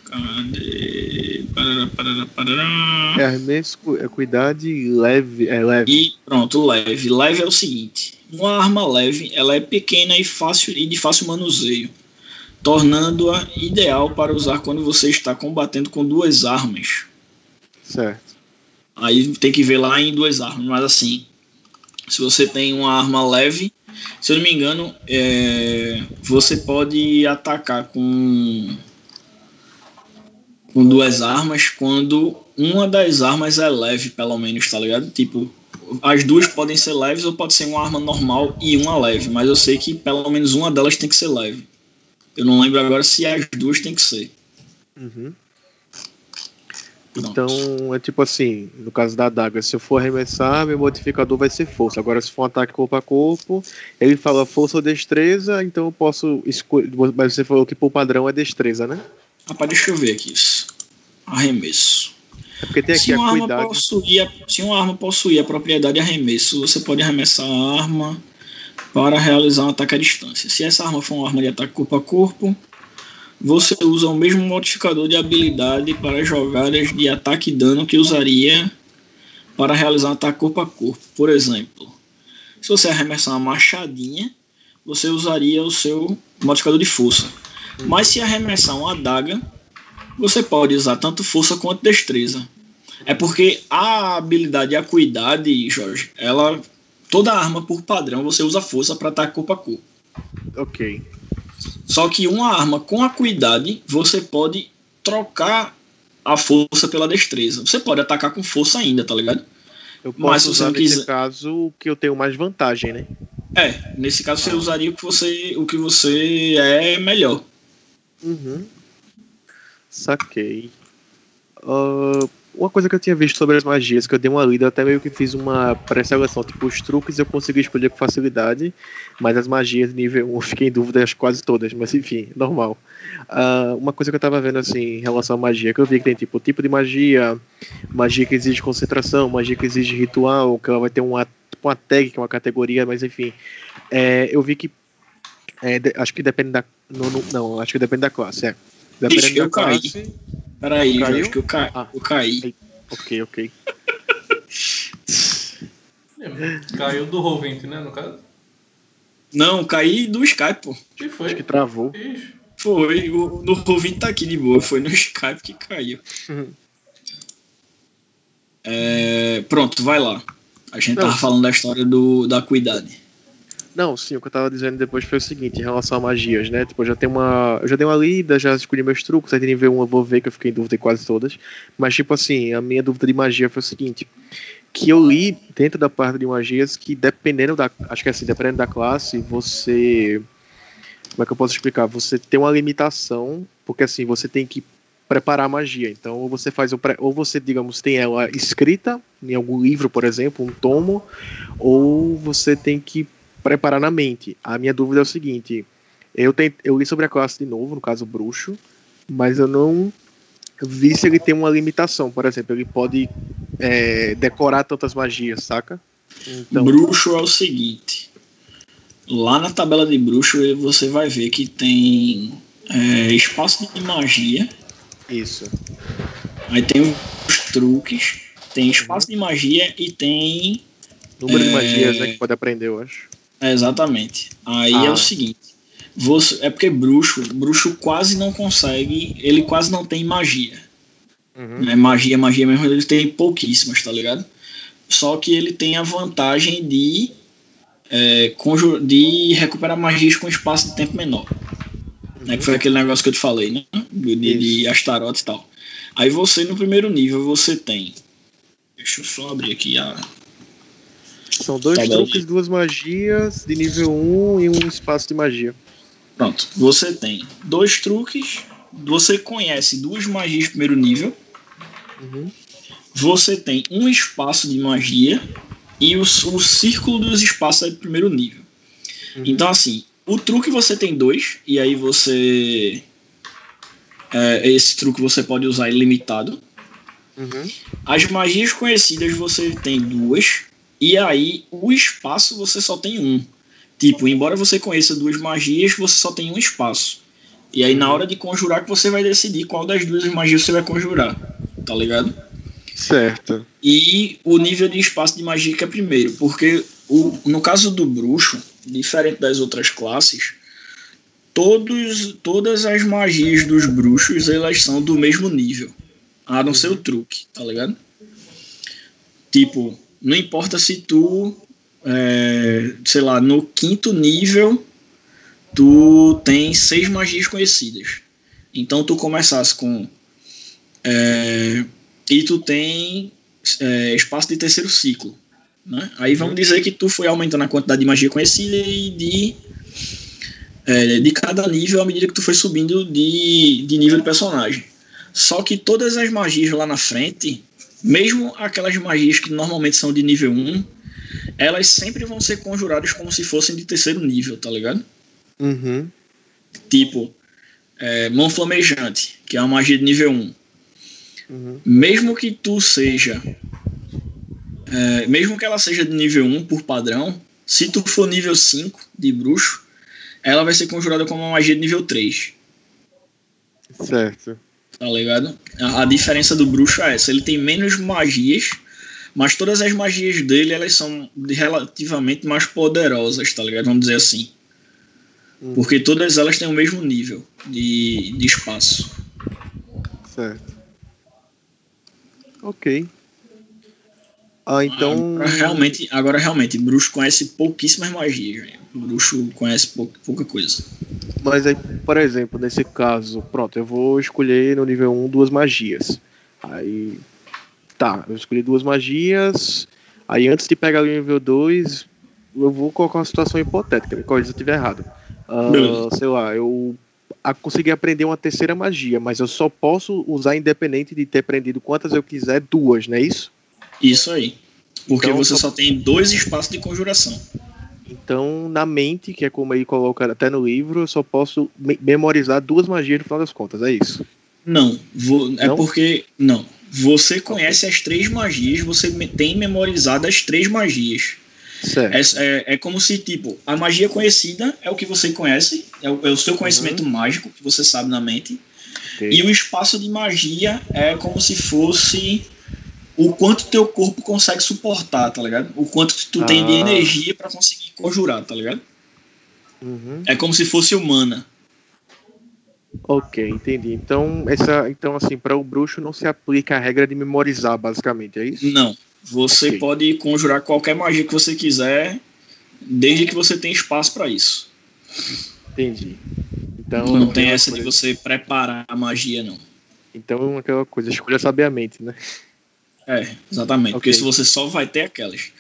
Cadê? parará, parará, parará. É arremesso, é cuidade leve. É leve. E pronto, leve. Leve é o seguinte: uma arma leve, ela é pequena e fácil e de fácil manuseio, tornando-a ideal para usar quando você está combatendo com duas armas. Certo. Aí tem que ver lá em duas armas, mas assim, se você tem uma arma leve, se eu não me engano, é, você pode atacar com com duas armas quando uma das armas é leve, pelo menos, tá ligado? Tipo, as duas podem ser leves ou pode ser uma arma normal e uma leve, mas eu sei que pelo menos uma delas tem que ser leve. Eu não lembro agora se as duas tem que ser. Uhum. Então, é tipo assim, no caso da adaga, se eu for arremessar, meu modificador vai ser força. Agora, se for um ataque corpo a corpo, ele fala força ou destreza, então eu posso escolher. Mas você falou que por padrão é destreza, né? Rapaz, deixa eu ver aqui isso. Arremesso. É porque tem aqui Se a arma cuidade. possuir, se uma arma possuir a propriedade de arremesso, você pode arremessar a arma para realizar um ataque à distância. Se essa arma for uma arma de ataque corpo a corpo, você usa o mesmo modificador de habilidade para jogadas de ataque e dano que usaria para realizar um ataque corpo a corpo. Por exemplo, se você arremessar uma machadinha, você usaria o seu modificador de força. Mas se arremessar uma adaga, você pode usar tanto força quanto destreza. É porque a habilidade acuidade, Jorge, ela. Toda arma por padrão você usa força para ataque corpo a corpo. Ok. Só que uma arma com acuidade, você pode trocar a força pela destreza. Você pode atacar com força ainda, tá ligado? Eu Mas posso se você usar nesse quiser- caso o que eu tenho mais vantagem, né? É, nesse caso você usaria o que você, o que você é melhor. Uhum. Saquei. Ah, uma coisa que eu tinha visto sobre as magias, que eu dei uma lida, eu até meio que fiz uma pré-seleção. Tipo, os truques eu consegui escolher com facilidade, mas as magias nível 1 eu fiquei em dúvida as quase todas, mas enfim, normal. Ah, uma coisa que eu tava vendo assim em relação à magia, que eu vi que tem tipo tipo de magia, magia que exige concentração, magia que exige ritual, que ela vai ter uma, tipo, uma tag, que é uma categoria, mas enfim. É, eu vi que. é, de- acho que depende da. Não, não, não, acho que depende da classe, é. Dependendo Ixi, da caí. Peraí, Caiu? Jorge, que eu, ca... Ah. eu caí. Ok, ok. [laughs] Caiu do Roll20, né, no caso? Não, caí do Skype, pô. Que Acho foi? que travou. Ixi. Foi, o, no Rovin tá aqui de boa, foi no Skype que caiu. Uhum. [laughs] É, pronto, vai lá. A gente Não. tava falando da história do, da cuidade. Não, sim, o que eu tava dizendo depois foi o seguinte, em relação a magias, né? Tipo, eu já tenho uma. Eu já dei uma lida, já escolhi meus truques, aí de nível 1 eu vou ver que eu fiquei em dúvida em quase todas. Mas, tipo assim, a minha dúvida de magia foi o seguinte. Que eu li dentro da parte de magias que dependendo da. Acho que é assim, dependendo da classe, você. Como é que eu posso explicar? Você tem uma limitação, porque assim, você tem que preparar a magia. Então, ou você faz ou você, digamos, tem ela escrita em algum livro, por exemplo, um tomo, ou você tem que preparar na mente. A minha dúvida é o seguinte: eu, tent, eu li sobre a classe de novo, no caso bruxo, mas eu não vi se ele tem uma limitação. Por exemplo, ele pode é, decorar tantas magias, saca? Então, Bruxo é o seguinte. Lá na tabela de bruxo você vai ver que tem é, espaço de magia, isso. aí tem os truques, tem espaço de magia e tem. Número de É. magias né, que pode aprender, eu acho. É, exatamente. Aí Ah. é o seguinte. Você, é porque bruxo, bruxo quase não consegue, ele quase não tem magia. Uhum. né? Magia, magia mesmo, ele tem pouquíssimas, tá ligado? Só que ele tem a vantagem de, é, de recuperar magias com espaço de tempo menor. Né? Que foi aquele negócio que eu te falei, né? De, de, de Astaroth e tal. Aí você, no primeiro nível, você tem. Deixa eu só abrir aqui a. São dois Tabela truques, duas magias de nível 1 e um espaço de magia. Pronto, você tem dois truques, você conhece duas magias de primeiro nível, Uhum. você tem um espaço de magia e o, o círculo dos espaços é de primeiro nível. Uhum. Então, assim, o truque você tem dois, e aí você. é, esse truque você pode usar ilimitado. Uhum. As magias conhecidas você tem duas, e aí o espaço você só tem um. Tipo, embora você conheça duas magias, você só tem um espaço. E aí, na hora de conjurar, que você vai decidir qual das duas magias você vai conjurar. tá ligado? Certo. E o nível de espaço de magia que é primeiro, porque o, no caso do bruxo, diferente das outras classes, todos, todas as magias dos bruxos elas são do mesmo nível, a não ser o truque, tá ligado? Tipo, não importa se tu, é, sei lá, no quinto nível tu tem seis magias conhecidas. Então tu começasse com é, e tu tem é, espaço de terceiro ciclo. Né? Aí vamos dizer que tu foi aumentando a quantidade de magia conhecida e de, é, de cada nível à medida que tu foi subindo de, de nível de personagem. Só que todas as magias lá na frente, mesmo aquelas magias que normalmente são de nível 1, elas sempre vão ser conjuradas como se fossem de terceiro nível, tá ligado? Uhum. Tipo, é, mão flamejante, que é uma magia de nível 1 Uhum. mesmo que tu seja é, mesmo que ela seja de nível 1 por padrão, se tu for nível 5 de bruxo, ela vai ser conjurada como uma magia de nível 3, Certo. Tá ligado? A, a diferença do bruxo é essa, ele tem menos magias, mas todas as magias dele, elas são relativamente mais poderosas, tá ligado? Vamos dizer assim. Uhum. Porque todas elas têm o mesmo nível de, de espaço. Certo. Ok. Ah, então. Agora, realmente, agora realmente, bruxo conhece pouquíssimas magias. velho. Bruxo conhece pou- pouca coisa. Mas aí, por exemplo, nesse caso, pronto, eu vou escolher no nível 1 duas magias. Aí. Tá, eu escolhi duas magias. Aí antes de pegar o nível 2, eu vou colocar uma situação hipotética, me corrija se eu estiver errado. Beleza. sei lá, eu a- consegui aprender uma terceira magia, mas eu só posso usar independente de ter aprendido quantas eu quiser, duas, não é isso? Isso aí. Porque Então, você só- só tem dois espaços de conjuração. Então, na mente, que é como ele coloca até no livro, eu só posso me- memorizar duas magias no final das contas, é isso? Não, vo- é Não? porque. Não. Você conhece as três magias, você tem memorizado as três magias. Certo. É, é, é como se, tipo, a magia conhecida é o que você conhece, é o, é o seu conhecimento mágico que você sabe na mente. ok. E o espaço de magia é como se fosse o quanto teu corpo consegue suportar, tá ligado? O quanto tu tem de Ah. energia pra conseguir conjurar, tá ligado? Uhum. É como se fosse humana. Ok, entendi. Então, essa, então assim, para o bruxo não se aplica a regra de memorizar, basicamente, é isso? Não. Você Ok. pode conjurar qualquer magia que você quiser, desde que você tenha espaço pra isso. Entendi. Então, não é tem essa de coisa- você preparar a magia, não. Então, é aquela coisa, escolha sabiamente, né? É, exatamente. Porque Ok. se você só vai ter aquelas.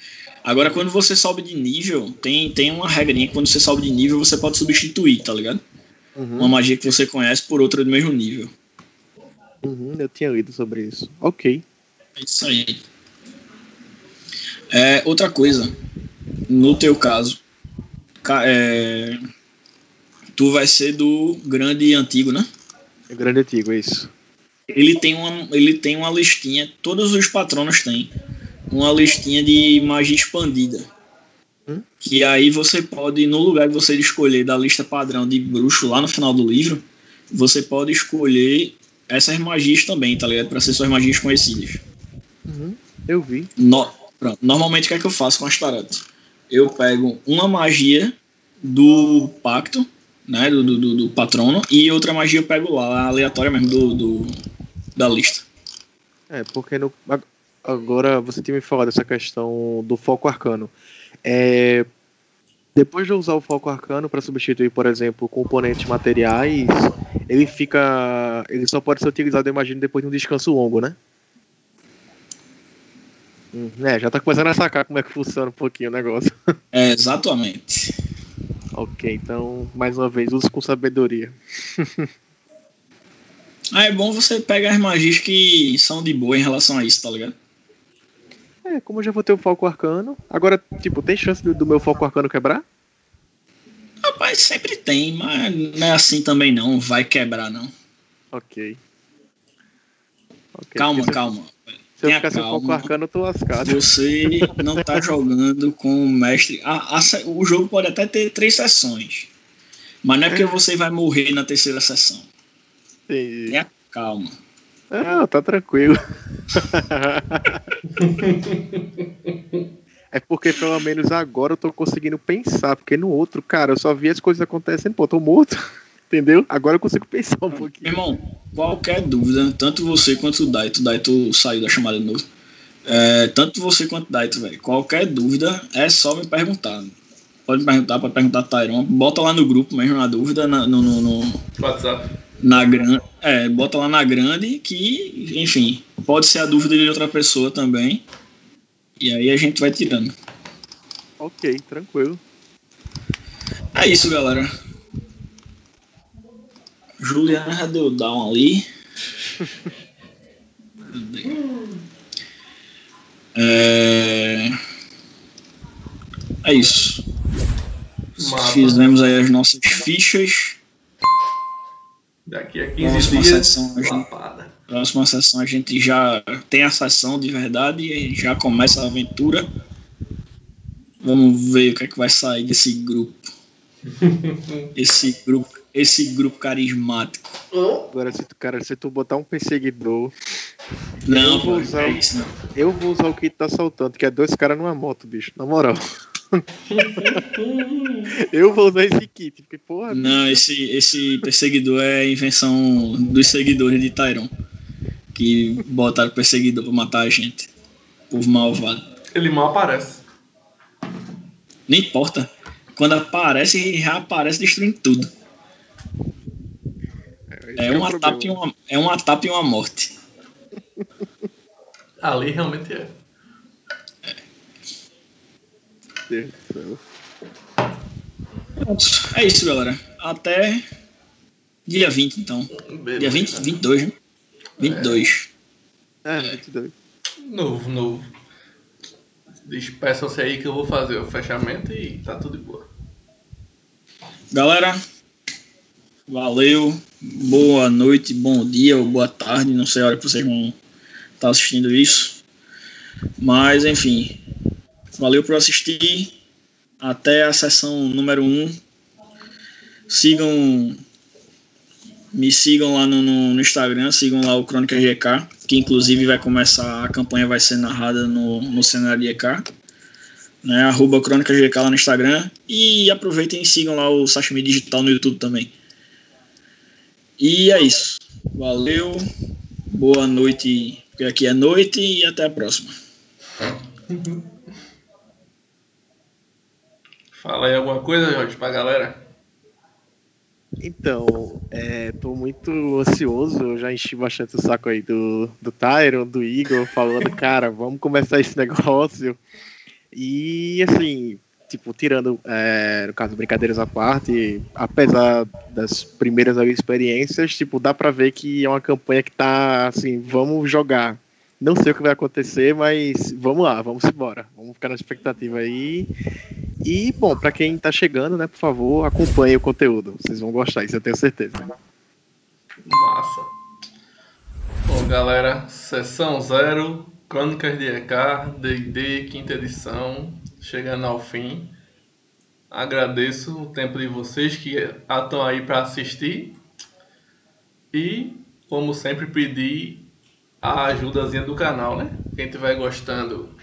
Agora, quando você sobe de nível, tem, tem uma regrinha que quando você sobe de nível, você pode substituir, tá ligado? Uhum, Uma magia que você conhece por outra do mesmo nível. uhum, eu tinha lido sobre isso. Ok. É isso aí. É, outra coisa, no teu caso, ca- é, tu vai ser do grande e antigo, né? É grande antigo, é isso. Ele tem uma, ele tem uma listinha, todos os patronos têm uma listinha de magia expandida. Hum? Que aí você pode, no lugar que você escolher da lista padrão de bruxo lá no final do livro, você pode escolher essas magias também, tá ligado? Pra ser suas magias conhecidas. Uhum, eu vi. No- pronto. Normalmente o que é que eu faço com as tarotas? Eu pego uma magia do pacto, né? Do, do, do- patrono, e outra magia eu pego lá, aleatória mesmo, do, do- da lista. É, porque no, ag- agora você tinha me falado dessa questão do foco arcano. É, depois de usar o foco arcano para substituir, por exemplo, componentes materiais, ele fica. Ele só pode ser utilizado, eu imagino, depois de um descanso longo, né? Hum, É, já tá começando a sacar como é que funciona um pouquinho o negócio. É, exatamente. Ok, então, mais uma vez, use com sabedoria. [laughs] Ah, é bom você pegar as magias que são de boa em relação a isso, tá ligado? É, como eu já vou ter o foco arcano. Agora, tipo, tem chance do, do meu foco arcano quebrar? Rapaz, sempre tem, mas não é assim também não, vai quebrar não. Ok. Ok, calma, porque se-. Se eu Tenha ficar sem foco calma. arcano, eu tô lascado. Você não tá jogando com o mestre. A- a o jogo pode até ter três sessões. Mas não é porque você vai morrer na terceira sessão. Entendi. Tenha calma. Ah, tá tranquilo. [laughs] É porque pelo menos agora eu tô conseguindo pensar, porque no outro, cara, eu só vi as coisas acontecendo, pô, tô morto. Entendeu? Agora eu consigo pensar um Meu pouquinho. irmão, qualquer dúvida, tanto você quanto o Daito, o Daito saiu da chamada de novo. É, tanto você quanto o Daito, velho. Qualquer dúvida é só me perguntar. Pode me perguntar, pode perguntar a Tyron. Bota lá no grupo mesmo na dúvida, na, no, no, no- WhatsApp. na grande. É, bota lá na grande que, enfim, pode ser a dúvida de outra pessoa também. E aí a gente vai tirando. Ok, tranquilo. É isso, galera. Juliana já deu down ali. É... é isso. Fizemos aí as nossas fichas. Daqui a 15 Próxima dias, sessão, a gente-. Próxima sessão a gente já tem a sessão de verdade e já começa a aventura. Vamos ver o que é que vai sair desse grupo. [laughs] Esse grupo, esse grupo carismático. Agora, se tu, cara, se tu botar um perseguidor, Não, vou pô, usar é o- isso, não. eu vou usar o que tá soltando, que é dois caras numa moto, bicho. Na moral. [laughs] eu vou usar esse kit, porque, porra, Não, esse, esse perseguidor é invenção dos seguidores de Tyron. Que botaram perseguidor pra matar a gente. Povo malvado. Ele mal aparece. Nem importa. Quando aparece, reaparece destruindo tudo. É que uma o tapa e problema. uma, é uma tapa e uma morte. Ali realmente é. Céu. É isso, galera. Até dia 20, então. Dia 20, 22, né? 22. É, 22. Novo, novo. Despeçam-se aí que eu vou fazer o fechamento e tá tudo de boa. Galera, valeu. Boa noite, bom dia ou boa tarde. Não sei a hora que vocês vão estar assistindo isso. Mas, enfim. Valeu por assistir. Até a sessão número 1. Sigam. Me sigam lá no, no- no Instagram, sigam lá o Crônica GK, que inclusive vai começar, a campanha vai ser narrada no, no cenário GK né? Arroba Crônica GK lá no Instagram. E aproveitem e sigam lá o Sashimi Digital no YouTube também. E é isso. Valeu. Boa noite, porque aqui é noite e até a próxima. Fala aí alguma coisa, Jorge, pra galera. Então, é, tô muito ansioso, eu já enchi bastante o saco aí do, do Tyron, do Igor, falando, [laughs] cara, vamos começar esse negócio. E assim, tipo, tirando, é, no caso, brincadeiras à parte, apesar das primeiras experiências, tipo, dá pra ver que é uma campanha que tá assim, vamos jogar. Não sei o que vai acontecer, mas vamos lá, vamos embora. Vamos ficar na expectativa aí. E, bom, pra quem tá chegando, né, por favor, acompanhe o conteúdo. Vocês vão gostar, isso eu tenho certeza. Massa. Bom, galera, sessão zero, Crônicas de EK, D&D, quinta edição, chegando ao fim. Agradeço o tempo de vocês que estão aí para assistir. E, como sempre, pedir a ajudazinha do canal, né? Quem estiver gostando,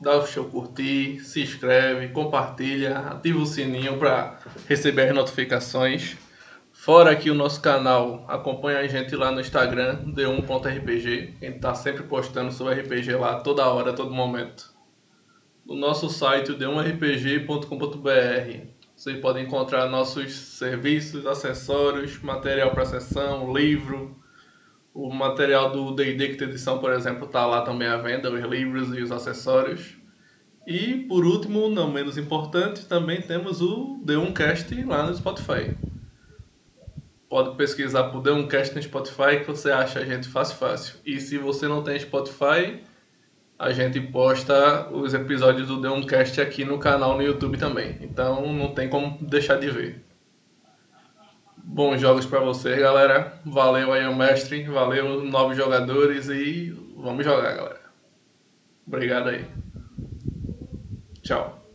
dá o seu curtir, se inscreve, compartilha, ativa o sininho para receber as notificações. Fora aqui o nosso canal, acompanha a gente lá no Instagram, d1.rpg. A gente tá sempre postando sobre RPG lá toda hora, todo momento. No nosso site, o d1rpg.com.br, vocês podem encontrar nossos serviços, acessórios, material para sessão, livro. O material do D&D Quinta Edição, por exemplo, tá lá também à venda, os livros e os acessórios. E, por último, não menos importante, também temos o D1Cast lá no Spotify. Pode pesquisar por D1Cast no Spotify que você acha a gente fácil, fácil. E se você não tem Spotify, a gente posta os episódios do D1Cast aqui no canal no YouTube também. Então não tem como deixar de ver. Bons jogos pra vocês, galera. Valeu aí o mestre, valeu os novos jogadores e vamos jogar, galera. Obrigado aí. Tchau.